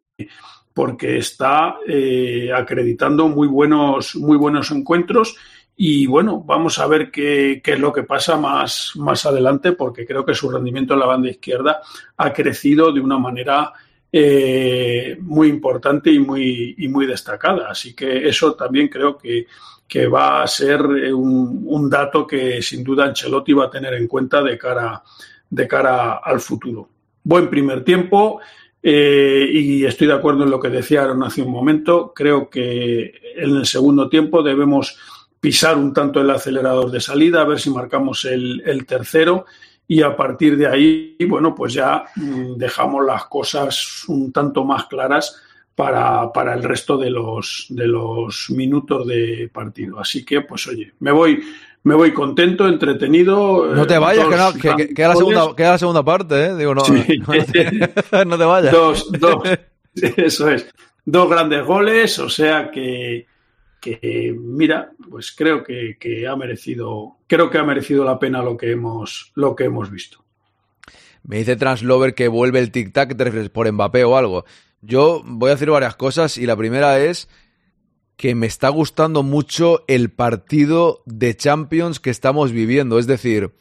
F: porque está eh, acreditando muy buenos, muy buenos encuentros. Y bueno, vamos a ver qué, qué, es lo que pasa más, más adelante, porque creo que su rendimiento en la banda izquierda ha crecido de una manera eh, muy importante y muy, y muy destacada. Así que eso también creo que, que va a ser un, un, dato que sin duda Ancelotti va a tener en cuenta de cara, de cara al futuro. Buen primer tiempo eh, y estoy de acuerdo en lo que decía Aaron hace un momento. Creo que en el segundo tiempo debemos pisar un tanto el acelerador de salida, a ver si marcamos el, el tercero y a partir de ahí, bueno, pues ya mm, dejamos las cosas un tanto más claras para, para el resto de los, de los minutos de partido. Así que, pues oye, me voy, me voy contento, entretenido.
B: No te
F: eh,
B: vayas,
F: dos
B: que, no- que- que- queda, la segunda, queda la segunda parte, ¿eh? Digo, no,
F: Sí.
B: no, te, no te vayas.
F: Dos, dos, eso es. Dos grandes goles, o sea que, que mira, pues creo que, que ha merecido, creo que ha merecido la pena lo que hemos, lo que hemos visto.
B: Me dice Translover que vuelve el tic-tac, ¿te refieres por Mbappé o algo? Yo voy a decir varias cosas y la primera es que me está gustando mucho el partido de Champions que estamos viviendo. Es decir,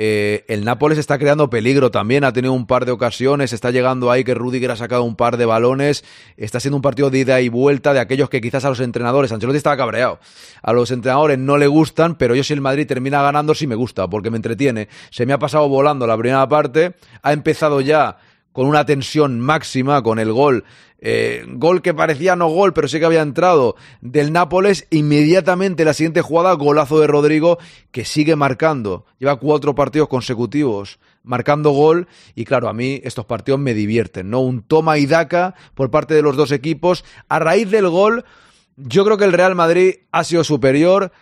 B: eh, el Nápoles está creando peligro también, ha tenido un par de ocasiones, está llegando ahí que Rudiger ha sacado un par de balones, está siendo un partido de ida y vuelta de aquellos que quizás a los entrenadores, Ancelotti estaba cabreado, a los entrenadores no le gustan, pero yo si el Madrid termina ganando sí me gusta, porque me entretiene. Se me ha pasado volando la primera parte, ha empezado ya con una tensión máxima, con el gol, eh, gol que parecía no gol, pero sí que había entrado del Nápoles, inmediatamente la siguiente jugada, golazo de Rodrigo, que sigue marcando, lleva cuatro partidos consecutivos marcando gol, y claro, a mí estos partidos me divierten, ¿no? Un toma y daca por parte de los dos equipos, a raíz del gol, yo creo que el Real Madrid ha sido superior,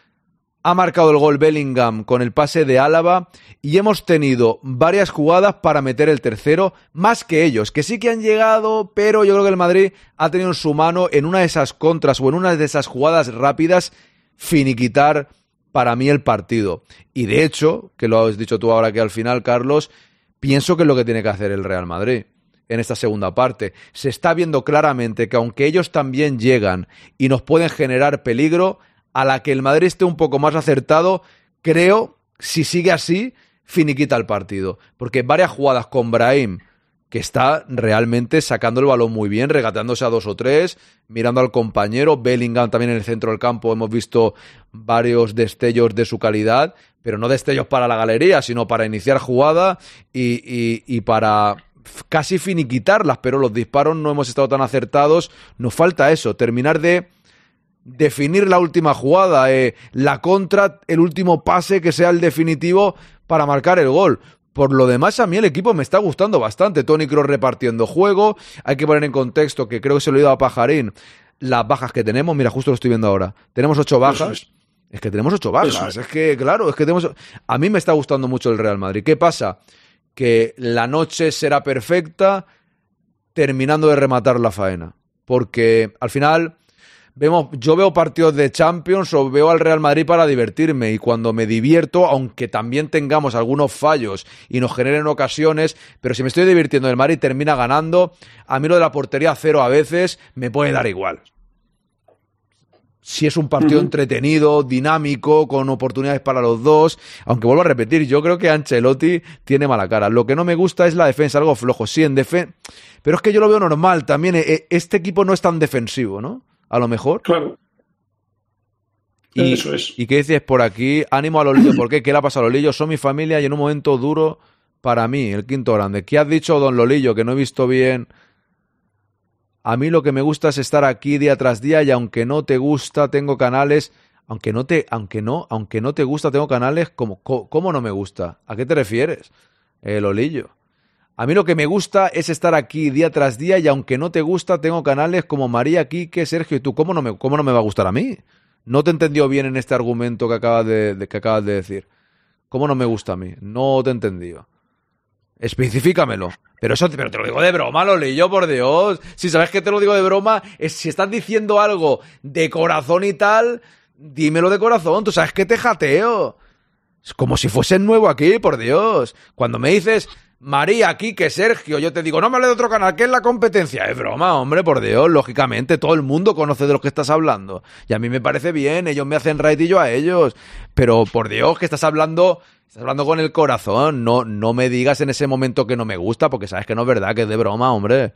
B: ha marcado el gol Bellingham con el pase de Álava y hemos tenido varias jugadas para meter el tercero, más que ellos, que sí que han llegado, pero yo creo que el Madrid ha tenido en su mano en una de esas contras o en una de esas jugadas rápidas finiquitar para mí el partido. Y de hecho, que lo has dicho tú ahora que al final, Carlos, pienso que es lo que tiene que hacer el Real Madrid en esta segunda parte. Se está viendo claramente que aunque ellos también llegan y nos pueden generar peligro, a la que el Madrid esté un poco más acertado, creo, si sigue así, finiquita el partido. Porque varias jugadas con Brahim, que está realmente sacando el balón muy bien, regateándose a dos o tres, mirando al compañero. Bellingham también en el centro del campo hemos visto varios destellos de su calidad, pero no destellos para la galería, sino para iniciar jugada y, y- y para casi finiquitarlas, pero los disparos no hemos estado tan acertados. Nos falta eso, terminar de definir la última jugada, eh, la contra, el último pase que sea el definitivo para marcar el gol. Por lo demás, a mí el equipo me está gustando bastante. Tony Kroos repartiendo juego. Hay que poner en contexto que creo que se lo he ido a Pajarín. Las bajas que tenemos, mira, justo lo estoy viendo ahora. Tenemos ocho bajas. Es que tenemos ocho bajas. Es. que, claro, es que tenemos. A mí me está gustando mucho el Real Madrid. ¿Qué pasa? Que la noche será perfecta terminando de rematar la faena. Porque al final vemos, yo veo partidos de Champions o veo al Real Madrid para divertirme y cuando me divierto, aunque también tengamos algunos fallos y nos generen ocasiones, pero si me estoy divirtiendo el Madrid termina ganando, a mí lo de la portería cero a veces me puede dar igual. Si es un partido entretenido, dinámico, con oportunidades para los dos, aunque vuelvo a repetir, yo creo que Ancelotti tiene mala cara. Lo que no me gusta es la defensa, algo flojo. Sí, en defensa, pero es que yo lo veo normal también. eh, Este equipo no es tan defensivo, ¿no? A lo mejor.
F: Claro.
B: Y,
F: Eso es.
B: ¿Y qué dices por aquí? Ánimo a Lolillo. ¿Por qué? ¿Qué le ha pasado a Lolillo? Son mi familia y en un momento duro para mí, el quinto grande. ¿Qué has dicho, don Lolillo? Que no he visto bien. A mí lo que me gusta es estar aquí día tras día y aunque no te gusta, tengo canales. Aunque no te, aunque no, aunque no te gusta, tengo canales. como co- ¿Cómo no me gusta? ¿A qué te refieres, eh, Lolillo? A mí lo que me gusta es estar aquí día tras día y aunque no te gusta, tengo canales como María, Quique, Sergio y tú. ¿Cómo no me, cómo no me va a gustar a mí? No te he entendido bien en este argumento que acabas de, que acabas de decir. ¿Cómo no me gusta a mí? No te he entendido. Pero eso pero te lo digo de broma, Lolillo, por Dios. Si sabes que te lo digo de broma, es si estás diciendo algo de corazón y tal, dímelo de corazón. Tú sabes que te jateo. Es como si fuese nuevo aquí, por Dios. Cuando me dices María, Quique, Sergio, yo te digo, no me hable de otro canal, ¿qué es la competencia? Es broma, hombre, por Dios. Lógicamente, todo el mundo conoce de lo que estás hablando. Y a mí me parece bien, ellos me hacen right y yo a ellos. Pero por Dios, que estás hablando, estás hablando con el corazón. No, no me digas en ese momento que no me gusta, porque sabes que no es verdad, que es de broma, hombre.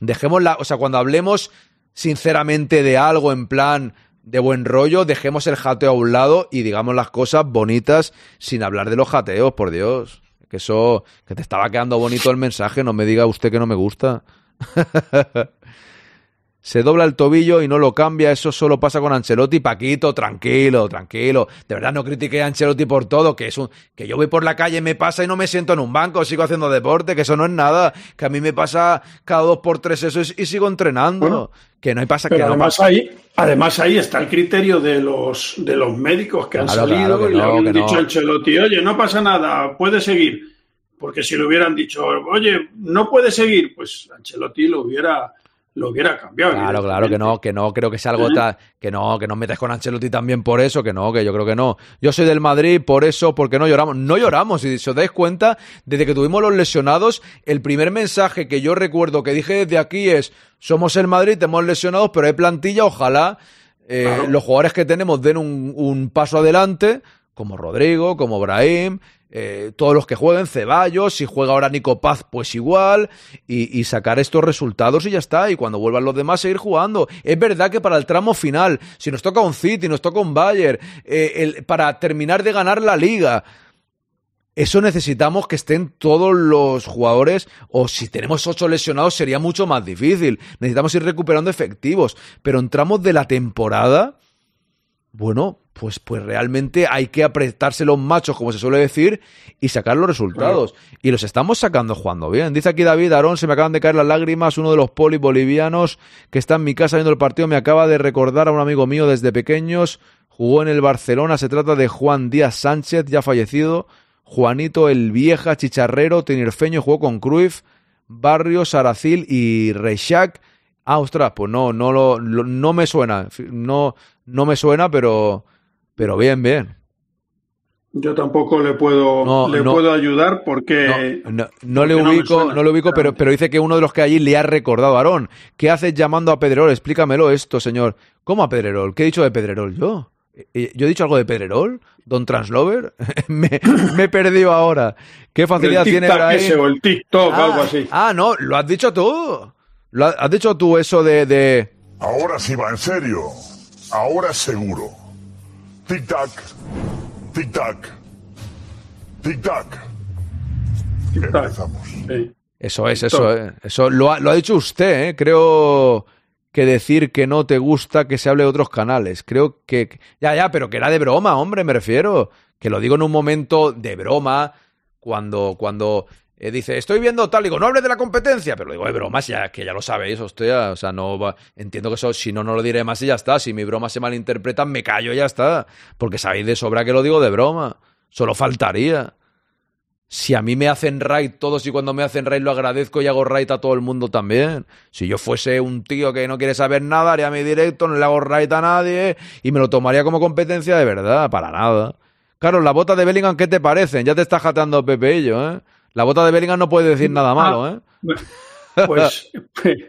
B: Dejemos la, o sea, cuando hablemos sinceramente de algo en plan de buen rollo, dejemos el jateo a un lado y digamos las cosas bonitas sin hablar de los jateos, por Dios. Que eso, que te estaba quedando bonito el mensaje, no me diga usted que no me gusta. se dobla el tobillo y no lo cambia, eso solo pasa con Ancelotti. Paquito, tranquilo, tranquilo. De verdad no critiqué a Ancelotti por todo, que es un que yo voy por la calle, me pasa y no me siento en un banco, sigo haciendo deporte, que eso no es nada, que a mí me pasa cada dos por tres eso y, sigo entrenando. que no hay pasa que
F: además ahí además ahí está el criterio de los de los médicos que han salido y le han dicho a Ancelotti, oye, no pasa nada, puede seguir. Porque si le hubieran dicho, oye, no puede seguir, pues Ancelotti lo hubiera lo hubiera cambiado.
B: Claro, claro que no, que no, creo que sea algo que no, que nos metes con Ancelotti también por eso, que no, que yo creo que no. Yo soy del Madrid por eso, porque no lloramos. No lloramos, y si os dais cuenta, desde que tuvimos los lesionados, el primer mensaje que yo recuerdo que dije desde aquí es, somos el Madrid, tenemos lesionados, pero hay plantilla, ojalá eh, los jugadores que tenemos den un, un paso adelante, como Rodrigo, como Brahim, eh, todos los que jueguen, Ceballos, si juega ahora Nico Paz, pues igual, y, sacar estos resultados y ya está, y cuando vuelvan los demás seguir jugando. Es verdad que para el tramo final, si nos toca un City, nos toca un Bayern, eh, para terminar de ganar la liga, eso necesitamos que estén todos los jugadores, o si tenemos ocho lesionados sería mucho más difícil. Necesitamos ir recuperando efectivos, pero en tramos de la temporada, bueno, pues, pues realmente hay que apretarse los machos, como se suele decir, y sacar los resultados. Y los estamos sacando jugando bien. Dice aquí David Aarón, se me acaban de caer las lágrimas. Uno de los polis bolivianos que está en mi casa viendo el partido me acaba de recordar a un amigo mío desde pequeños. Jugó en el Barcelona. Se trata de Juan Díaz Sánchez, ya fallecido. Juanito el Vieja, Chicharrero, Tenirfeño, jugó con Cruyff, Barrios, Aracil y Reixac. Ah, ostras, pues no, no, lo, no me suena. No, no me suena, pero pero bien, bien.
F: Yo tampoco le puedo, le puedo ayudar porque.
B: No, le ubico, no, le ubico, pero, pero dice que uno de los que allí le ha recordado. Aarón, ¿qué haces llamando a Pedrerol? Explícamelo esto, señor. ¿Cómo a Pedrerol? ¿Qué he dicho de Pedrerol yo? Eh, eh, ¿Yo he dicho algo de Pedrerol? ¿Don Translover? me, me, he perdido ahora. ¿Qué facilidad tiene
F: ahí? Ese, o el TikTok,
B: ah,
F: algo así.
B: Ah, no, lo has dicho tú. Lo has, has dicho tú eso de, de.
D: Ahora sí va en serio. Ahora seguro. Tic-tac. Tic-tac. Tic-tac. Empezamos.
B: Eso es, eso es. Eso lo ha, lo ha dicho usted, ¿eh? Creo que decir que no te gusta que se hable de otros canales. Creo que... Ya, ya, pero que era de broma, hombre, me refiero. Que lo digo en un momento de broma, cuando, cuando eh, dice, estoy viendo tal, digo, no hables de la competencia, pero digo, de bromas, ya, que ya lo sabéis, hostia, o sea, no va, entiendo que eso, si no, no lo diré más y ya está, si mi broma se malinterpreta, me callo y ya está, porque sabéis de sobra que lo digo de broma, solo faltaría. Si a mí me hacen raid todos y cuando me hacen raid lo agradezco y hago raid a todo el mundo también. Si yo fuese un tío que no quiere saber nada, haría mi directo, no le hago raid a nadie y me lo tomaría como competencia de verdad, para nada. Claro, la bota de Bellingham, ¿qué te parecen? Ya te está jateando Pepe y yo, ¿eh? La bota de Bellingham no puede decir nada malo, ¿eh?
F: Pues,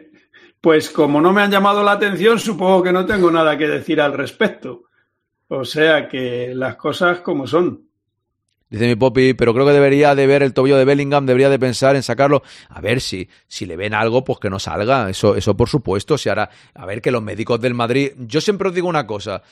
F: pues como no me han llamado la atención, supongo que no tengo nada que decir al respecto. O sea que las cosas como son.
B: Dice mi Poppy, pero creo que debería de ver el tobillo de Bellingham, debería de pensar en sacarlo. A ver si, si le ven algo, pues que no salga. Eso, eso por supuesto. Si ahora, a ver que los médicos del Madrid. Yo siempre os digo una cosa.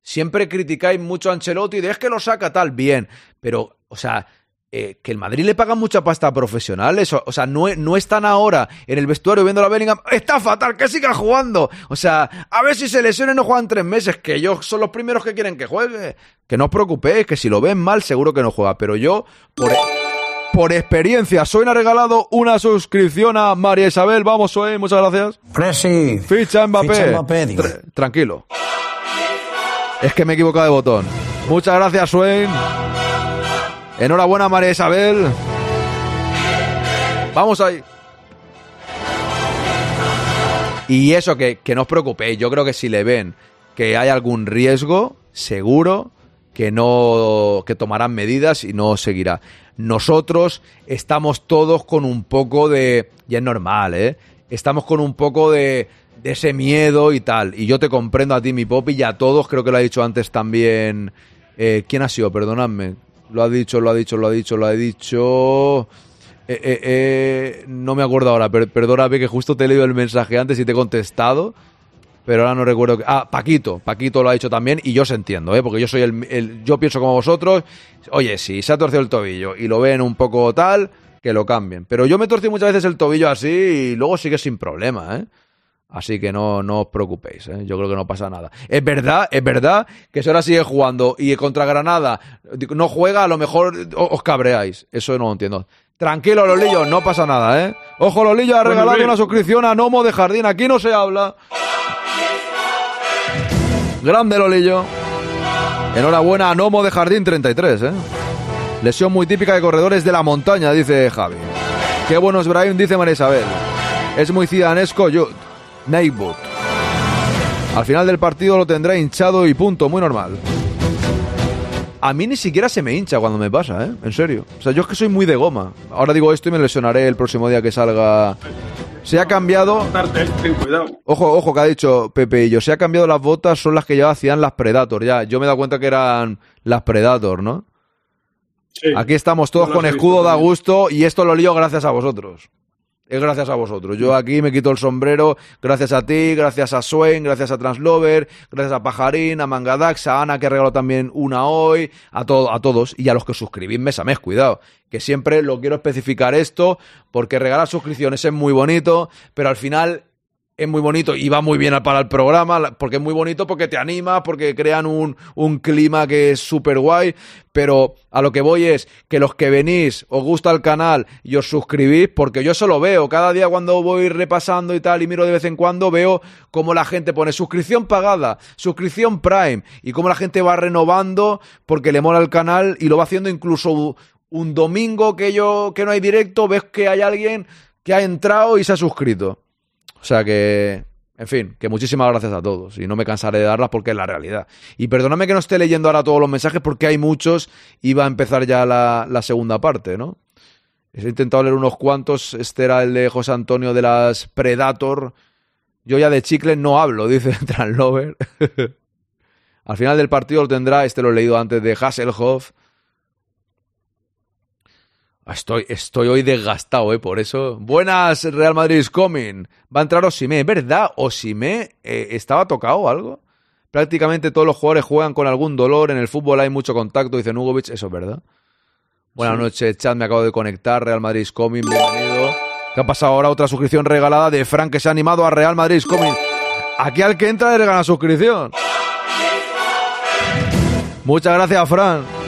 B: Siempre criticáis mucho a Ancelotti de es que lo saca tal, bien. Pero, o sea, eh, que el Madrid le paga mucha pasta a profesionales, o, sea, no, no, están ahora en el vestuario viendo la Bellingham, está fatal, que siga jugando, o sea, a ver si se lesiona y no juegan tres meses, que ellos son los primeros que quieren que juegue, que no os preocupéis, que si lo ven mal seguro que no juega, pero yo, por, por experiencia, Soy ha regalado una suscripción a María Isabel, vamos Soy, muchas gracias.
E: Presi.
B: Ficha Mbappé. tranquilo. Es que me he equivocado de botón. Muchas gracias, Swain. Enhorabuena, María Isabel. Vamos ahí. Y eso, que, que no os preocupéis. Yo creo que si le ven que hay algún riesgo, seguro que no que tomarán medidas y no seguirá. Nosotros estamos todos con un poco de y es normal, ¿eh? Estamos con un poco de, ese miedo y tal. Y yo te comprendo a ti, mi pop, y a todos, creo que lo ha dicho antes también. Eh, ¿Quién ha sido? Perdonadme. Lo ha dicho, lo ha dicho, lo ha dicho, lo ha dicho. Eh, eh, eh, no me acuerdo ahora, pero perdóname que justo te he leído el mensaje antes y te he contestado. Pero ahora no recuerdo. Ah, Paquito. Paquito lo ha dicho también y yo se entiendo, ¿eh? Porque yo soy el, Yo pienso como vosotros. Oye, si se ha torcido el tobillo y lo ven un poco tal, que lo cambien. Pero yo me torcí muchas veces el tobillo así y luego sigue sin problema, ¿eh? Así que no, no os preocupéis, ¿eh? yo creo que no pasa nada. Es verdad, es verdad que si ahora sigue jugando y contra Granada no juega, a lo mejor os cabreáis. Eso no lo entiendo. Tranquilo, Lolillo, no pasa nada, ¿eh? Ojo, Lolillo ha regalado una suscripción a Nomo de Jardín. Aquí no se habla. Grande, Lolillo. Enhorabuena a Nomo de Jardín 33, ¿eh? Lesión muy típica de corredores de la montaña, dice Javi. Qué bueno es Brian, dice María Isabel. Es muy cidanesco, yo. Neywood. Al final del partido lo tendrá hinchado y punto, muy normal. A mí ni siquiera se me hincha cuando me pasa, ¿eh? En serio. O sea, yo es que soy muy de goma. Ahora digo esto y me lesionaré el próximo día que salga. Se ha cambiado. Ojo, ojo, que ha dicho Pepe y yo. Se ha cambiado las botas, son las que ya hacían las Predator. Ya, yo me he dado cuenta que eran las Predator, ¿no? Sí. Aquí estamos todos con escudo da gusto y esto lo lío gracias a vosotros es gracias a vosotros. Yo aquí me quito el sombrero gracias a ti, gracias a Swain, gracias a Translover, gracias a Pajarín, a Mangadax, a Ana que regaló también una hoy, a, todo, a todos y a los que suscribís mes a mes, cuidado, que siempre lo quiero especificar esto porque regalar suscripciones es muy bonito, pero al final es muy bonito y va muy bien para el programa, porque es muy bonito, porque te anima, porque crean un, un clima que es súper guay, pero a lo que voy es que los que venís, os gusta el canal y os suscribís, porque yo eso lo veo, cada día cuando voy repasando y tal y miro de vez en cuando, veo cómo la gente pone suscripción pagada, suscripción Prime, y cómo la gente va renovando porque le mola el canal y lo va haciendo incluso un domingo que yo que no hay directo, ves que hay alguien que ha entrado y se ha suscrito. O sea que, en fin, que muchísimas gracias a todos. Y no me cansaré de darlas porque es la realidad. Y perdóname que no esté leyendo ahora todos los mensajes porque hay muchos y va a empezar ya la, segunda parte, ¿no? He intentado leer unos cuantos. Este era el de José Antonio de las Predator. Yo ya de chicle no hablo, dice Translover. Al final del partido lo tendrá, este lo he leído antes, de Hasselhoff. Estoy, estoy hoy desgastado, ¿eh? Por eso. Buenas, Real Madrid is coming. Va a entrar Osime. ¿Es verdad? ¿Osime eh, estaba tocado o algo? Prácticamente todos los jugadores juegan con algún dolor. En el fútbol hay mucho contacto, dice Nugovic. Eso es verdad. Buenas noches, chat. Me acabo de conectar. Real Madrid is coming. Bienvenido. ¿Qué ha pasado ahora? Otra suscripción regalada de Frank que se ha animado a Real Madrid is coming. Aquí al que entra le gana suscripción. Muchas gracias, Fran.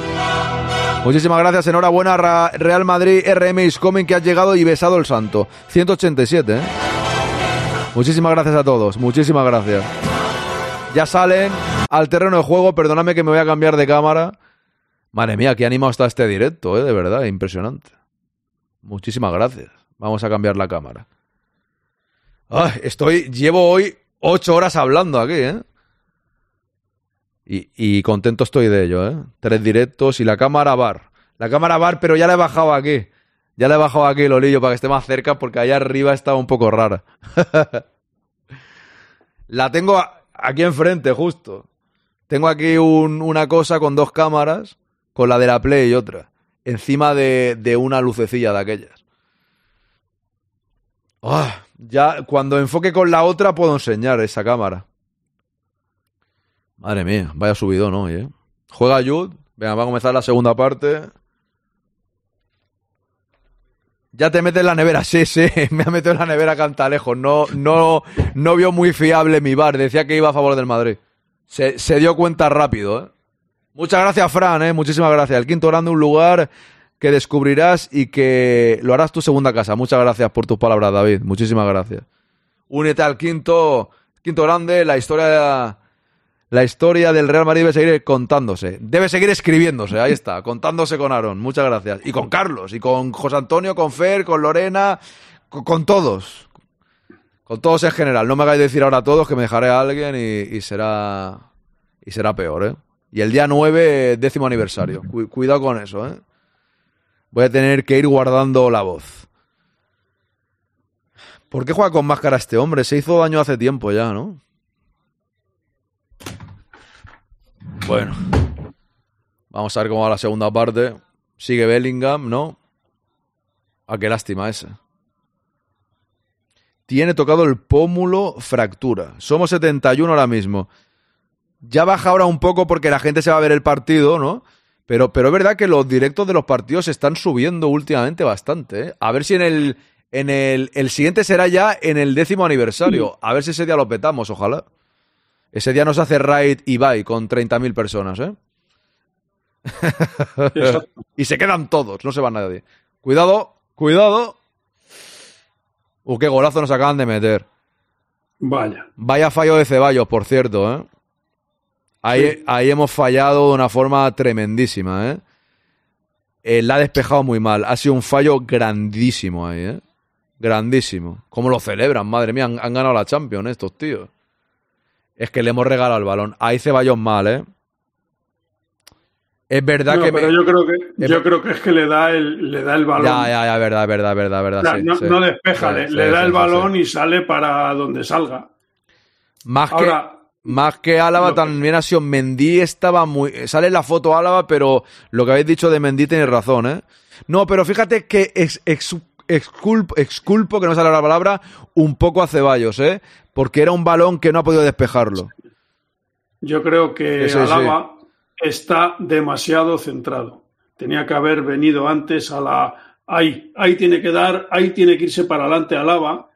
B: Muchísimas gracias, enhorabuena Real Madrid RM is coming que has llegado y besado el santo. 187, ¿eh? Muchísimas gracias a todos, muchísimas gracias. Ya salen al terreno de juego, perdóname que me voy a cambiar de cámara. Madre mía, qué animado está este directo, ¿eh? De verdad, impresionante. Muchísimas gracias. Vamos a cambiar la cámara. estoy, llevo hoy ocho horas hablando aquí, ¿eh? Y, contento estoy de ello, ¿eh? Tres directos y la cámara bar. La cámara bar, pero ya la he bajado aquí. Ya la he bajado aquí, Lolillo, para que esté más cerca, porque allá arriba estaba un poco rara. la tengo aquí enfrente, justo. Tengo aquí una cosa con dos cámaras, con la de la Play y otra. Encima de, una lucecilla de aquellas. Ah, ya cuando enfoque con la otra puedo enseñar esa cámara. Madre mía, vaya subido, ¿no? ¿eh? Juega Jude. Venga, va a comenzar la segunda parte. Ya te metes en la nevera, sí, sí, me ha metido en la nevera Cantalejo. No, no, no vio muy fiable mi bar, decía que iba a favor del Madrid. Se, dio cuenta rápido, ¿eh? Muchas gracias, Fran, ¿eh? Muchísimas gracias. El quinto grande, un lugar que descubrirás y que lo harás tu segunda casa. Muchas gracias por tus palabras, David. Muchísimas gracias. Únete al quinto, quinto grande, la historia la historia del Real Madrid debe seguir contándose. Debe seguir escribiéndose, ahí está, contándose con Aaron. Muchas gracias. Y con Carlos, y con José Antonio, con Fer, con Lorena, con, todos. Con todos en general. No me hagáis decir ahora a todos que me dejaré a alguien y, será. Y será peor, ¿eh? Y el día 9, décimo aniversario. cuidado con eso, ¿eh? Voy a tener que ir guardando la voz. ¿Por qué juega con máscara este hombre? Se hizo daño hace tiempo ya, ¿no? Bueno, vamos a ver cómo va la segunda parte. Sigue Bellingham, ¿no? Ah, qué lástima esa. Tiene tocado el pómulo fractura. Somos 71 ahora mismo. Ya baja ahora un poco porque la gente se va a ver el partido, ¿no? Pero, pero es verdad que los directos de los partidos están subiendo últimamente bastante. ¿eh? A ver si en el, En el, el siguiente será ya en el décimo aniversario. A ver si ese día lo petamos, ojalá. Ese día nos hace Raid y Bye con 30.000 personas, ¿eh? y se quedan todos, no se va nadie. Cuidado, cuidado. Uh, qué golazo nos acaban de meter.
F: Vaya.
B: Vaya fallo de Ceballos, por cierto, ¿eh? Ahí,
F: Sí.
B: ahí hemos fallado de una forma tremendísima, ¿eh? Eh, La ha despejado muy mal. Ha sido un fallo grandísimo ahí, ¿eh? Grandísimo. ¿Cómo lo celebran? Madre mía, han, han ganado la Champions estos tíos. Es que le hemos regalado el balón. Ahí Ceballos mal, ¿eh? Es verdad
F: No,
B: que...
F: pero
B: me-
F: yo creo que yo creo que es que le da el le da el balón.
B: Ya, ya, ya, verdad, verdad, verdad, verdad.
F: O sea,
B: sí,
F: no,
B: sí.
F: no despeja,
B: Sí,
F: le, da el balón y sale para donde salga.
B: Más que...
F: Ahora,
B: Más que Álava
F: que-
B: también ha sido Mendy estaba muy sale en la foto Álava, pero lo que habéis dicho de Mendy tenéis razón, ¿eh? No, pero fíjate que ex, ex- exculpo, exculpo que no sale la palabra un poco a Ceballos, ¿eh? Porque era un balón que no ha podido despejarlo.
F: yo creo que
B: Sí, sí, sí.
F: Alaba está demasiado centrado. Tenía que haber venido antes a la ahí, ahí tiene que dar, ahí tiene que irse para adelante Alaba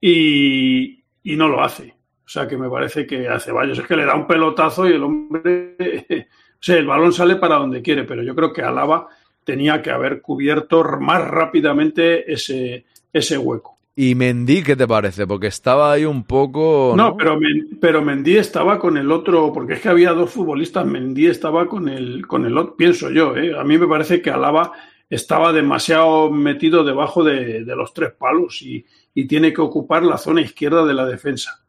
F: y, y no lo hace. O sea que me parece que a Ceballos es que le da un pelotazo y el hombre, o sea, el balón sale para donde quiere, pero yo creo que Alaba tenía que haber cubierto más rápidamente ese, ese hueco.
B: Y Mendy, ¿qué te parece? Porque estaba ahí un poco
F: No, pero, Men- pero Mendy estaba con el otro, porque es que había dos futbolistas, Mendy estaba con el, con el otro, pienso yo, ¿eh? a mí me parece que Alaba estaba demasiado metido debajo de, de los tres palos y, y tiene que ocupar la zona izquierda de la defensa.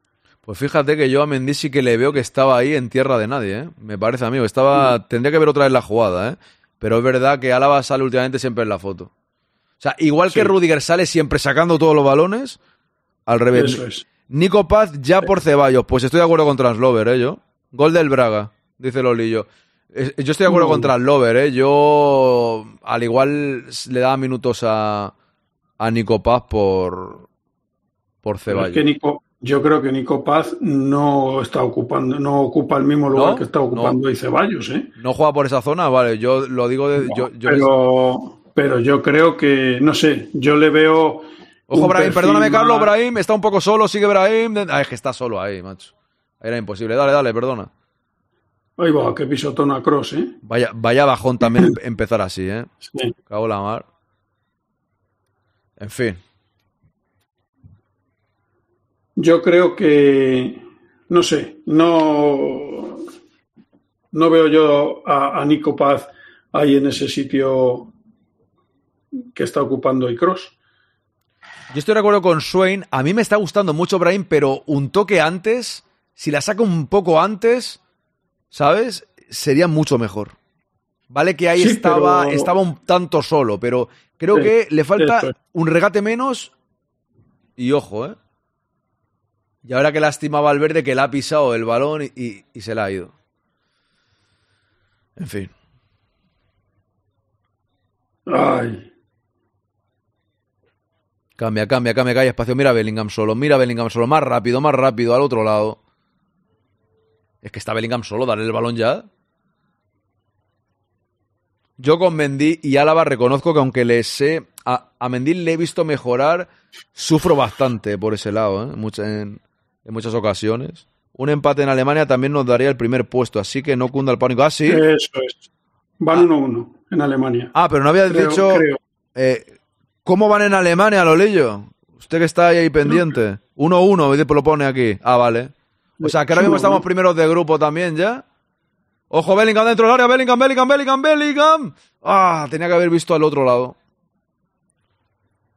B: Pues fíjate que yo a Mendy sí que le veo que estaba ahí en tierra de nadie, ¿eh? Me parece a mí. Estaba... Tendría que ver otra vez la jugada, ¿eh? Pero es verdad que Álava sale últimamente siempre en la foto. O sea, igual que. Rudiger sale siempre sacando todos los balones, al revés.
F: Eso es.
B: Nico Paz ya por Ceballos. Pues estoy de acuerdo con Translover, ¿eh? Yo. Gol del Braga, dice Lolillo. Yo estoy de acuerdo
F: Uh.
B: con Translover, ¿eh? Yo al igual le daba minutos a, a Nico Paz por, por Ceballos.
F: es que Nico, yo creo que Nico Paz no está ocupando, no ocupa el mismo lugar
B: ¿No?
F: que está ocupando hoy Ceballos, ¿eh?
B: ¿No juega por esa zona? Vale, yo lo digo de... yo, yo
F: pero, pero yo creo que, no sé, yo le veo.
B: Ojo, Brahim, perdóname, Carlos, Brahim, está un poco solo, sigue Brahim. Ah, es que está solo ahí, macho. Era imposible. Dale, dale, perdona.
F: Ahí va, que pisotón a Cross, ¿eh?
B: Vaya, vaya bajón también em- empezar así, ¿eh?
F: Sí.
B: Cago la mar. En fin.
F: Yo creo que, no sé, no, no veo yo a, a Nico Paz ahí en ese sitio que está ocupando y Cross.
B: Yo estoy de acuerdo con Swain. A mí me está gustando mucho Brahim, pero un toque antes, si la saca un poco antes, ¿sabes? Sería mucho mejor. Vale que ahí
F: Sí,
B: estaba,
F: pero-
B: estaba un tanto solo, pero creo
F: Sí,
B: que le falta un regate menos y ojo, ¿eh? Y ahora que lastima a Valverde que le ha pisado el balón y, y- y se le ha ido. En fin.
F: Ay,
B: Cambia, cambia, cambia, hay espacio. Mira a Bellingham solo, mira a Bellingham solo. Más rápido, más rápido, al otro lado. Es que está Bellingham solo, darle el balón ya. Yo con Mendy y Álava reconozco que aunque le sé... A, a Mendy le he visto mejorar, sufro bastante por ese lado, ¿eh? Mucha- en, en muchas ocasiones. Un empate en Alemania también nos daría el primer puesto, así que no cunda el pánico. Ah, sí.
F: eso es. Van 1-1 en Alemania.
B: Ah, pero no habías
F: Creo-
B: dicho...
F: creo.
B: Eh, ¿Cómo van en Alemania, Lolillo? Usted que está ahí, ahí pendiente. 1-1, lo pone aquí. Ah, vale. O sea, que ahora mismo estamos primeros de grupo también, ¿ya? Ojo, Bellingham dentro del área, Bellingham, Bellingham, Bellingham, Bellingham. Ah, tenía que haber visto al otro lado.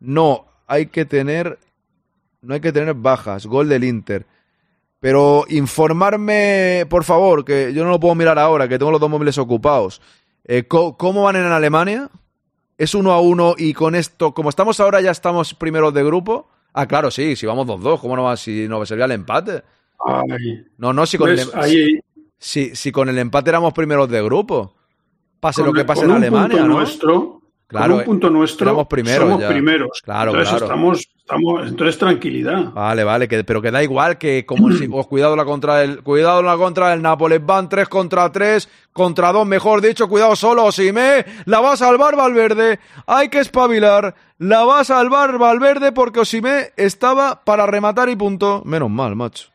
B: No, hay que tener... No hay que tener bajas. Gol del Inter. Pero informarme, por favor, que yo no lo puedo mirar ahora, que tengo los dos móviles ocupados. Eh, ¿Cómo van en Alemania? ¿Es uno a uno y con esto, como estamos ahora, ya estamos primeros de grupo? Ah, claro, sí, si vamos 2-2, ¿cómo no va? Si no sería el empate.
F: Ay,
B: No, no, si con, el,
F: ¿ves?
B: em-
F: Ahí,
B: si, si con el empate éramos primeros de grupo. Pase lo que pase en Alemania, ¿no?
F: nuestro,
B: Claro,
F: con un punto nuestro
B: éramos primeros
F: somos
B: ya.
F: primeros.
B: Claro,
F: entonces
B: claro.
F: estamos, estamos, entonces tranquilidad.
B: Vale, vale, que, pero que da igual que como si, pues, cuidado la contra el, cuidado la contra el Nápoles, van 3 contra 3, contra 2, mejor dicho, cuidado solo, Osimé, la va a salvar Valverde, hay que espabilar, la va a salvar Valverde porque Osimé estaba para rematar y punto. Menos mal, macho.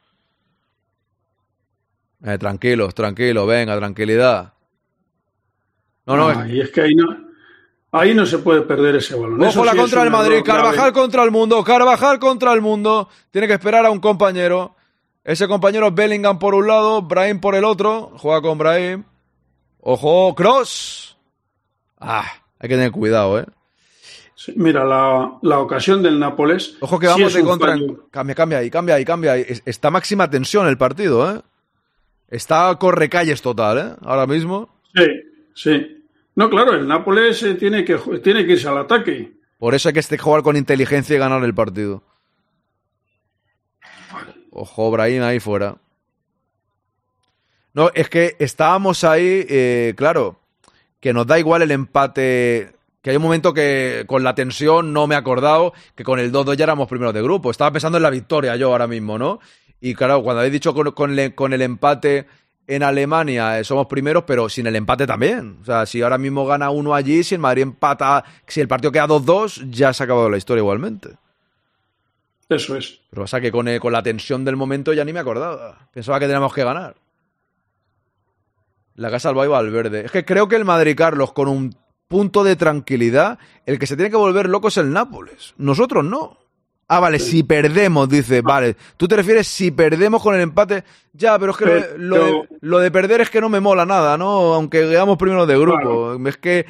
B: Eh, tranquilos, tranquilos, venga, tranquilidad. No, no, es-
F: Ah, y es que ahí no, ahí no se puede perder ese balón.
B: Ojo la
F: sí
B: contra el Madrid. Carvajal contra el mundo, Carvajal contra el mundo. Tiene que esperar a un compañero. Ese compañero es Bellingham por un lado, Brahim por el otro. Juega con Brahim. Ojo, Cross. Ah, hay que tener cuidado, eh.
F: Sí, Mira, la, la ocasión del Nápoles.
B: Ojo que
F: sí
B: vamos
F: es
B: de contra. Cambia, cambia ahí, cambia ahí, cambia ahí. Es- Está máxima tensión el partido, eh. Está correcalles total, eh. Ahora mismo.
F: Sí, sí. No, claro, el Nápoles eh, tiene, que, tiene que irse al ataque.
B: Por eso hay que este- jugar con inteligencia y ganar el partido. Ojo, Brahim ahí fuera. No, es que estábamos ahí, eh, claro, que nos da igual el empate. Que hay un momento que con la tensión no me he acordado que con el 2-2 ya éramos primeros de grupo. Estaba pensando en la victoria yo ahora mismo, ¿no? Y claro, cuando habéis dicho con, con el empate en Alemania eh, somos primeros, pero sin el empate también. O sea, si ahora mismo gana uno allí, si el Madrid empata, si el partido queda 2-2, ya se ha acabado la historia igualmente.
F: Eso es.
B: Pero pasa que con, eh, con la tensión del momento ya ni me acordaba. Pensaba que teníamos que ganar. La casa al al verde. Es que creo que el Madrid, Carlos, con un punto de tranquilidad, el que se tiene que volver loco es el Nápoles. Nosotros no. Ah, vale, si perdemos, dice, vale. Tú te refieres si perdemos con el empate. Ya, pero es que lo de- lo, de, lo de perder es que no me mola nada, ¿no? Aunque quedamos primero de grupo. Es que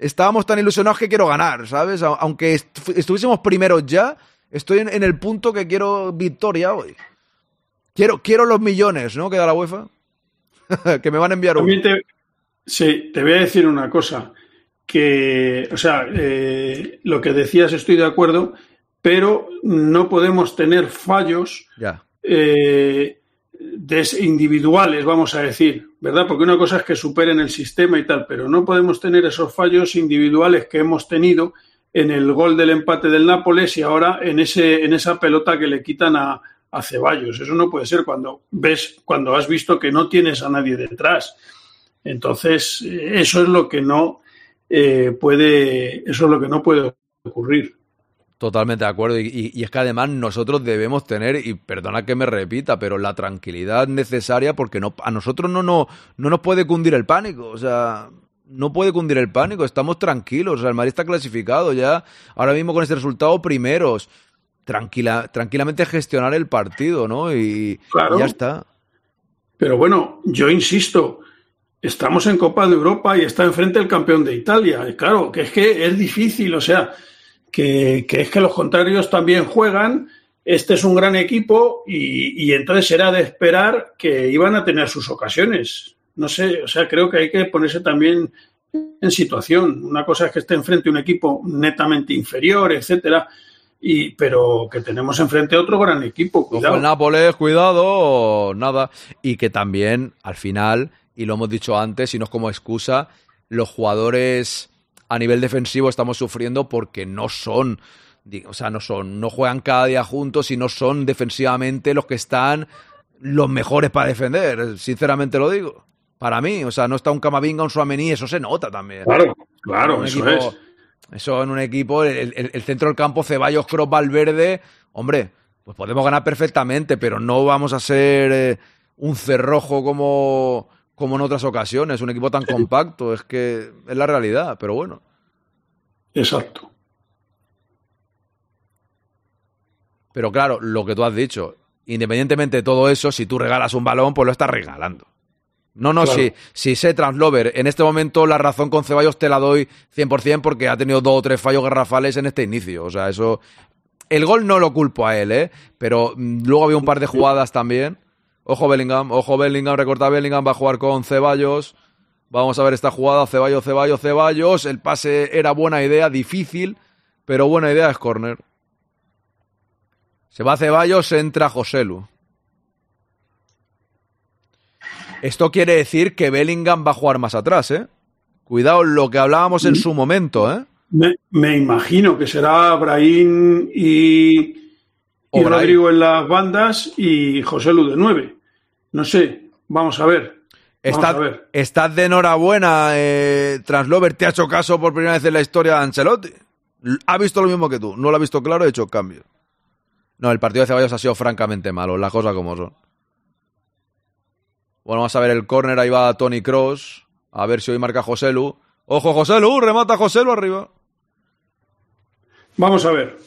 B: estábamos tan ilusionados que quiero ganar, ¿sabes? Aunque est- estuviésemos primeros ya, estoy en, en el punto que quiero victoria hoy. Quiero, quiero los millones, ¿no? Que da la UEFA. que me van a enviar
F: te, sí, te voy a decir una cosa. Que, o sea, eh, lo que decías estoy de acuerdo, pero no podemos tener fallos
B: Ya.
F: eh, individuales, vamos a decir, ¿verdad? Porque una cosa es que superen el sistema y tal, pero no podemos tener esos fallos individuales que hemos tenido en el gol del empate del Nápoles y ahora en, ese, en esa pelota que le quitan a, a Ceballos. Eso no puede ser cuando ves, cuando has visto que no tienes a nadie detrás. Entonces, eso es lo que no eh, puede, eso es lo que no puede ocurrir.
B: Totalmente de acuerdo. Y, y- y es que además nosotros debemos tener, y perdona que me repita, pero la tranquilidad necesaria porque no, a nosotros no, no, no nos puede cundir el pánico. O sea, no puede cundir el pánico. Estamos tranquilos. O sea, el Madrid está clasificado ya. Ahora mismo con este resultado, primeros. Tranquila, tranquilamente gestionar el partido, ¿no? Y,
F: Claro.
B: y ya está.
F: Pero bueno, yo insisto, estamos en Copa de Europa y está enfrente el campeón de Italia. Claro, que es que es difícil, o sea, que, que es que los contrarios también juegan. Este es un gran equipo y, y entonces era de esperar que iban a tener sus ocasiones. No sé, o sea, creo que hay que ponerse también en situación. Una cosa es que esté enfrente un equipo netamente inferior, etcétera, y, pero que tenemos enfrente otro gran equipo.
B: Ojo
F: Cuidado.
B: el Nápoles, cuidado, nada. Y que también, al final, y lo hemos dicho antes, y no es como excusa, los jugadores a nivel defensivo estamos sufriendo porque no son, o sea, no son, no juegan cada día juntos y no son defensivamente los que están los mejores para defender, sinceramente lo digo. Para mí, o sea, no está un Camavinga, un Suamení, eso se nota también.
F: Claro, claro, eso
B: equipo-
F: es.
B: Eso en un equipo, el, el- el centro del campo, Ceballos, Kroos, Valverde, hombre, pues podemos ganar perfectamente, pero no vamos a ser eh, un cerrojo como, como en otras ocasiones, un equipo tan compacto, es que es la realidad, pero bueno.
F: Exacto.
B: Pero claro, lo que tú has dicho, independientemente de todo eso, si tú regalas un balón, pues lo estás regalando. No, no,
F: Claro.
B: si, si sé Translover, en este momento la razón con Ceballos te la doy 100% porque ha tenido dos o tres fallos garrafales en este inicio. O sea, eso... El gol no lo culpo a él, ¿eh? Pero mm, luego había un par de jugadas también. Ojo Bellingham, ojo Bellingham, recorta Bellingham, va a jugar con Ceballos. Vamos a ver esta jugada, Ceballos, Ceballos, Ceballos. El pase era buena idea, difícil, pero buena idea es córner. Se va Ceballos, entra Joselu. Esto quiere decir que Bellingham va a jugar más atrás, ¿eh? Cuidado lo que hablábamos en su momento, ¿eh?
F: Me, me imagino que será Brahim y, y. Rodrigo en las bandas y José Lu de 9. No sé, vamos a ver.
B: Estás, estás de enhorabuena, eh, Translover. Te ha hecho caso por primera vez en la historia de Ancelotti. Ha visto lo mismo que tú. No lo ha visto claro ha hecho cambio. No, el partido de Ceballos ha sido francamente malo, las cosas como son. Bueno, vamos a ver el córner. Ahí va Tony Cross. A ver si hoy marca José Lu. Ojo, José Lu. Remata José Lu arriba.
F: Vamos a ver.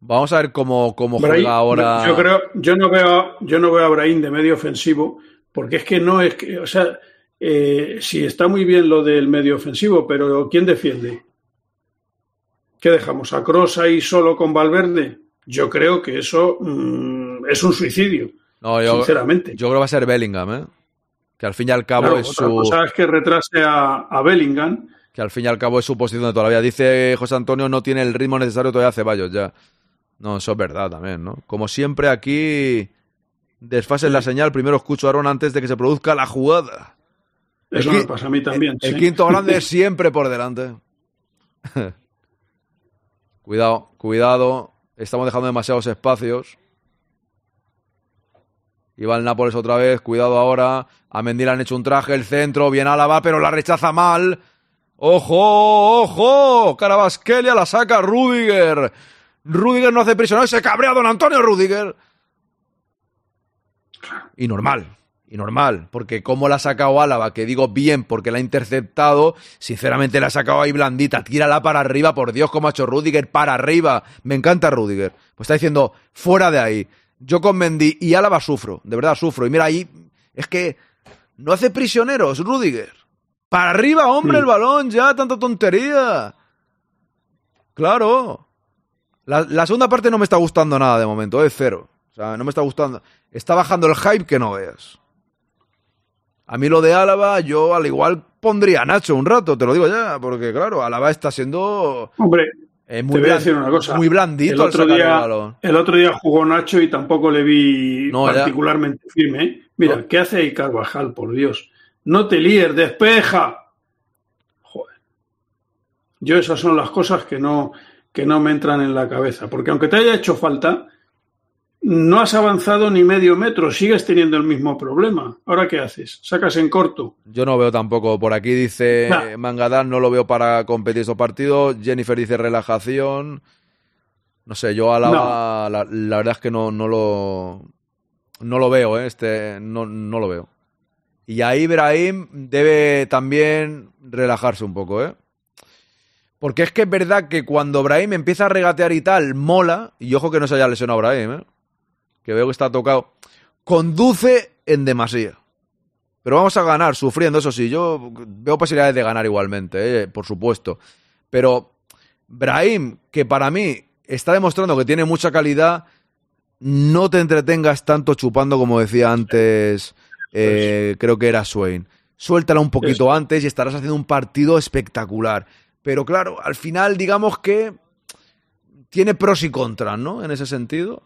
B: Vamos a ver cómo, cómo
F: Brahim-
B: juega ahora.
F: Yo creo, yo no veo, yo no veo a Brahim de medio ofensivo, porque es que no es que, o sea, eh, sí está muy bien lo del medio ofensivo, pero ¿quién defiende? ¿Qué dejamos? ¿A Cross ahí solo con Valverde? Yo creo que eso mm, es un suicidio,
B: No, yo,
F: sinceramente.
B: yo creo que va a ser Bellingham, ¿eh? Que al fin y al cabo
F: Claro,
B: es
F: otra
B: su.
F: cosa es que retrase a, a Bellingham.
B: que al fin y al cabo es su posición de toda la vida. Dice José Antonio, no tiene el ritmo necesario todavía Ceballos ya. No, eso es verdad también, ¿no? Como siempre aquí, desfase en la señal, primero escucho a Aaron antes de que se produzca la jugada.
F: Eso
B: El
F: me pasa a mí también.
B: El
F: sí.
B: quinto grande siempre por delante. cuidado, cuidado. Estamos dejando demasiados espacios. Y va el Nápoles otra vez. Cuidado ahora. A Mendy le han hecho un traje. El centro. Bien Álava, pero la rechaza mal. ¡Ojo! ¡Ojo! Carabasquelia la saca Rudiger. Rudiger no hace prisionero. y Se cabrea don Antonio Rudiger. Y normal. Y normal. Porque como la ha sacado Álava, que digo bien porque la ha interceptado, sinceramente la ha sacado ahí blandita. Tírala para arriba, por Dios, como ha hecho Rudiger, para arriba. Me encanta Rudiger. Pues está diciendo, fuera de ahí. Yo con Mendy y Álava sufro. De verdad sufro. Y mira ahí, es que no hace prisioneros, Rudiger. Para arriba, hombre, el balón, ya, tanta tontería. Claro. La, la segunda parte no me está gustando nada de momento, es cero. O sea, no me está gustando. Está bajando el hype que no veas. A mí lo de Álava, yo al igual pondría a Nacho un rato, te lo digo ya, porque claro, Álava está siendo
F: Hombre,
B: eh,
F: te
B: muy,
F: voy a decir una cosa.
B: muy blandito
F: el otro,
B: el
F: día, el otro día jugó Nacho y tampoco le vi
B: No, ya.
F: particularmente firme. ¿eh? Mira,
B: No.
F: ¿qué hace ahí Carvajal, por Dios? No te líes, despeja. Joder. Yo esas son las cosas que no, que no me entran en la cabeza. Porque aunque te haya hecho falta, no has avanzado ni medio metro, sigues teniendo el mismo problema. ¿Ahora qué haces? ¿Sacas en corto?
B: Yo no veo tampoco. Por aquí dice
F: Nah.
B: Mangadán, no lo veo para competir estos partidos. Jennifer dice relajación. No sé, yo Álava, la, la verdad es que no, no lo no lo veo, ¿eh? este no, no lo veo. Y ahí Ibrahim debe también relajarse un poco, ¿eh? Porque es que es verdad que cuando Brahim empieza a regatear y tal, mola, y ojo que no se haya lesionado Brahim, ¿eh? que veo que está tocado, conduce en demasía. Pero vamos a ganar, sufriendo, eso sí. Yo veo posibilidades de ganar igualmente, ¿eh? por supuesto. Pero Brahim, que para mí está demostrando que tiene mucha calidad, no te entretengas tanto chupando como decía antes, eh, creo que era Swain. Suéltala un poquito antes y estarás haciendo un partido espectacular. Pero claro, al final digamos que tiene pros y contras, ¿no? En ese sentido.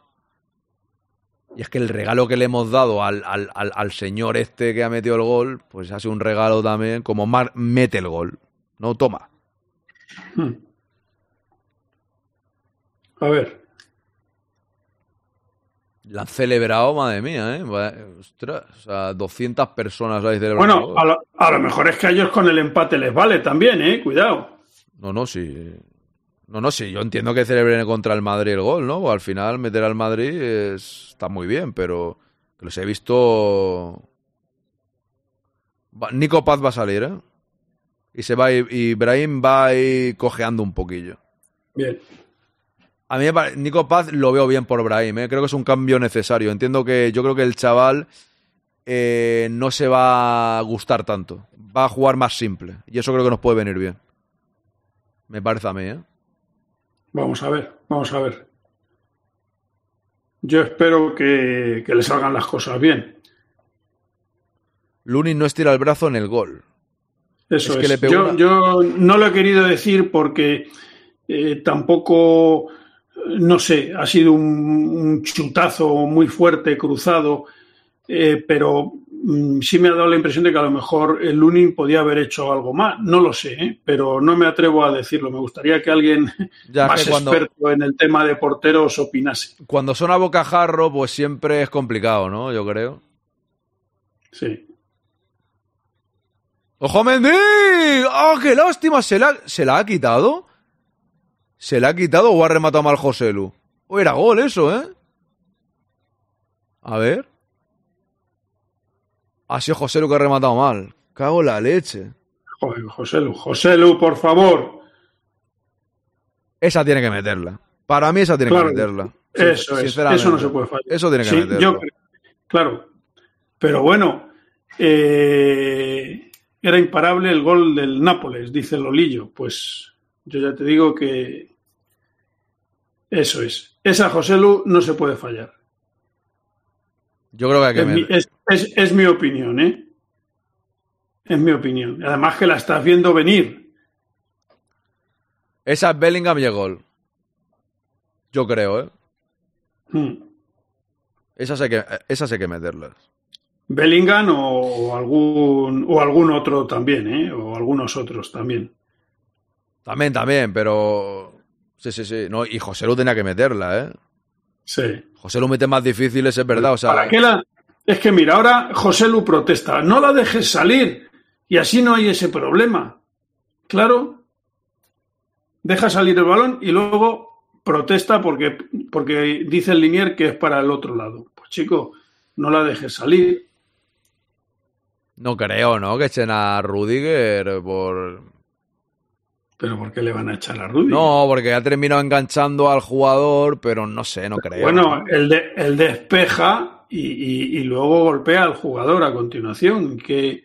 B: Y es que el regalo que le hemos dado al, al, al, al señor este que ha metido el gol, pues ha sido un regalo también, como Mar mete el gol. No, toma.
F: Hmm. A ver.
B: La han celebrado, madre mía, ¿eh? Ostras, o sea, 200 personas la celebrado.
F: Bueno, a lo, a lo mejor es que a ellos con el empate les vale también, ¿eh? Cuidado.
B: No, no, sí. No, no, sí. Yo entiendo que celebren contra el Madrid el gol, ¿no? Al final meter al Madrid es- está muy bien, pero que los he visto. Va- Nico Paz va a salir, ¿eh? Y se va a ir- y Ibrahim va a ir cojeando un poquillo.
F: Bien.
B: A mí me pare- Nico Paz lo veo bien por Brahim, ¿eh? creo que es un cambio necesario. Entiendo que yo creo que el chaval eh, no se va a gustar tanto. Va a jugar más simple. Y eso creo que nos puede venir bien. Me parece a mí, ¿eh?
F: Vamos a ver, vamos a ver. Yo espero que, que le salgan las cosas bien.
B: Lunin no estira el brazo en el gol.
F: Eso
B: Es le
F: yo,
B: una-
F: yo no lo he querido decir porque eh, tampoco, no sé, ha sido un, un chutazo muy fuerte, cruzado, eh, pero sí me ha dado la impresión de que a lo mejor el Lunin podía haber hecho algo más. No lo sé, ¿eh? pero no me atrevo a decirlo. Me gustaría que alguien
B: Ya
F: más
B: que cuando-
F: experto en el tema de porteros opinase.
B: Cuando son a bocajarro, pues siempre es complicado, ¿no? Yo creo.
F: Sí.
B: ¡Ojo Mendy! ¡Oh, qué lástima! ¿Se la, ¿Se la ha quitado? ¿Se la ha quitado o ha rematado mal Joselu? O era gol eso, ¿eh? A ver. Ha sido Joselu que ha rematado mal. Cago en la leche.
F: Joder, José Lu, José Lu, por favor.
B: Esa tiene que meterla. Para mí esa tiene
F: Claro,
B: que meterla.
F: Eso es, eso no se puede fallar.
B: Eso tiene que
F: Sí,
B: meterla.
F: yo creo- claro. Pero bueno, eh, era imparable el gol del Nápoles, dice Lolillo. Pues yo ya te digo que eso es. Esa José Lu no se puede fallar.
B: Yo creo que hay que
F: Es mi,
B: meter.
F: es- es- es mi opinión, ¿eh? Es mi opinión. Además que la estás viendo venir.
B: Esa es Bellingham y el gol. Yo creo, ¿eh?
F: Hmm.
B: Esas hay que, esas hay que meterlas.
F: Bellingham o, o algún o algún otro también, ¿eh? O algunos otros también.
B: También, también, pero. Sí, sí, sí. No, y José Lu tenía que meterla, ¿eh?
F: Sí.
B: José Lu mete más difíciles, es verdad. O sea,
F: ¿Para qué la.? Es que mira, ahora José Lu protesta. No la dejes salir. Y así no hay ese problema. Claro. Deja salir el balón y luego protesta porque, porque dice el linier que es para el otro lado. Pues chico, no la dejes salir.
B: no creo, ¿no? Que echen a Rudiger por.
F: Pero ¿por qué le van a echar a Rudy?
B: No, porque ha terminado enganchando al jugador, pero no sé, no creo.
F: Bueno, el, de, el despeja y, y- y luego golpea al jugador a continuación. ¿Qué,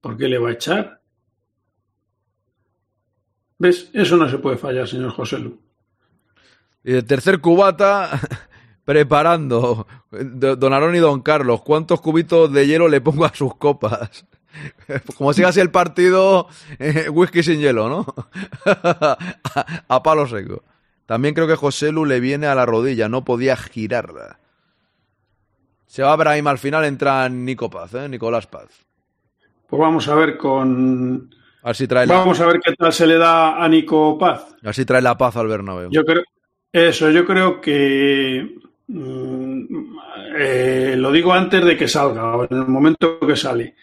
F: ¿Por qué le va a echar? ¿Ves? Eso no se puede fallar, señor José Lu.
B: Y el tercer cubata, preparando. Do- Don Aarón y Don Carlos, ¿cuántos cubitos de hielo le pongo a sus copas? Como si así el partido, eh, whisky sin hielo, ¿no? a, a palo seco. También creo que José Lu le viene a la rodilla, no podía girarla. Se va Brahim, al final entra Nico Paz, ¿eh? Nicolás Paz.
F: Pues vamos a ver con.
B: A ver si trae la,
F: Vamos a ver qué tal se le da a Nico Paz.
B: a ver si trae la paz al Bernabéu.
F: Yo creo. Eso, yo creo que. mm, eh, lo digo antes de que salga, en el momento que sale.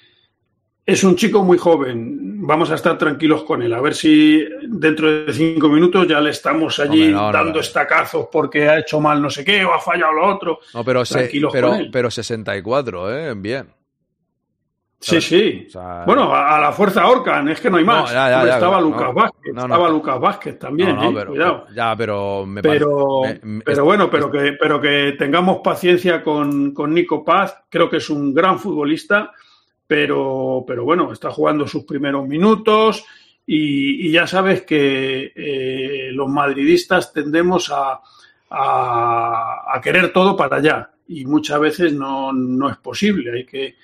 F: Es un chico muy joven. Vamos a estar tranquilos con él. A ver si dentro de cinco minutos ya le estamos allí
B: Hombre, no, no,
F: dando
B: no.
F: estacazos porque ha hecho mal no sé qué o ha fallado lo otro.
B: No, pero, se, pero, pero 64, ¿eh? Bien.
F: Sí, sí.
B: O sea,
F: Bueno, a, a la fuerza Orcan, es que no hay más.
B: No, ya, ya,
F: Hombre,
B: ya,
F: estaba
B: no.
F: Lucas Vázquez,
B: No,
F: estaba Lucas Vázquez también, eh,
B: pero,
F: cuidado.
B: Ya, pero me
F: Pero,
B: parece- me- me-
F: pero bueno, pero que, pero que tengamos paciencia con, con Nico Paz. Creo que es un gran futbolista, pero, pero bueno, está jugando sus primeros minutos y, y ya sabes que eh, los madridistas tendemos a, a- a querer todo para allá y muchas veces no, no es posible. Hay que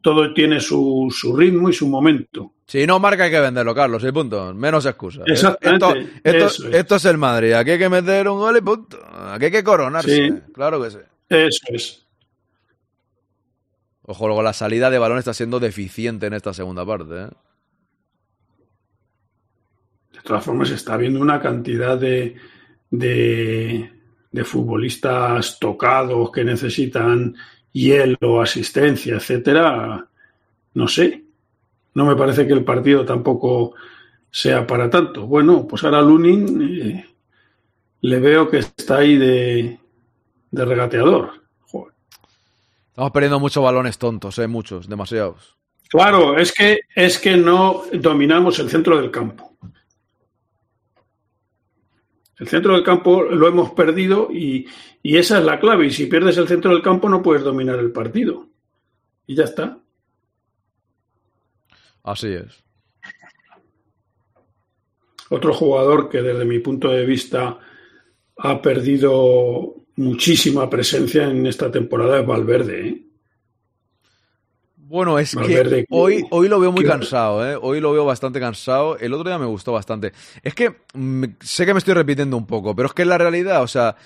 F: todo tiene su, su ritmo y su momento.
B: Si no marca hay que venderlo, Carlos, y punto. Menos excusas.
F: Exactamente,
B: Esto,
F: es.
B: esto es el Madrid. Aquí hay que meter un gol y punto. Aquí hay que coronarse.
F: Sí.
B: Claro que sí.
F: Eso es.
B: Ojo, luego la salida de balón está siendo deficiente en esta segunda parte. ¿eh?
F: De todas formas, está habiendo una cantidad de, de, de futbolistas tocados que necesitan hielo, asistencia, etcétera. No sé. No me parece que el partido tampoco sea para tanto. Bueno, pues ahora Lunin eh, le veo que está ahí de, de regateador.
B: Estamos perdiendo muchos balones tontos, ¿eh? Muchos, demasiados.
F: Claro, es que, es que no dominamos el centro del campo. El centro del campo lo hemos perdido y, y esa es la clave. Y si pierdes el centro del campo no puedes dominar el partido. Y ya está.
B: Así es.
F: Otro jugador que desde mi punto de vista ha perdido muchísima presencia en esta temporada es Valverde. ¿eh?
B: Bueno, es
F: Valverde,
B: que hoy, hoy lo veo muy cansado, ¿eh? Hoy lo veo bastante cansado. El otro día me gustó bastante. Es que mm, sé que me estoy repitiendo un poco, pero es que es la realidad, o sea,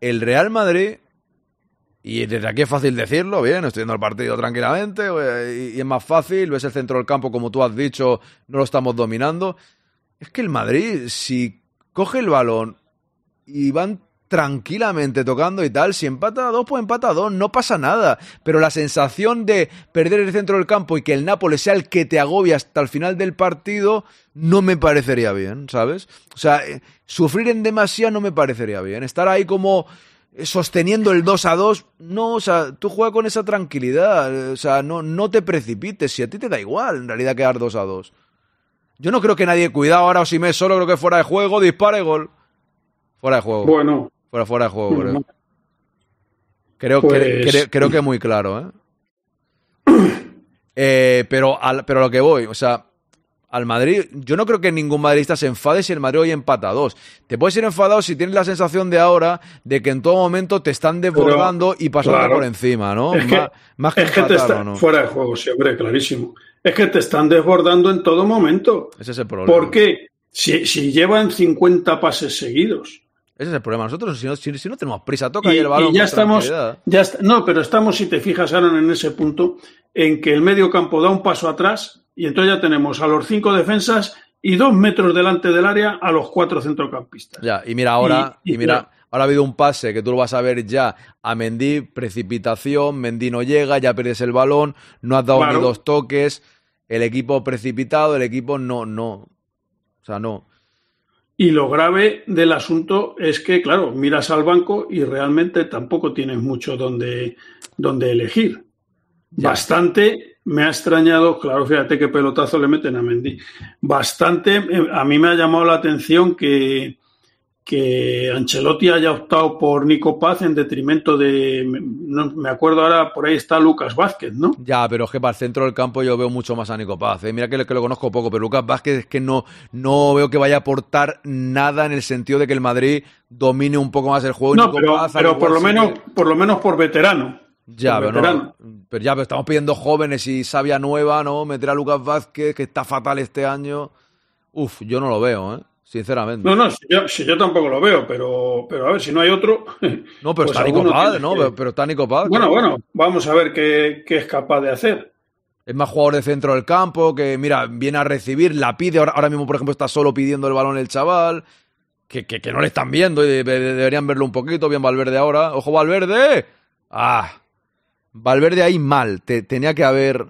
B: el Real Madrid Y desde aquí es fácil decirlo, bien, estoy viendo el partido tranquilamente eh, y, y es más fácil, ves el centro del campo como tú has dicho, no lo estamos dominando. Es que el Madrid, si coge el balón y van tranquilamente tocando y tal, si empata a dos, pues empata a dos, no pasa nada. Pero la sensación de perder el centro del campo y que el Nápoles sea el que te agobia hasta el final del partido, no me parecería bien, ¿sabes? O sea, eh, sufrir en demasía no me parecería bien. Estar ahí como eh, sosteniendo el 2 a 2, no, o sea, tú juegas con esa tranquilidad, eh, o sea, no, no te precipites, si a ti te da igual en realidad quedar 2 a 2. Yo no creo que nadie, cuidado ahora o si me solo creo que fuera de juego, dispare gol. Fuera de juego.
F: Bueno,
B: Fuera, fuera de juego, creo. Creo,
F: Pues-
B: cre- cre- creo que muy claro, ¿eh? Eh, pero, al, pero a lo que voy, o sea, al Madrid, yo no creo que ningún madridista se enfade si el Madrid hoy empata a dos. Te puedes ir enfadado si tienes la sensación de ahora de que en todo momento te están desbordando y pasando
F: claro.
B: por encima, ¿no?
F: Es que-
B: más, más que
F: es que te
B: empatar,
F: está
B: ¿o no?
F: fuera de juego, sí, hombre, clarísimo. Es que te están desbordando en todo momento.
B: Ese es el problema.
F: ¿Por qué? Si, si llevan 50 pases seguidos.
B: Ese es el problema. Nosotros, si no, si- si no tenemos prisa, toca
F: Y,
B: ahí el balón.
F: y ya estamos, ya no, pero estamos, si te fijas, Aaron, en ese punto en que el medio campo da un paso atrás y entonces ya tenemos a los cinco defensas y dos metros delante del área a los cuatro centrocampistas.
B: Ya, y mira ahora, y, mira, ahora ha habido un pase que tú lo vas a ver ya a Mendy, precipitación, Mendy no llega, ya pierdes el balón, no has dado
F: Claro.
B: ni dos toques, el equipo precipitado, el equipo no, no. O sea, no.
F: Y lo grave del asunto es que, claro, miras al banco y realmente tampoco tienes mucho donde, donde elegir.
B: Ya.
F: Bastante me ha extrañado, claro, fíjate qué pelotazo le meten a Mendy. Bastante, eh, a mí me ha llamado la atención que, que Ancelotti haya optado por Nico Paz en detrimento de, no, me acuerdo ahora, por ahí está Lucas Vázquez, ¿no?
B: Ya, pero es que para el centro del campo yo veo mucho más a Nico Paz. ¿eh? Mira que, lo- que lo conozco poco, pero Lucas Vázquez es que no, no veo que vaya a aportar nada en el sentido de que el Madrid domine un poco más el juego.
F: No,
B: Nico
F: pero,
B: Paz,
F: pero por lo menos,
B: que-
F: por lo menos por veterano.
B: Ya, pero, no, pero ya, pero estamos pidiendo jóvenes y sabia nueva, ¿no? Meter a Lucas Vázquez, que está fatal este año. Uf, yo no lo veo, ¿eh? Sinceramente.
F: No, no, si yo, si yo tampoco lo veo, pero, pero a ver, si no hay otro.
B: No, pero
F: pues
B: está Nico Paz, ¿no?
F: que-
B: Pero, pero está Nico Paz.
F: Bueno, bueno, vamos a ver qué, qué es capaz de hacer.
B: Es más jugador de centro del campo, que, mira, viene a recibir, la pide. Ahora, ahora mismo, por ejemplo, está solo pidiendo el balón el chaval. Que, que, que no le están viendo y de- de- deberían verlo un poquito. Bien Valverde ahora. ¡Ojo, Valverde! ¡Ah! Valverde ahí mal. Te- tenía que haber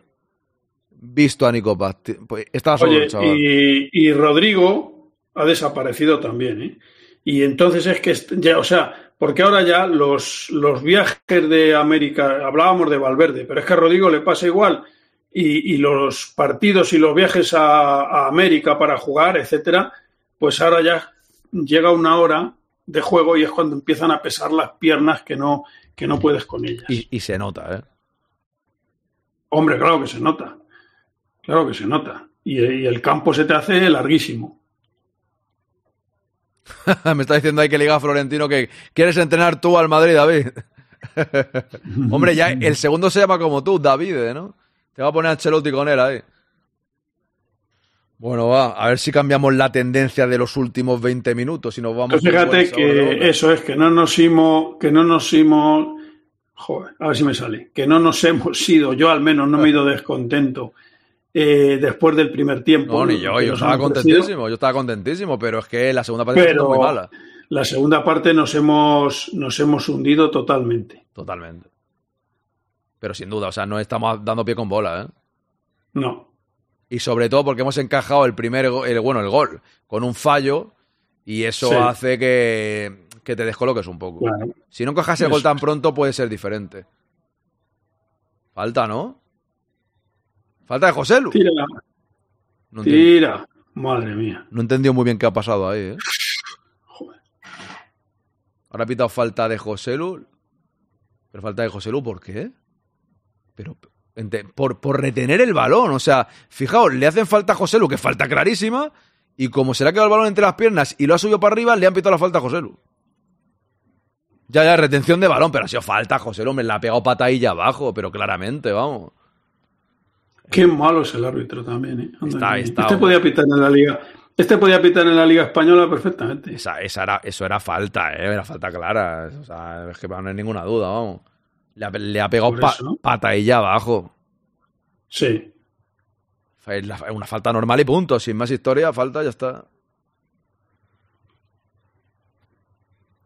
B: visto a Nico Paz. Pues, estaba solo
F: Oye,
B: el chaval.
F: y, y Rodrigo ha desaparecido también, ¿eh? Y entonces es que, ya, o sea, porque ahora ya los, los viajes de América, hablábamos de Valverde, pero es que a Rodrigo le pasa igual. Y, y los partidos y los viajes a, a América para jugar, etcétera, pues ahora ya llega una hora de juego y es cuando empiezan a pesar las piernas que no, que no puedes con ellas.
B: Y, y se nota, ¿eh?
F: Hombre, claro que se nota. Claro que se nota. Y, y el campo se te hace larguísimo.
B: Me está diciendo ahí que liga Florentino que quieres entrenar tú al Madrid, David. Hombre, ya el segundo se llama como tú, David, ¿no? Te va a poner Ancelotti con él ahí. Bueno, va, a ver si cambiamos la tendencia de los últimos 20 minutos y nos vamos.
F: Pues fíjate que eso es, que no nos hemos, que no nos hemos, joder, a ver si me sale, que no nos hemos ido, yo al menos no me he ido descontento eh, después del primer tiempo.
B: No, ni yo, yo estaba contentísimo, yo estaba contentísimo, pero es que la segunda parte
F: Pero-
B: es muy mala.
F: La segunda parte nos hemos, nos hemos hundido totalmente.
B: Totalmente. Pero sin duda, o sea, no estamos dando pie con bola, ¿eh?
F: No.
B: Y sobre todo porque hemos encajado el primer, el, bueno, el gol con un fallo y eso
F: Sí.
B: hace que, que te descoloques un poco.
F: Claro.
B: Si no encajas el gol tan pronto puede ser diferente. Falta, ¿no? Falta de José Lu.
F: Tira,
B: No,
F: tira. Madre mía.
B: no he entendido muy bien qué ha pasado ahí, ¿eh?
F: Joder.
B: Ahora ha pitado falta de José Lu. Pero falta de José Lu, ¿por qué? Pero por, por retener el balón. O sea, fijaos, le hacen falta a José Lu, que falta clarísima. Y como se le ha quedado el balón entre las piernas y lo ha subido para arriba, le han pitado la falta a José Lu. Ya, ya, retención de balón, pero ha sido falta a José Lu. Me la ha pegado patadilla abajo, pero claramente, vamos.
F: Qué malo es el árbitro también, ¿eh?
B: Está- está,
F: este podía pitar en la liga. Este podía pitar en la liga española perfectamente.
B: Esa, esa era, eso era falta, ¿eh? Era falta clara. O sea, es que no hay ninguna duda, vamos. Le ha, le ha pegado pa- abajo.
F: Sí.
B: Es una falta normal y punto. Sin más historia, falta, ya está.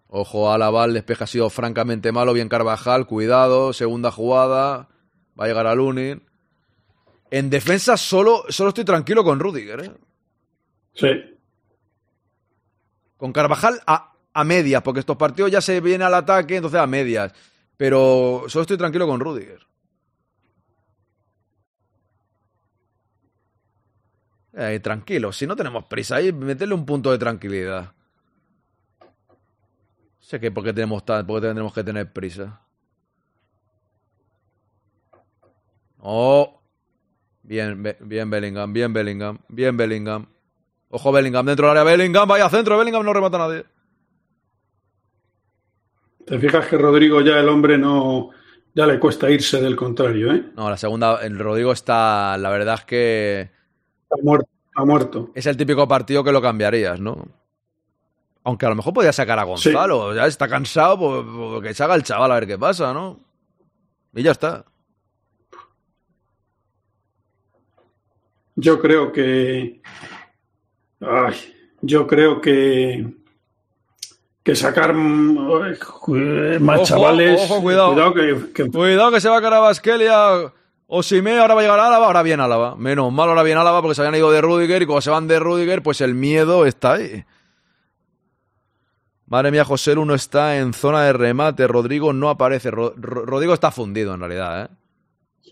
B: Ojo, Álava, el despeje ha sido francamente malo. Bien Carvajal, cuidado. Segunda jugada. Va a llegar a Lunin. En defensa solo, solo estoy tranquilo con Rudiger. ¿eh?
F: Sí.
B: Con Carvajal a, a medias, porque estos partidos ya se viene al ataque, entonces a medias. Pero solo estoy tranquilo con Rudiger. Eh, tranquilo, si no tenemos prisa, ahí meterle un punto de tranquilidad. Sé que porque tenemos tan, porque tendremos que tener prisa. Oh, bien, bien Bellingham, bien Bellingham, bien Bellingham. Ojo Bellingham dentro del área, Bellingham, vaya centro, Bellingham no remata a nadie.
F: Te fijas que Rodrigo ya el hombre no. Ya le cuesta irse del contrario, ¿eh?
B: No, la segunda, el Rodrigo está, la verdad es que
F: Está muerto. Está muerto.
B: es el típico partido que lo cambiarías, ¿no? Aunque a lo mejor podía sacar a Gonzalo, ya está cansado, pues, pues que se haga el chaval a ver qué pasa, ¿no? Y ya está.
F: Yo creo que. Ay, yo creo que. Que sacar ju- más
B: Ojo,
F: chavales.
B: ojo, cuidado.
F: que, que-
B: Cuidado que se va a cara Basquelia. Osimé, ahora va a llegar Álava, ahora viene Álava. Menos mal, ahora viene Álava porque se habían ido de Rudiger y cuando se van de Rudiger, pues el miedo está ahí. Madre mía, José Lu no está en zona de remate. Rodrigo no aparece. Ro- Ro- Rodrigo está fundido en realidad, ¿eh?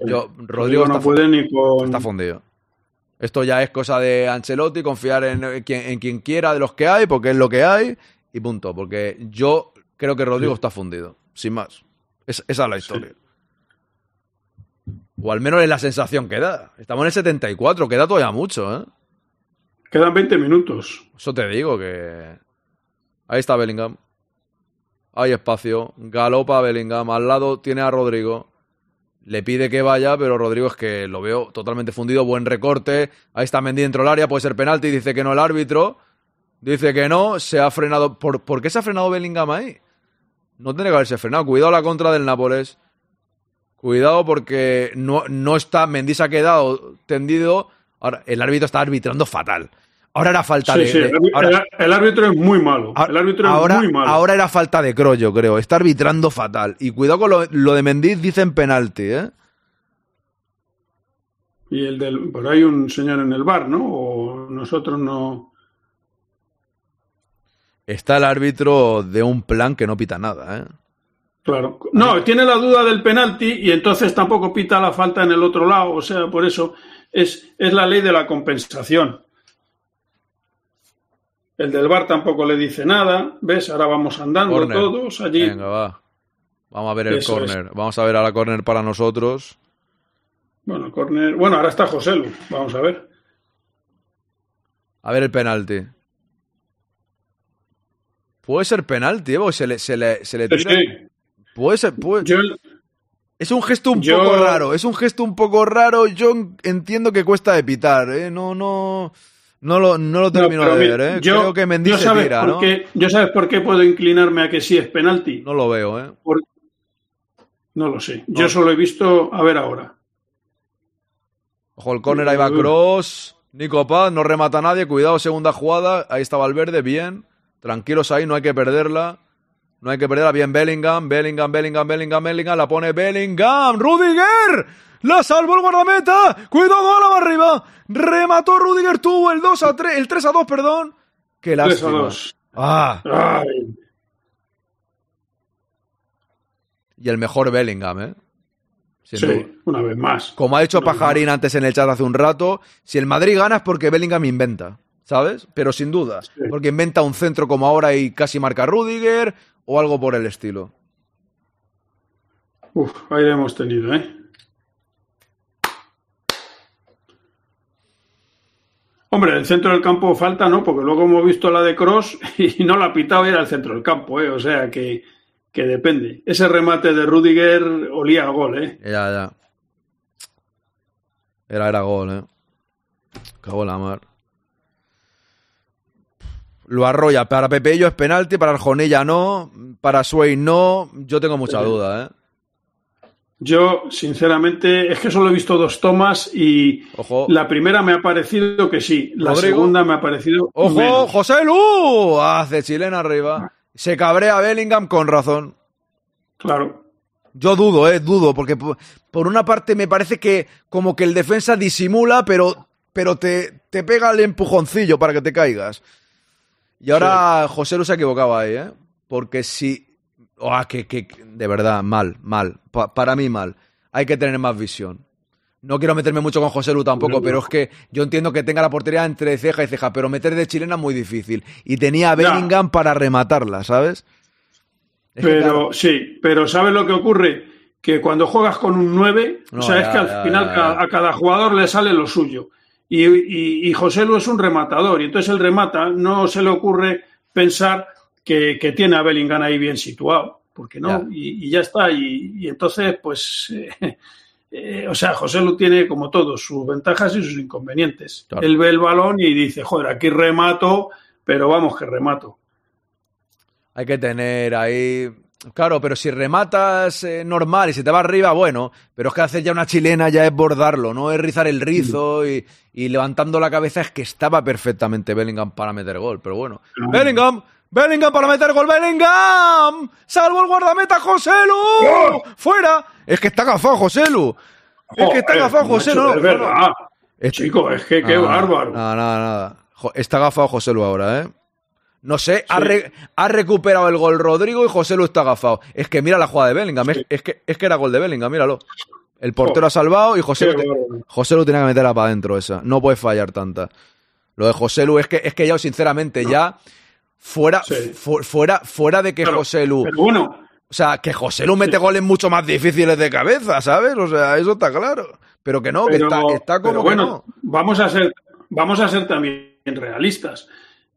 B: Yo, Rodrigo
F: no
B: está,
F: puede ni con.
B: está fundido. Esto ya es cosa de Ancelotti, confiar en eh, quien, en quien quiera de los que hay, porque es lo que hay, y punto. Porque yo creo que Rodrigo está fundido, sin más. Es- esa es la historia. O al menos es la sensación que da. Estamos en el 74, queda todavía mucho, ¿eh?
F: Quedan 20 minutos.
B: Eso te digo que... Ahí está Bellingham. Hay espacio. Galopa Bellingham. Al lado tiene a Rodrigo. Le pide que vaya, pero Rodrigo es que lo veo totalmente fundido. Buen recorte. Ahí está Mendy dentro del área. Puede ser penalti. Dice que no el árbitro. Dice que no. Se ha frenado. ¿Por, ¿por qué se ha frenado Bellingham ahí? No tiene que haberse frenado. Cuidado la contra del Nápoles. Cuidado porque no, no está. Mendy se ha quedado tendido. Ahora, el árbitro está arbitrando fatal. Ahora era falta
F: Sí,
B: de.
F: sí,
B: de-
F: el,
B: ahora-
F: el- el árbitro es muy malo. El árbitro es
B: ahora,
F: muy malo.
B: ahora era falta de Kroos, yo creo. Está arbitrando fatal. Y cuidado con lo, lo de Mendiz, dicen penalti, ¿eh?
F: Y el del. Por ahí un señor en el bar, ¿no? O nosotros no.
B: Está el árbitro de un plan que no pita nada, ¿eh?
F: Claro. No, tiene la duda del penalti y entonces tampoco pita la falta en el otro lado. O sea, por eso es, es la ley de la compensación. El del bar tampoco le dice nada. ¿Ves? Ahora vamos andando todos allí.
B: Venga, va. Vamos a ver el
F: Eso es.
B: córner. Vamos a ver a la córner para nosotros.
F: Bueno, córner. Bueno, ahora está José Lu. Vamos a ver.
B: A ver el penalti. Puede ser penalti. Porque se le, se le, se le
F: Sí,
B: tira.
F: sí.
B: Puede ser. puede-
F: Yo,
B: Es un gesto un
F: Yo-
B: poco raro. Es un gesto un poco raro. Yo entiendo que cuesta de pitar, ¿eh? No, no. No lo, no lo termino
F: no,
B: de
F: mira,
B: ver, ¿eh?
F: yo-
B: Creo que Mendy
F: yo
B: se tira,
F: por
B: ¿no?
F: qué- yo sabes por qué puedo inclinarme a que sí es penalti.
B: No lo veo, ¿eh?
F: Por- No lo sé. Yo solo he visto. A ver ahora.
B: Ojo, el córner, ahí va Cross. Nico Paz, no remata a nadie. Cuidado, segunda jugada. Ahí está Valverde, bien. Tranquilos ahí, no hay que perderla. No hay que perderla. Bien Bellingham, Bellingham, Bellingham, Bellingham, Bellingham. La pone Bellingham. ¡Rudiger! ¡La salvó el guardameta! ¡Cuidado, Álava arriba! Remató Rudiger, tuvo el 2 a 3, el 3 a 2, perdón. ¡Qué
F: 3 a
B: lástima!
F: 2.
B: ¡Ah!
F: Ay,
B: Y el mejor Bellingham, ¿eh? Sin
F: sí,
B: duda.
F: una vez más.
B: Como ha dicho Pajarín antes en el chat hace un rato, si el Madrid gana es porque Bellingham inventa, ¿sabes? Pero sin duda,
F: Sí.
B: porque inventa un centro como ahora y casi marca Rudiger o algo por el estilo.
F: Uf, ahí hemos tenido, ¿eh? Hombre, el centro del campo falta, ¿no? Porque luego hemos visto la de Cross y no la ha pitado y era el centro del campo, ¿eh? O sea que, que depende. Ese remate de Rudiger olía a gol, ¿eh?
B: Ya, ya. Era, era gol, ¿eh? Cago en la mar. Lo arrolla. Para Pepello es penalti, para Arjonella no, para Sway no. Yo tengo mucha duda, ¿eh?
F: Yo, sinceramente, es que solo he visto dos tomas y
B: Ojo.
F: la primera me ha parecido que sí, la
B: Rodrigo.
F: segunda me ha parecido.
B: ¡Ojo!
F: menos.
B: ¡José Lu! Hace chilena arriba. Se cabrea Bellingham con razón.
F: Claro.
B: Yo dudo, eh, dudo, porque por, por una parte me parece que como que el defensa disimula, pero, pero te, te pega el empujoncillo para que te caigas. Y ahora José Lu se equivocaba ahí, ¿eh? Porque si... ¡Ah, que, que, de verdad, mal, mal. Pa- para mí mal. Hay que tener más visión. No quiero meterme mucho con José Lu tampoco,
F: No, no.
B: pero es que yo entiendo que tenga la portería entre ceja y ceja, pero meter de chilena es muy difícil. Y tenía a. Bellingham para rematarla, ¿sabes? Es
F: Pero
B: claro,
F: sí, pero ¿sabes lo que ocurre? Que cuando juegas con un 9,
B: No,
F: o sea, es que al final a cada jugador le sale lo suyo. Y, y, y José Lu es un rematador, y entonces él remata, no se le ocurre pensar que, que tiene a Bellingham ahí bien situado, porque no,
B: Ya.
F: y, y ya está. Y, entonces, pues, eh, eh, o sea, José Lu tiene como todos sus ventajas y sus inconvenientes.
B: Claro.
F: Él ve el balón y dice, joder, aquí remato, pero vamos que remato.
B: Hay que tener ahí. Claro, pero si rematas eh, normal y se te va arriba, bueno, pero es que hacer ya una chilena ya es bordarlo, no es rizar el rizo y, y levantando la cabeza es que estaba perfectamente Bellingham para meter gol, pero bueno.
F: Claro.
B: Bellingham, Bellingham para meter gol, Bellingham, salvo el guardameta José Lu, fuera. Es que está gafado José Lu. Es que está gafado José
F: macho,
B: Lu.
F: Es verdad. Chico, es que qué
B: Ah,
F: bárbaro.
B: Nada, nada, nada. Está gafado José Lu ahora, ¿eh? No sé, ha, re- ha recuperado el gol Rodrigo y José Lu está gafado. Es que mira la jugada de Bellingham, es,
F: Sí.
B: es que, es que era gol de Bellingham, míralo. El portero ha salvado y José Lu, te-. José Lu tenía que meterla para adentro esa. No puede fallar tanta. Lo de José Lu es que, es que ya, sinceramente, ya fuera,
F: Sí.
B: fu- fuera, fuera de que José Lu.
F: Pero bueno,
B: O sea, que José Lu mete goles mucho más difíciles de cabeza, ¿sabes? O sea, eso está claro. Pero que no, que está, está como
F: pero
B: que
F: bueno,
B: no.
F: vamos a ser, vamos a ser también realistas.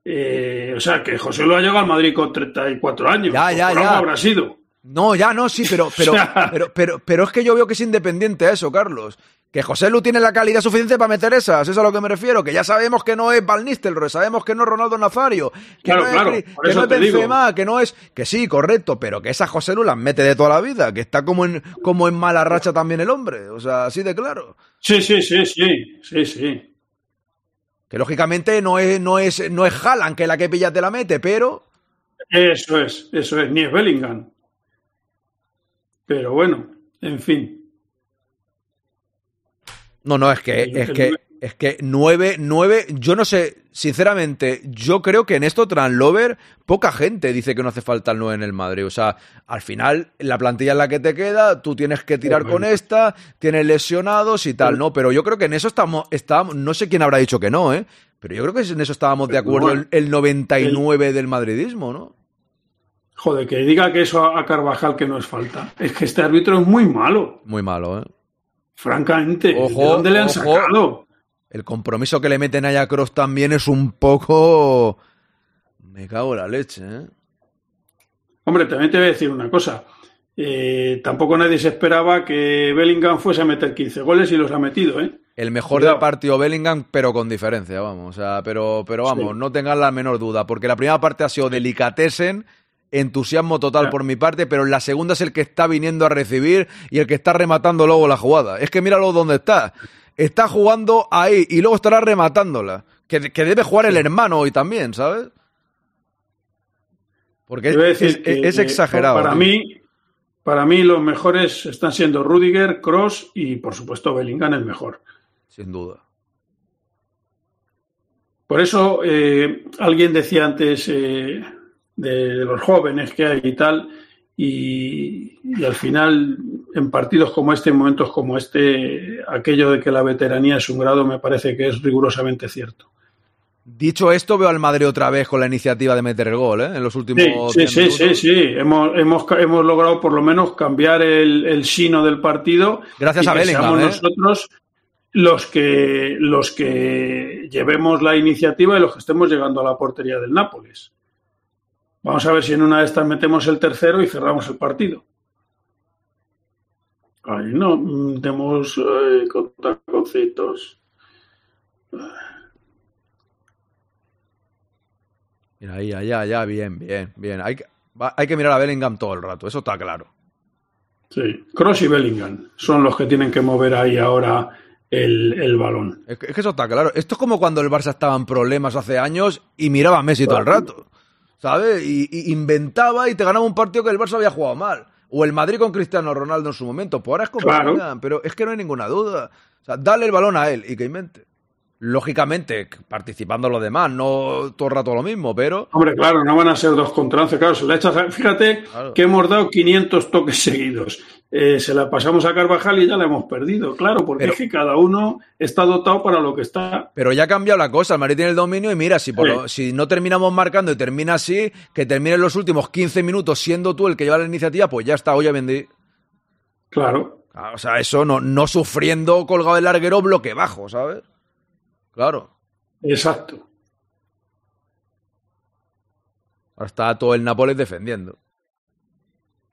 F: Eh, o sea, que José lo ha llegado al Madrid con 34 años.
B: Ya, ya, ya.
F: habrá sido.
B: No, ya no, sí, pero, pero,
F: O sea-
B: pero, pero, pero es que yo veo que es independiente a eso, Carlos. Que José Lu tiene la calidad suficiente para meter esas, eso es a lo que me refiero. Que ya sabemos que no es Van Nistelrooy, sabemos que no es Ronaldo Nazario, que
F: Claro,
B: no es,
F: claro,
B: que no es
F: digo.
B: Benzema, que no es. Que sí, correcto, pero que esas José Lu las mete de toda la vida, que está como en, como en mala racha también el hombre. O sea, así de claro.
F: Sí, sí, sí, sí, sí, sí.
B: Que lógicamente no es, no es, no es Haaland que la que pilla te la mete, pero.
F: Eso es, eso es, ni es Bellingham. Pero bueno, en fin.
B: No, no, es que, es que. Es que nueve, nueve, yo no sé, sinceramente, yo creo que en esto Translover poca gente dice que no hace falta el 9 en el Madrid. O sea, al final, la plantilla en la que te queda, tú tienes que tirar con esta, tienes lesionados y tal, ¿no? Pero yo creo que en eso estamos, estábamos, no sé quién habrá dicho que no, ¿eh? Pero yo creo que en eso estábamos de acuerdo el, el 99 del madridismo, ¿no?
F: Joder, que diga que eso a Carvajal que no es falta. Es que este árbitro es muy malo,
B: Muy malo, ¿eh?
F: francamente.
B: Ojo,
F: ¿De dónde le han
B: ojo.
F: sacado?
B: El compromiso que le meten a Cross también es un poco... Me cago en la leche, ¿eh?
F: Hombre, también te voy a decir una cosa. Eh, tampoco nadie se esperaba que Bellingham fuese a meter 15 goles y los ha metido, ¿eh?
B: El mejor
F: Cuidado.
B: del partido Bellingham, pero con diferencia, vamos. O sea, pero, pero vamos,
F: Sí.
B: no tengan la menor duda, porque la primera parte ha sido delicatessen, entusiasmo total por mi parte, pero en la segunda es el que está viniendo a recibir y el que está rematando luego la jugada. Es que míralo dónde está. Está jugando ahí y luego estará rematándola. Que, que debe jugar el hermano hoy también, ¿sabes? Porque es,
F: decir
B: es-
F: que,
B: es
F: eh,
B: exagerado.
F: Para
B: tío.
F: mí, para mí los mejores están siendo Rudiger, Cross y por supuesto Bellingham el mejor.
B: Sin duda.
F: Por eso eh, alguien decía antes eh, de, de los jóvenes que hay y tal, y, y al final en partidos como este, en momentos como este, aquello de que la veteranía es un grado me parece que es rigurosamente cierto.
B: Dicho esto, veo al Madrid otra vez con la iniciativa de meter el gol, ¿eh? En los últimos
F: Sí,
B: 10
F: sí, sí, sí, sí. Hemos, hemos, hemos logrado por lo menos cambiar el, el sino del partido.
B: Gracias
F: y
B: a Bellingham, ¿eh?
F: nosotros los que, los que llevemos la iniciativa y los que estemos llegando a la portería del Nápoles. Vamos a ver si en una de estas metemos el tercero y cerramos el partido. Ay, no, mm, demos ay, con taconcitos.
B: Mira, ahí, allá, allá, bien, bien, bien. Hay que, va- hay que mirar a Bellingham todo el rato, eso está claro.
F: Sí, Cross y Bellingham son los que tienen que mover ahí ahora el, el balón.
B: Es que, es que eso está claro. Esto es como cuando el Barça estaba en problemas hace años y miraba a Messi todo el rato. ¿Sabes? Y, y inventaba y te ganaba un partido que el Barça había jugado mal. O el Madrid con Cristiano Ronaldo en su momento. Pues ahora es como
F: Claro.
B: Pero es que no hay ninguna duda. O sea, dale el balón a él y que invente. Lógicamente, participando los demás, no todo el rato lo mismo, pero.
F: Hombre, claro, no van a ser dos contra once, claro, se le echa, fíjate
B: Claro.
F: que hemos dado 500 toques seguidos. Eh, se la pasamos a Carvajal y ya la hemos perdido, claro, porque
B: Pero-
F: es que cada uno está dotado para lo que está.
B: Pero ya ha cambiado la cosa, el Madrid tiene el dominio y mira, si, por
F: Sí.
B: lo- si no terminamos marcando y termina así, que terminen los últimos 15 minutos siendo tú el que lleva la iniciativa, pues ya está, oye, vendí.
F: Claro,
B: Ah, O sea, eso no, no sufriendo colgado del larguero bloque bajo, ¿sabes? Claro.
F: exacto.
B: Ahora está todo el Nápoles defendiendo.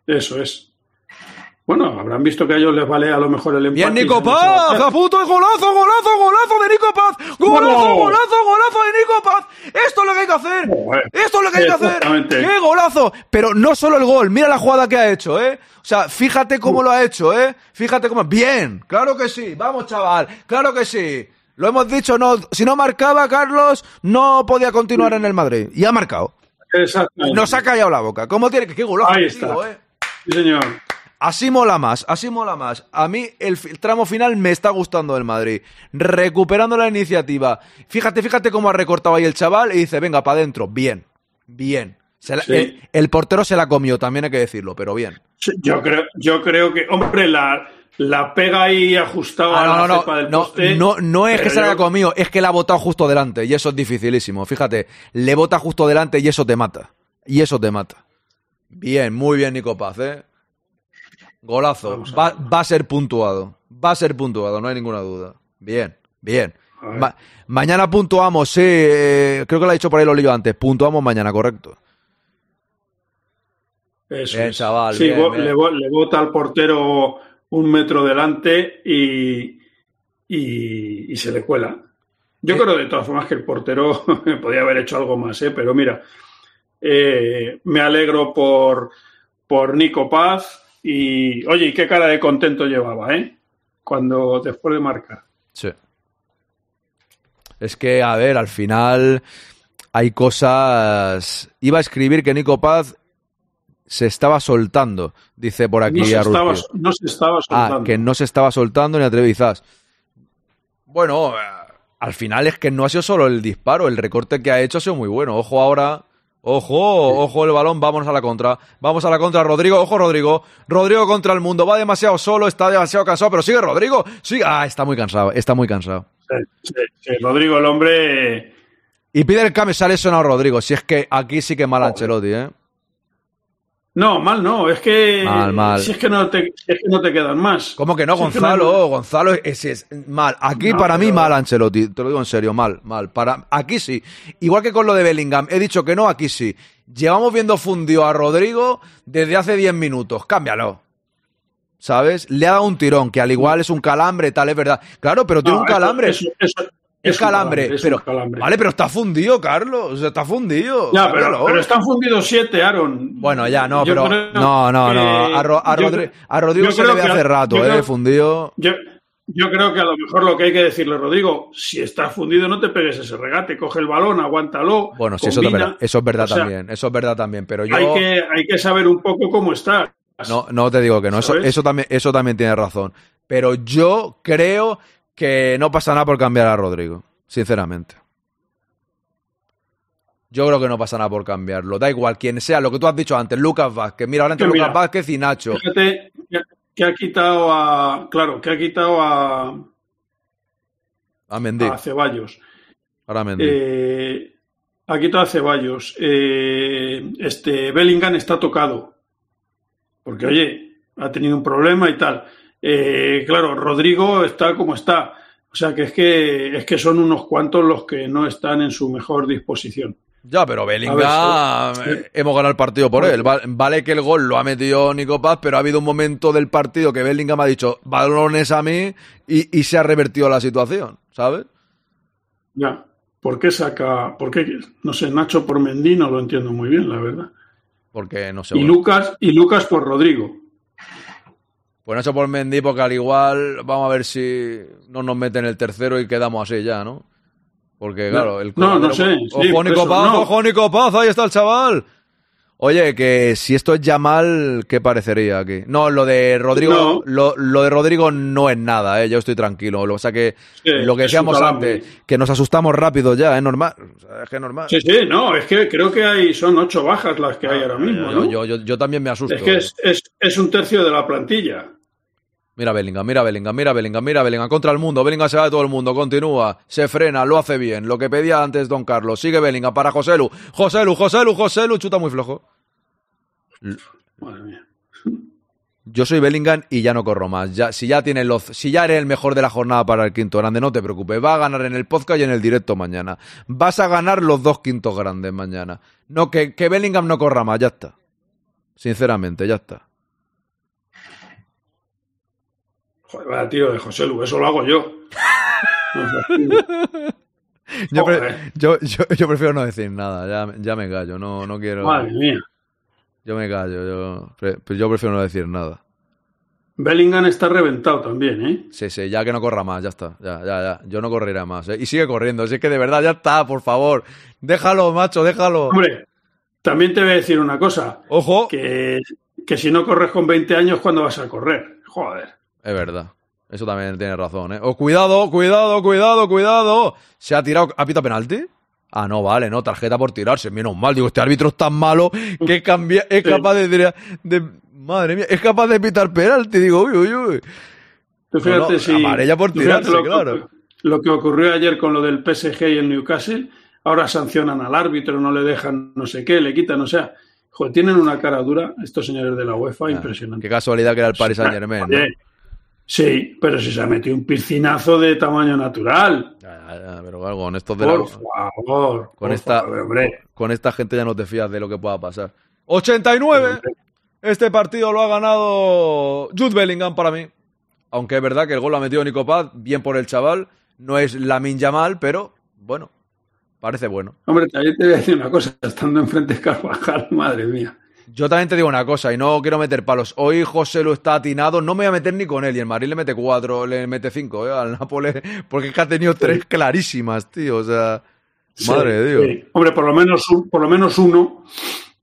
F: Eso es. Bueno, habrán visto que a ellos les vale a lo mejor el empate.
B: ¡Bien,
F: y
B: Nico Paz! ¡A puto golazo, golazo, golazo de Nico Paz! ¡Golazo, golazo, golazo de Nico Paz! ¡Esto es lo que hay que hacer!
F: Joder.
B: ¡Esto es lo que hay que hacer! ¡Qué golazo! Pero no solo el gol, mira la jugada que ha hecho, ¿eh? O sea, fíjate cómo lo ha hecho, ¿eh? Fíjate cómo... ¡Bien! ¡Claro que sí! ¡Vamos, chaval! ¡Claro que sí! Lo hemos dicho, no, si no marcaba Carlos, no podía continuar en el Madrid. Y ha marcado.
F: Exactamente.
B: Nos ha callado la boca. ¿Cómo tiene que.? ¡Qué golazo!
F: Ahí
B: tío,
F: está.
B: eh!
F: Sí, señor.
B: Así mola más, así mola más. A mí el, el tramo final me está gustando del Madrid. Recuperando la iniciativa. Fíjate, fíjate cómo ha recortado ahí el chaval y dice, venga, para adentro. Bien, bien. La-
F: Sí.
B: el, el portero se la comió, también hay que decirlo, pero bien.
F: Sí, Yo creo, yo creo que, hombre, la, la pega ahí ajustada
B: Ah,
F: a
B: no,
F: la
B: no,
F: cepa del
B: no,
F: poste.
B: no, no es que se la haya comido, es que la ha botado justo delante y eso es dificilísimo. Fíjate, le bota justo delante y eso te mata. Y eso te mata. Bien, muy bien, Nico Paz, ¿eh? Golazo. Va, va a ser puntuado. Va a ser puntuado, no hay ninguna duda. Bien, bien. Ma- mañana puntuamos, sí. eh, creo que lo ha dicho por ahí Lolillo antes. Puntuamos mañana, correcto.
F: Eso
B: Bien,
F: es.
B: chaval,
F: Sí,
B: bien,
F: bo-
B: bien.
F: Le, le bota al portero un metro delante y, y, y se le cuela. Yo
B: Eh.
F: creo de todas formas que el portero podía haber hecho algo más, ¿eh? pero mira, eh, me alegro por, por Nico Paz y, oye, y qué cara de contento llevaba, ¿eh? Cuando después de marcar.
B: Sí. Es que, a ver, al final hay cosas. Iba a escribir que Nico Paz se estaba soltando, dice por aquí
F: No se, estaba, no se estaba
B: Ah,
F: soltando.
B: que no se estaba soltando ni atrevizas. Bueno, eh, al final es que no ha sido solo el disparo, el recorte que ha hecho ha sido muy bueno. Ojo ahora. Ojo, ojo el balón, vámonos a la contra. Vamos a la contra, Rodrigo, ojo Rodrigo. Rodrigo contra el mundo, va demasiado solo, está demasiado cansado, pero sigue Rodrigo. Sigue. Ah, está muy cansado, está muy cansado.
F: Sí, sí, sí, Rodrigo, el hombre...
B: Y pide el cambio, sale sonado Rodrigo. Si es que aquí sí que mal. Ancelotti, ¿eh?
F: No, mal no, es que...
B: Mal, mal.
F: Si es que no te, es que no te quedan más.
B: ¿Cómo que no,
F: Si es que
B: Gonzalo?
F: no-
B: Gonzalo es, es mal. Aquí
F: No,
B: para mí mal Ancelotti, te lo digo en serio, mal, mal. Para aquí sí. Igual que con lo de Bellingham, he dicho que no, aquí sí. Llevamos viendo fundido a Rodrigo desde hace 10 minutos. Cámbialo. ¿Sabes? Le ha dado un tirón, que al igual es un calambre, tal, es verdad. Claro, pero tiene
F: No,
B: un calambre.
F: eso- eso-
B: es calambre, pero
F: calambre.
B: vale, pero está fundido, Carlos, o sea, está fundido.
F: Ya, pero, están fundidos siete, Aaron.
B: Bueno, ya no,
F: Yo
B: pero
F: creo
B: no, no, no. A, Ro- a
F: yo
B: Rodri-
F: creo-
B: a Rodrigo se le ve hace rato, eh,
F: creo-
B: fundido.
F: Yo, yo creo que a lo mejor lo que hay que decirle, Rodrigo, si estás fundido no te pegues ese regate, coge el balón, aguántalo.
B: Bueno, sí, eso, es
F: combina.
B: verdad, eso es verdad
F: O sea,
B: también, eso es verdad también, pero yo
F: Hay, que, hay que saber un poco cómo estás.
B: no, no te digo que no, eso también, eso también tiene razón, pero yo creo que no pasa nada por cambiar a Rodrigo, sinceramente. Yo creo que no pasa nada por cambiarlo, da igual quién sea, lo que tú has dicho antes, Lucas Vázquez, mira, ahora entre
F: mira,
B: Lucas Vázquez y Nacho.
F: Fíjate que, que ha quitado a. Claro, que ha quitado a,
B: A Mendy,
F: a Ceballos.
B: ahora Mendy.
F: Eh, ha quitado a Ceballos. Eh, este Bellingham está tocado. Porque, oye, ha tenido un problema y tal. Eh, claro, Rodrigo está como está. O sea que es que es que son unos cuantos los que no están en su mejor disposición.
B: Ya, pero Bellingham, eh, hemos ganado el partido por él. Va- Vale que el gol lo ha metido Nico Paz, pero ha habido un momento del partido que Bellingham ha dicho balones a mí y, y se ha revertido la situación, ¿sabes?
F: Ya. ¿Por qué saca? ¿Por qué? No sé, Nacho por Mendy no lo entiendo muy bien, la verdad.
B: Porque no sé.
F: Y. Lucas, y Lucas por Rodrigo.
B: Pues sé por Mendy, porque al igual vamos a ver si no nos meten el tercero y quedamos así ya, ¿no? Porque claro, el
F: No, no sé. sí,
B: Ojo,
F: por
B: Nico
F: eso,
B: Paz,
F: no.
B: ojo, Nico Paz, ahí está el chaval. Oye, que si esto es ya mal, ¿qué parecería aquí? No, lo de Rodrigo,
F: No.
B: lo, lo de Rodrigo no es nada, ¿eh? yo estoy tranquilo. Lo, o sea que
F: Sí,
B: lo que decíamos antes, que nos asustamos rápido ya, es normal. O sea, es que es normal.
F: Sí, sí, no, es que creo que hay, son ocho bajas las que hay ahora mismo,
B: yo,
F: ¿no?
B: yo, yo- yo también me asusto.
F: es que es, es, es un tercio de la plantilla.
B: Mira Bellingham, mira Bellingham, mira Bellingham, mira Bellingham contra el mundo. Bellingham se va de todo el mundo, continúa, se frena, lo hace bien. Lo que pedía antes Don Carlos. Sigue Bellingham para Joselu. Joselu, Joselu, Joselu, chuta muy flojo.
F: Madre mía.
B: Yo soy Bellingham y ya no corro más. Ya, si ya tienes los, si ya eres el mejor de la jornada para el quinto grande, no te preocupes. Va a ganar en el podcast y en el directo mañana. Vas a ganar los dos quintos grandes mañana. No, que, que Bellingham no corra más, ya está. Sinceramente, ya está.
F: Joder, tío de José Lu, eso lo hago yo.
B: Yo, pre-
F: Joder.
B: yo, yo, yo prefiero no decir nada, ya, ya me callo, no, no quiero.
F: Madre mía.
B: Yo me callo, yo, pre- pues yo prefiero no decir nada.
F: Bellingham está reventado también, ¿eh?
B: Sí, sí, ya que no corra más, ya está, ya, ya, ya. Yo no correré más, ¿eh? Y sigue corriendo, si es que de verdad ya está, por favor. Déjalo, macho, déjalo.
F: Hombre, también te voy a decir una cosa,
B: Ojo.
F: que, que si no corres con 20 años, ¿cuándo vas a correr? Joder.
B: Es verdad. Eso también tiene razón, ¿eh? Oh, cuidado, cuidado, cuidado, cuidado. ¿Se ha tirado? ¿Ha pitado penalti? Ah, no, vale, no, tarjeta por tirarse. Menos mal, digo, este árbitro es tan malo que cambia, es capaz de, de- Madre mía, es capaz de pitar penalti. Digo, uy, uy, uy.
F: Tú fíjate
B: no,
F: si.
B: amarilla por tirarse,
F: lo que-
B: claro.
F: Lo que ocurrió ayer con lo del PSG y el Newcastle, ahora sancionan al árbitro, no le dejan no sé qué, le quitan, o sea, joder, tienen una cara dura estos señores de la UEFA,
B: Ah,
F: impresionante.
B: Qué casualidad que era el Paris Saint Germain.
F: Oye, Sí, pero si se ha metido un piscinazo de tamaño natural.
B: pero claro, con estos de la-
F: Por favor.
B: con
F: por
B: esta,
F: favor, hombre.
B: con esta gente ya no te fías de lo que pueda pasar. 89. Este partido lo ha ganado Jude Bellingham para mí. Aunque es verdad que el gol lo ha metido Nico Paz, bien por el chaval. No es la Yamal, pero bueno, parece bueno.
F: Hombre, también te voy a decir una cosa, estando enfrente de Carvajal, madre mía.
B: Yo también te digo una cosa, y no quiero meter palos. Hoy José lo está atinado, no me voy a meter ni con él. Y el Madrid le mete cuatro, le mete cinco, ¿eh? Al Nápoles, porque es que ha tenido tres clarísimas, tío. O sea, madre de Dios.
F: Hombre, por lo menos un- por lo menos uno,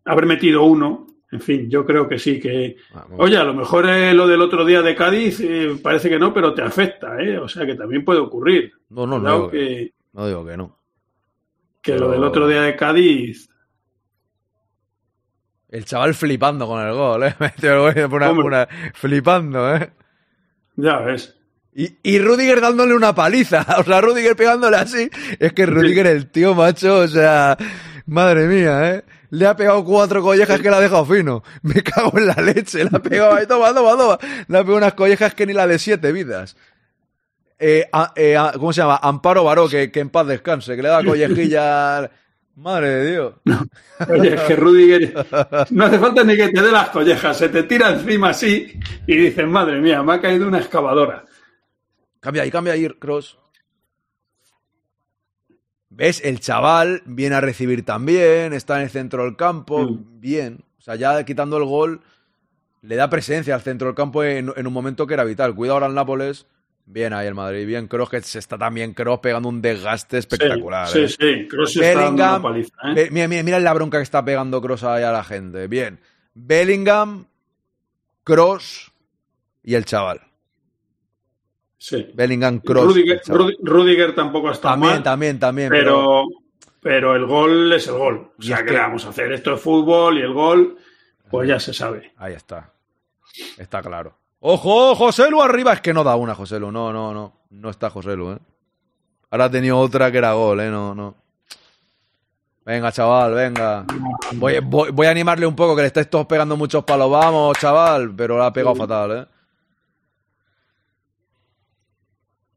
F: haber metido uno, en fin, yo creo que sí que. Oye, a lo mejor eh, lo del otro día de Cádiz eh, parece que no, pero te afecta, ¿eh? O sea que también puede ocurrir.
B: No, no, no.
F: Cuidado
B: digo que-
F: que,
B: No digo que no.
F: que
B: Pero-
F: lo del otro día de Cádiz.
B: El chaval flipando con el gol, ¿eh? Una- una- flipando, ¿eh?
F: Ya ves.
B: Y, y Rudiger dándole una paliza. O sea, Rudiger pegándole así. Es que Rudiger, el tío macho, o sea, madre mía, ¿eh? Le ha pegado cuatro collejas que le ha dejado fino. Me cago en la leche. Le ha pegado ahí, toma, toma, toma. Le ha pegado unas collejas que ni la de siete vidas. Eh, a- eh, a- ¿Cómo se llama? Amparo Baró, que, que en paz descanse, que le da collejilla. Madre de Dios.
F: Oye, es que Rudiger no hace falta ni que te dé las collejas, se te tira encima así y dices, madre mía, me ha caído una excavadora.
B: Cambia ahí, cambia ahí, Cross. ¿Ves? El chaval viene a recibir también, está en el centro del campo,
F: Mm.
B: bien. O sea, ya quitando el gol, le da presencia al centro del campo en, en un momento que era vital. Cuidado ahora el Nápoles. Bien ahí el Madrid, bien Cross, que se está también Cross pegando un desgaste espectacular.
F: Sí,
B: ¿eh?
F: sí, sí. Kroos está dando una paliza, ¿eh?
B: Mira, mira, mira la bronca que está pegando Cross ahí a la gente. Bien. Bellingham, Cross y el chaval.
F: Sí.
B: Bellingham, Cross.
F: Rudiger, Rudi- Rudiger tampoco está
B: También,
F: mal,
B: también, también.
F: pero, pero el gol es el gol. O sea, ¿qué
B: que-
F: le vamos a hacer? Esto es fútbol y el gol, pues ya se sabe.
B: Ahí está. Está claro. ¡Ojo! Joselu arriba. Es que no da una, Joselu. No, no, no. No está Joselu, ¿eh? Ahora ha tenido otra que era gol, ¿eh? No, no. Venga, chaval, venga. Voy, voy- voy a animarle un poco, que le estáis todos pegando muchos palos. Vamos, chaval. Pero la ha pegado fatal, ¿eh?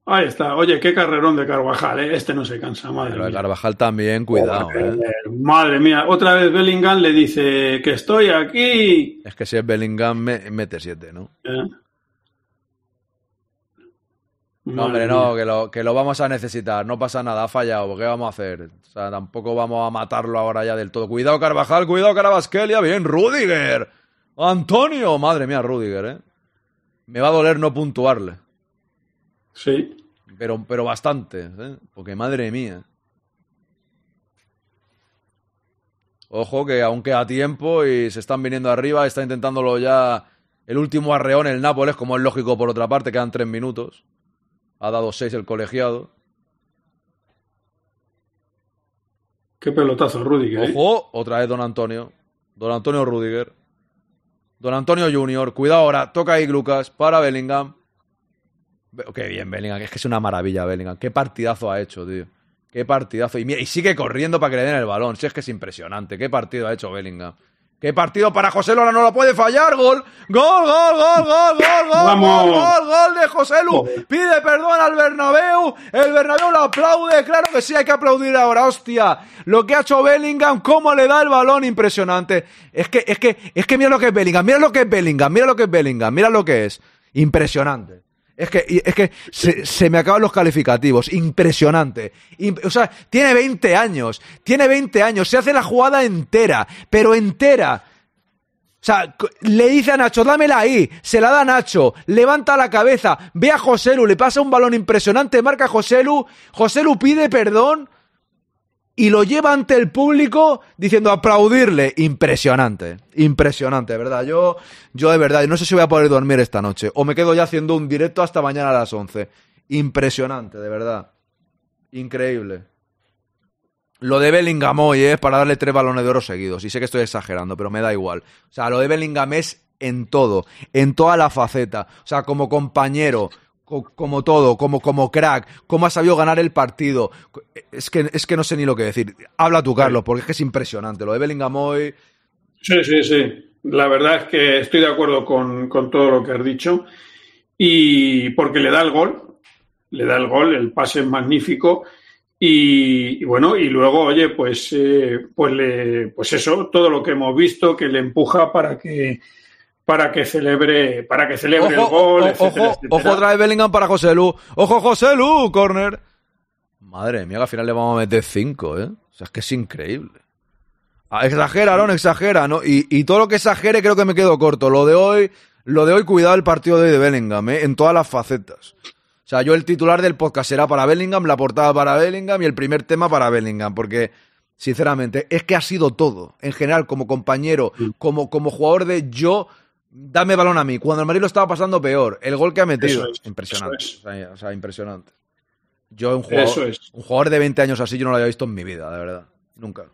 F: Ahí está. Oye, qué carrerón de Carvajal, ¿eh? Este no se cansa, madre
B: Pero
F: mía.
B: Carvajal también, cuidado, ¿eh?
F: Madre mía, otra vez Bellingham le dice que estoy aquí.
B: Es que si es Bellingham, me- mete siete, ¿no?
F: ¿Eh?
B: No, hombre, no, que lo, que lo vamos a necesitar. No pasa nada, ha fallado. ¿Qué vamos a hacer? O sea, tampoco vamos a matarlo ahora ya del todo. Cuidado, Carvajal, cuidado, Carabasquelia. Bien, Rudiger. Antonio, madre mía, Rudiger, ¿eh? me va a doler no puntuarle.
F: Sí.
B: Pero, pero bastante, ¿eh? porque madre mía. Ojo que aún queda tiempo y se están viniendo arriba, está intentándolo ya el último arreón el Nápoles, como es lógico por otra parte, quedan tres minutos. Ha dado seis el colegiado.
F: Qué pelotazo, Rudiger. ¿eh?
B: Ojo, otra vez Don Antonio. Don Antonio Rudiger. Don Antonio Junior. Cuidado ahora. Toca ahí Lucas para Bellingham. Qué bien, Bellingham. Es que es una maravilla, Bellingham. Qué partidazo ha hecho, tío. Qué partidazo. Y, mira, y sigue corriendo para que le den el balón. Si es que es impresionante. Qué partido ha hecho Bellingham. Qué partido para José Lu. Ahora no lo puede fallar. Gol. Gol, gol, gol, gol, gol, gol.
F: Vamos.
B: Gol, gol, gol de José Lu. Pide perdón al Bernabéu. El Bernabéu lo aplaude. Claro que sí, hay que aplaudir ahora. Hostia. Lo que ha hecho Bellingham, cómo le da el balón, impresionante. Es que, es que, es que mira lo que es Bellingham. Mira lo que es Bellingham. Mira lo que es Bellingham. Mira lo que es. Impresionante. Es que, es que se, se me acaban los calificativos. Impresionante. Im- o sea, tiene 20 años. Tiene 20 años. Se hace la jugada entera. Pero entera. O sea, le dice a Nacho, dámela ahí, se la da a Nacho, levanta la cabeza, ve a Joselu, le pasa un balón impresionante, marca a Joselu, Joselu pide perdón y lo lleva ante el público diciendo aplaudirle. Impresionante, impresionante, verdad. Yo, yo de verdad, no sé si voy a poder dormir esta noche o me quedo ya haciendo un directo hasta mañana a las 11. Impresionante, de verdad. Increíble. Lo de Bellingham hoy es para darle tres balones de oro seguidos. Y sé que estoy exagerando, pero me da igual. O sea, lo de Bellingham es en todo, en toda la faceta. O sea, como compañero, co- como todo, como, como crack, cómo ha sabido ganar el partido. Es que, es que no sé ni lo que decir. Habla tú, Carlos, porque es que es impresionante. Lo de Bellingham hoy.
F: Sí, sí, sí. La verdad es que estoy de acuerdo con, con todo lo que has dicho. Y porque le da el gol, le da el gol, el pase es magnífico. Y, bueno, y luego, oye, pues, eh, pues, le, pues eso, todo lo que hemos visto que le empuja para que para que celebre, para que celebre el gol,
B: ojo,
F: etcétera,
B: ojo,
F: etcétera.
B: ojo otra vez Bellingham para José Lu. Ojo, José Lu, corner. Madre mía, que al final le vamos a meter cinco, ¿eh? O sea, es que es increíble. Ah, Exagera, Aaron, exagera, ¿no? Y, y todo lo que exagere creo que me quedo corto. Lo de hoy, lo de hoy, cuidado el partido de hoy de Bellingham, ¿eh? En todas las facetas. O sea, yo el titular del podcast será para Bellingham, la portada para Bellingham y el primer tema para Bellingham, porque, sinceramente, es que ha sido todo. En general, como compañero, como, como jugador de yo, dame balón a mí. Cuando el Madrid lo estaba pasando peor, el gol que ha metido,
F: es,
B: impresionante.
F: es.
B: O, sea, impresionante. Yo, un jugador,
F: Eso es.
B: un jugador de 20 años así, yo no lo había visto en mi vida, de verdad. Nunca.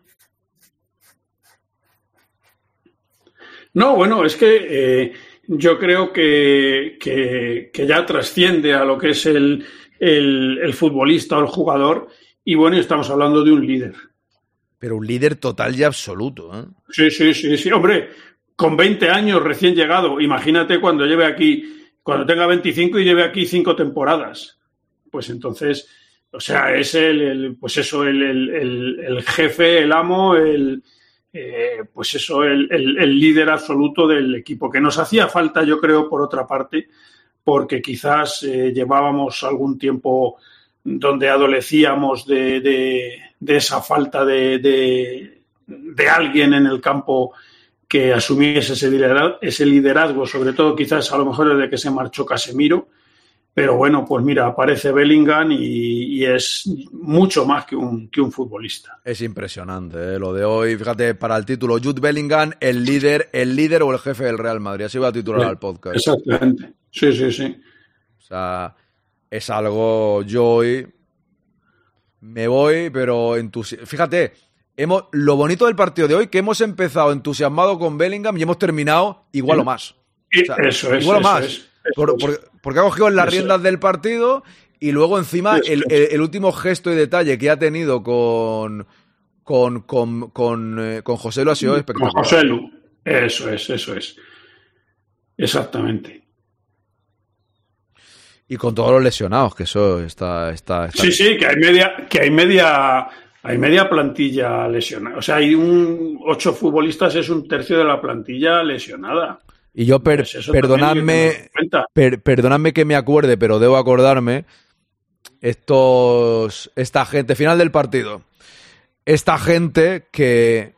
F: No, bueno, es que eh, yo creo que, que, que ya trasciende a lo que es el, el, el futbolista o el jugador. Y bueno, estamos hablando de un líder.
B: Pero un líder total y absoluto, ¿eh?
F: Sí, sí, sí, sí. Hombre, con 20 años recién llegado, imagínate cuando lleve aquí, cuando tenga 25 y lleve aquí cinco temporadas. Pues entonces, o sea, es el, pues eso, el, jefe, el amo, el, eh, pues eso, el, líder absoluto del equipo, que nos hacía falta, yo creo, por otra parte, porque quizás eh, llevábamos algún tiempo donde adolecíamos de, de- de esa falta de- de alguien en el campo que asumiese ese liderazgo, ese liderazgo, sobre todo quizás a lo mejor desde que se marchó Casemiro. Pero bueno, pues mira, aparece Bellingham y, y es mucho más que un, que un futbolista.
B: Es impresionante, ¿eh? Lo de hoy, fíjate, para el título, Jude Bellingham, el líder, el líder o el jefe del Real Madrid. Así va a titular al podcast.
F: Exactamente. Sí, sí, sí.
B: O sea, es algo. Yo hoy me voy, pero entusiasmado. Fíjate, hemos, lo bonito del partido de hoy, que hemos empezado entusiasmado con Bellingham y hemos terminado igual o más. O sea,
F: eso es.
B: igual o más.
F: es, eso
B: Por-
F: es.
B: por- porque ha cogido las
F: Eso
B: riendas del partido y luego encima el,
F: es.
B: el- el último gesto y detalle que ha tenido con. Con, con, con, eh, con José Lu ha sido
F: Con
B: espectacular.
F: José Lu. Eso es, eso es. Exactamente.
B: Y con todos los lesionados, que eso está. está, está
F: Sí, sí, que hay media, que hay media, hay media plantilla lesionada. O sea, hay un ocho futbolistas, es un tercio de la plantilla lesionada.
B: Y yo, per-
F: Pues
B: perdonadme, per- perdonadme que me acuerde, pero debo acordarme. Estos. Esta gente, final del partido. Esta gente que.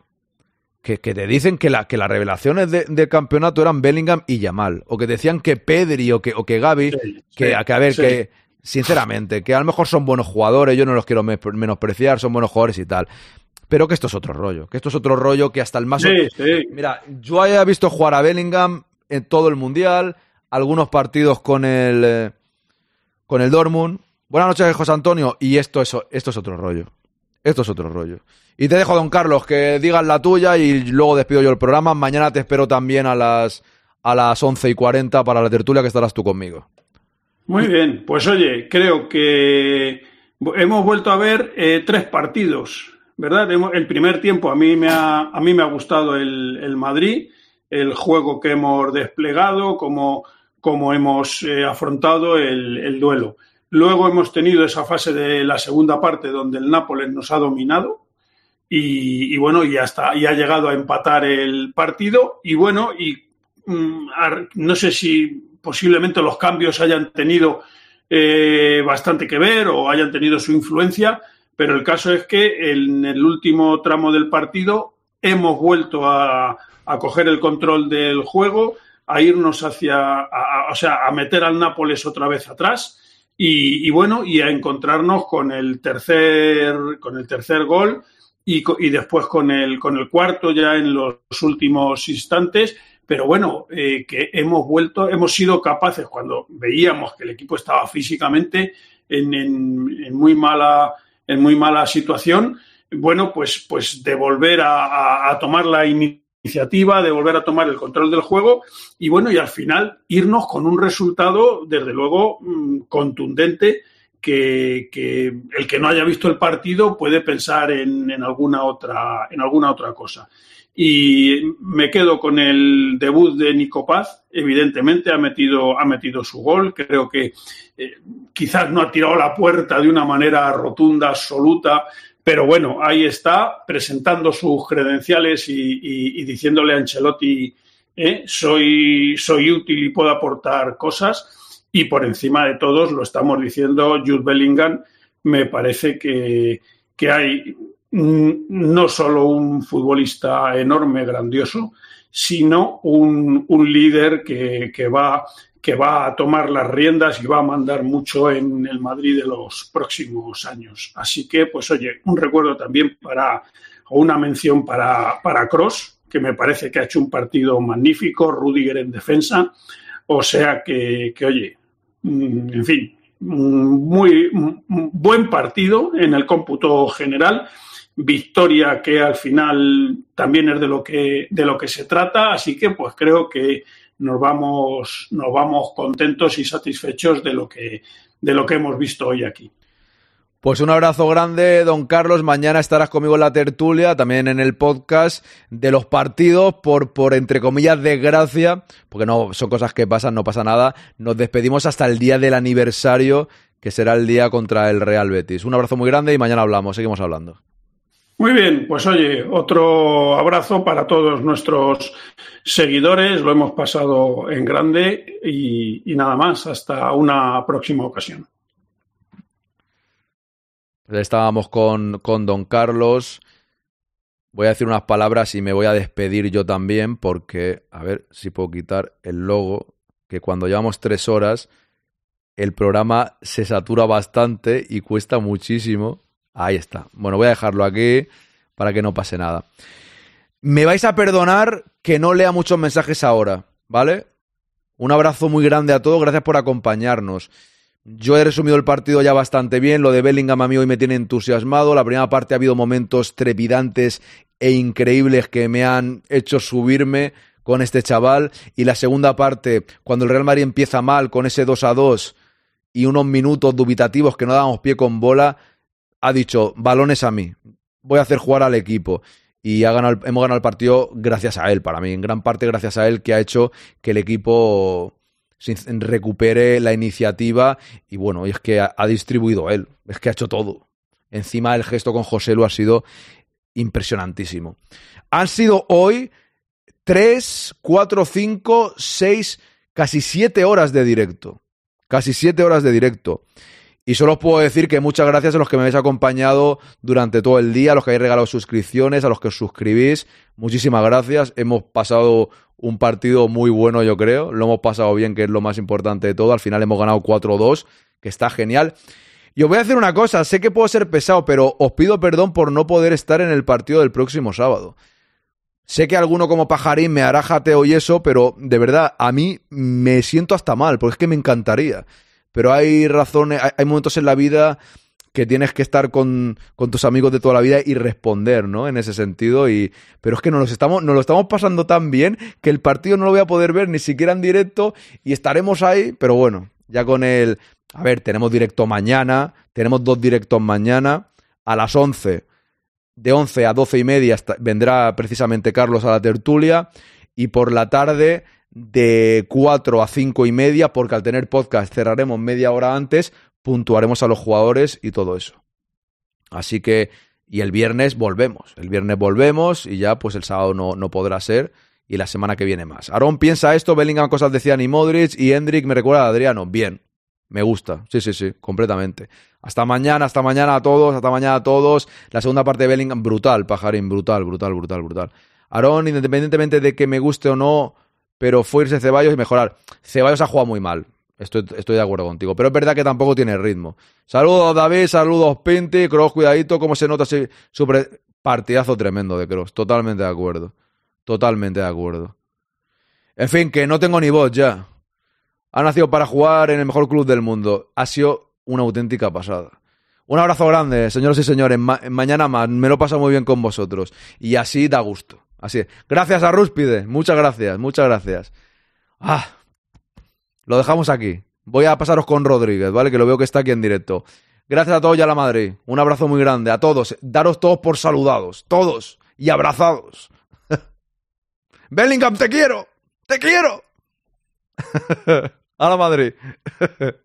B: que, que te dicen que, la, que las revelaciones de- del campeonato eran Bellingham y Yamal, o que decían que Pedri o que, o que Gaby,
F: Sí,
B: que,
F: sí,
B: que a ver,
F: sí.
B: que sinceramente, que a lo mejor son buenos jugadores, yo no los quiero me- menospreciar, son buenos jugadores y tal, pero que esto es otro rollo, que esto es otro rollo que hasta el más...
F: Sí, sí.
B: Mira, yo haya visto jugar a Bellingham en todo el mundial, algunos partidos con el eh, con el Dortmund. Buenas noches, José Antonio. Y esto es, esto es otro rollo. Esto es otro rollo. Y te dejo, don Carlos, que digas la tuya y luego despido yo el programa. Mañana te espero también a las, a las 11 y 40 para la tertulia que estarás tú conmigo.
F: Muy bien, pues oye, creo que hemos vuelto a ver eh, tres partidos, ¿verdad? El primer tiempo a mí me ha, a mí me ha gustado el, el Madrid, el juego que hemos desplegado, cómo, cómo hemos eh, afrontado el, el duelo. Luego hemos tenido esa fase de la segunda parte donde el Nápoles nos ha dominado y, bueno, y hasta y ha llegado a empatar el partido y bueno, y mm, no sé si posiblemente los cambios hayan tenido eh, bastante que ver o hayan tenido su influencia, pero el caso es que en el último tramo del partido hemos vuelto a, coger el control del juego, a irnos hacia, a- o sea, a meter al Nápoles otra vez atrás y, bueno, y a encontrarnos con el tercer, con el tercer gol y, y después con el, con el cuarto ya en los últimos instantes. Pero bueno, eh, que hemos vuelto, hemos sido capaces cuando veíamos que el equipo estaba físicamente en, en- muy mala, en muy mala situación, bueno, pues, pues de volver a, a- a tomar la iniciativa, de volver a tomar el control del juego y bueno, y al final irnos con un resultado, desde luego, mm, contundente. Que, el que no haya visto el partido puede pensar en, alguna otra en alguna otra cosa y me quedo con el debut de Nico Paz. Evidentemente ha metido, ha metido su gol. Creo que eh, quizás no ha tirado la puerta de una manera rotunda, absoluta, pero bueno, ahí está presentando sus credenciales y diciéndole a Ancelotti, eh, soy, soy útil y puedo aportar cosas. Y por encima de todos, lo estamos diciendo, Jude Bellingham, me parece que, que hay no solo un futbolista enorme, grandioso, sino un, un líder que, que va, que va a tomar las riendas y va a mandar mucho en el Madrid de los próximos años. Así que, pues oye, un recuerdo también para, o una mención para, para Cross, que me parece que ha hecho un partido magnífico, Rudiger en defensa, o sea que, que oye, en fin, mm, muy mm, buen partido en el cómputo general. Victoria que al final también es de lo que de lo que se trata así que pues creo que nos vamos nos vamos contentos y satisfechos de lo que de lo que hemos visto hoy aquí
B: Pues un abrazo grande, don Carlos. Mañana estarás conmigo en la tertulia, también en el podcast de los partidos, por, por entre comillas, desgracia, porque no son cosas que pasan, no pasa nada. Nos despedimos hasta el día del aniversario, que será el día contra el Real Betis. Un abrazo muy grande y mañana hablamos, seguimos hablando.
F: Muy bien, pues oye, otro abrazo para todos nuestros seguidores, lo hemos pasado en grande y, y nada más, hasta una próxima ocasión.
B: Estábamos con, con don Carlos. Voy a decir unas palabras y me voy a despedir yo también porque, a ver si puedo quitar el logo, que cuando llevamos tres horas el programa se satura bastante y cuesta muchísimo. Ahí está. Bueno, voy a dejarlo aquí para que no pase nada. Me vais a perdonar que no lea muchos mensajes ahora, ¿vale? Un abrazo muy grande a todos, gracias por acompañarnos. Yo he resumido el partido ya bastante bien. Lo de Bellingham a mí hoy me tiene entusiasmado. La primera parte ha habido momentos trepidantes e increíbles que me han hecho subirme con este chaval. Y la segunda parte, cuando el Real Madrid empieza mal con ese 2 a 2 y unos minutos dubitativos que no dábamos pie con bola, ha dicho, balones a mí. Voy a hacer jugar al equipo. Y ha hemos ganado el partido gracias a él, para mí. En gran parte gracias a él que ha hecho que el equipo recupere la iniciativa y bueno, es que ha, distribuido él, es que ha hecho todo. Encima el gesto con José lo ha sido impresionantísimo. Han sido hoy 3, 4, 5, 6, casi 7 horas de directo. Casi 7 horas de directo. Y solo os puedo decir que muchas gracias a los que me habéis acompañado durante todo el día, a los que habéis regalado suscripciones, a los que os suscribís. Muchísimas gracias. Hemos pasado un partido muy bueno, yo creo. Lo hemos pasado bien, que es lo más importante de todo. Al final hemos ganado 4-2, que está genial. Y os voy a hacer una cosa, sé que puedo ser pesado, pero os pido perdón por no poder estar en el partido del próximo sábado. Sé que alguno como Pajarín me hará jateo y eso, pero de verdad, a mí me siento hasta mal, porque es que me encantaría pero hay razones, hay, momentos en la vida que tienes que estar con, tus amigos de toda la vida y responder, ¿no? En ese sentido. Y, pero es que nos, estamos, nos lo estamos pasando tan bien que el partido no lo voy a poder ver ni siquiera en directo y estaremos ahí, pero bueno, ya con el... A ver, tenemos directo mañana, tenemos dos directos mañana, a las 11, de 11 a 12 y media vendrá precisamente Carlos a la tertulia y por la tarde de 4 a 5 y media, porque al tener podcast cerraremos media hora antes, puntuaremos a los jugadores y todo eso. Así que, y el viernes volvemos. El viernes volvemos y ya, pues el sábado no, no podrá ser. Y la semana que viene más. Aarón piensa esto, Bellingham cosas decían y Modric y Hendrik me recuerda a Adriano. Bien, me gusta. Sí, sí, sí, completamente. Hasta mañana, hasta mañana a todos, hasta mañana a todos. La segunda parte de Bellingham, brutal, pajarín, brutal, brutal, brutal, brutal. Aarón, independientemente de que me guste o no, pero fue irse Ceballos y mejorar. Ceballos ha jugado muy mal. Estoy, estoy de acuerdo contigo. Pero es verdad que tampoco tiene ritmo. Saludos, David. Saludos, Pinti. Cross, cuidadito. ¿Cómo se nota ese super partidazo tremendo de Cross? Totalmente de acuerdo. Totalmente de acuerdo. En fin, que no tengo ni voz ya. Ha nacido para jugar en el mejor club del mundo. Ha sido una auténtica pasada. Un abrazo grande, señores y señores. mañana más. Me lo paso muy bien con vosotros. Y así da gusto. Así Gracias a Rúspide. Muchas gracias, muchas gracias. Ah, lo dejamos aquí. Voy a pasaros con Rodríguez, ¿vale? Que lo veo que está aquí en directo. Gracias a todos y a la Madrid. Un abrazo muy grande a todos. Daros todos por saludados. Todos. Y abrazados. Bellingham, te quiero. Te quiero. a la Madrid.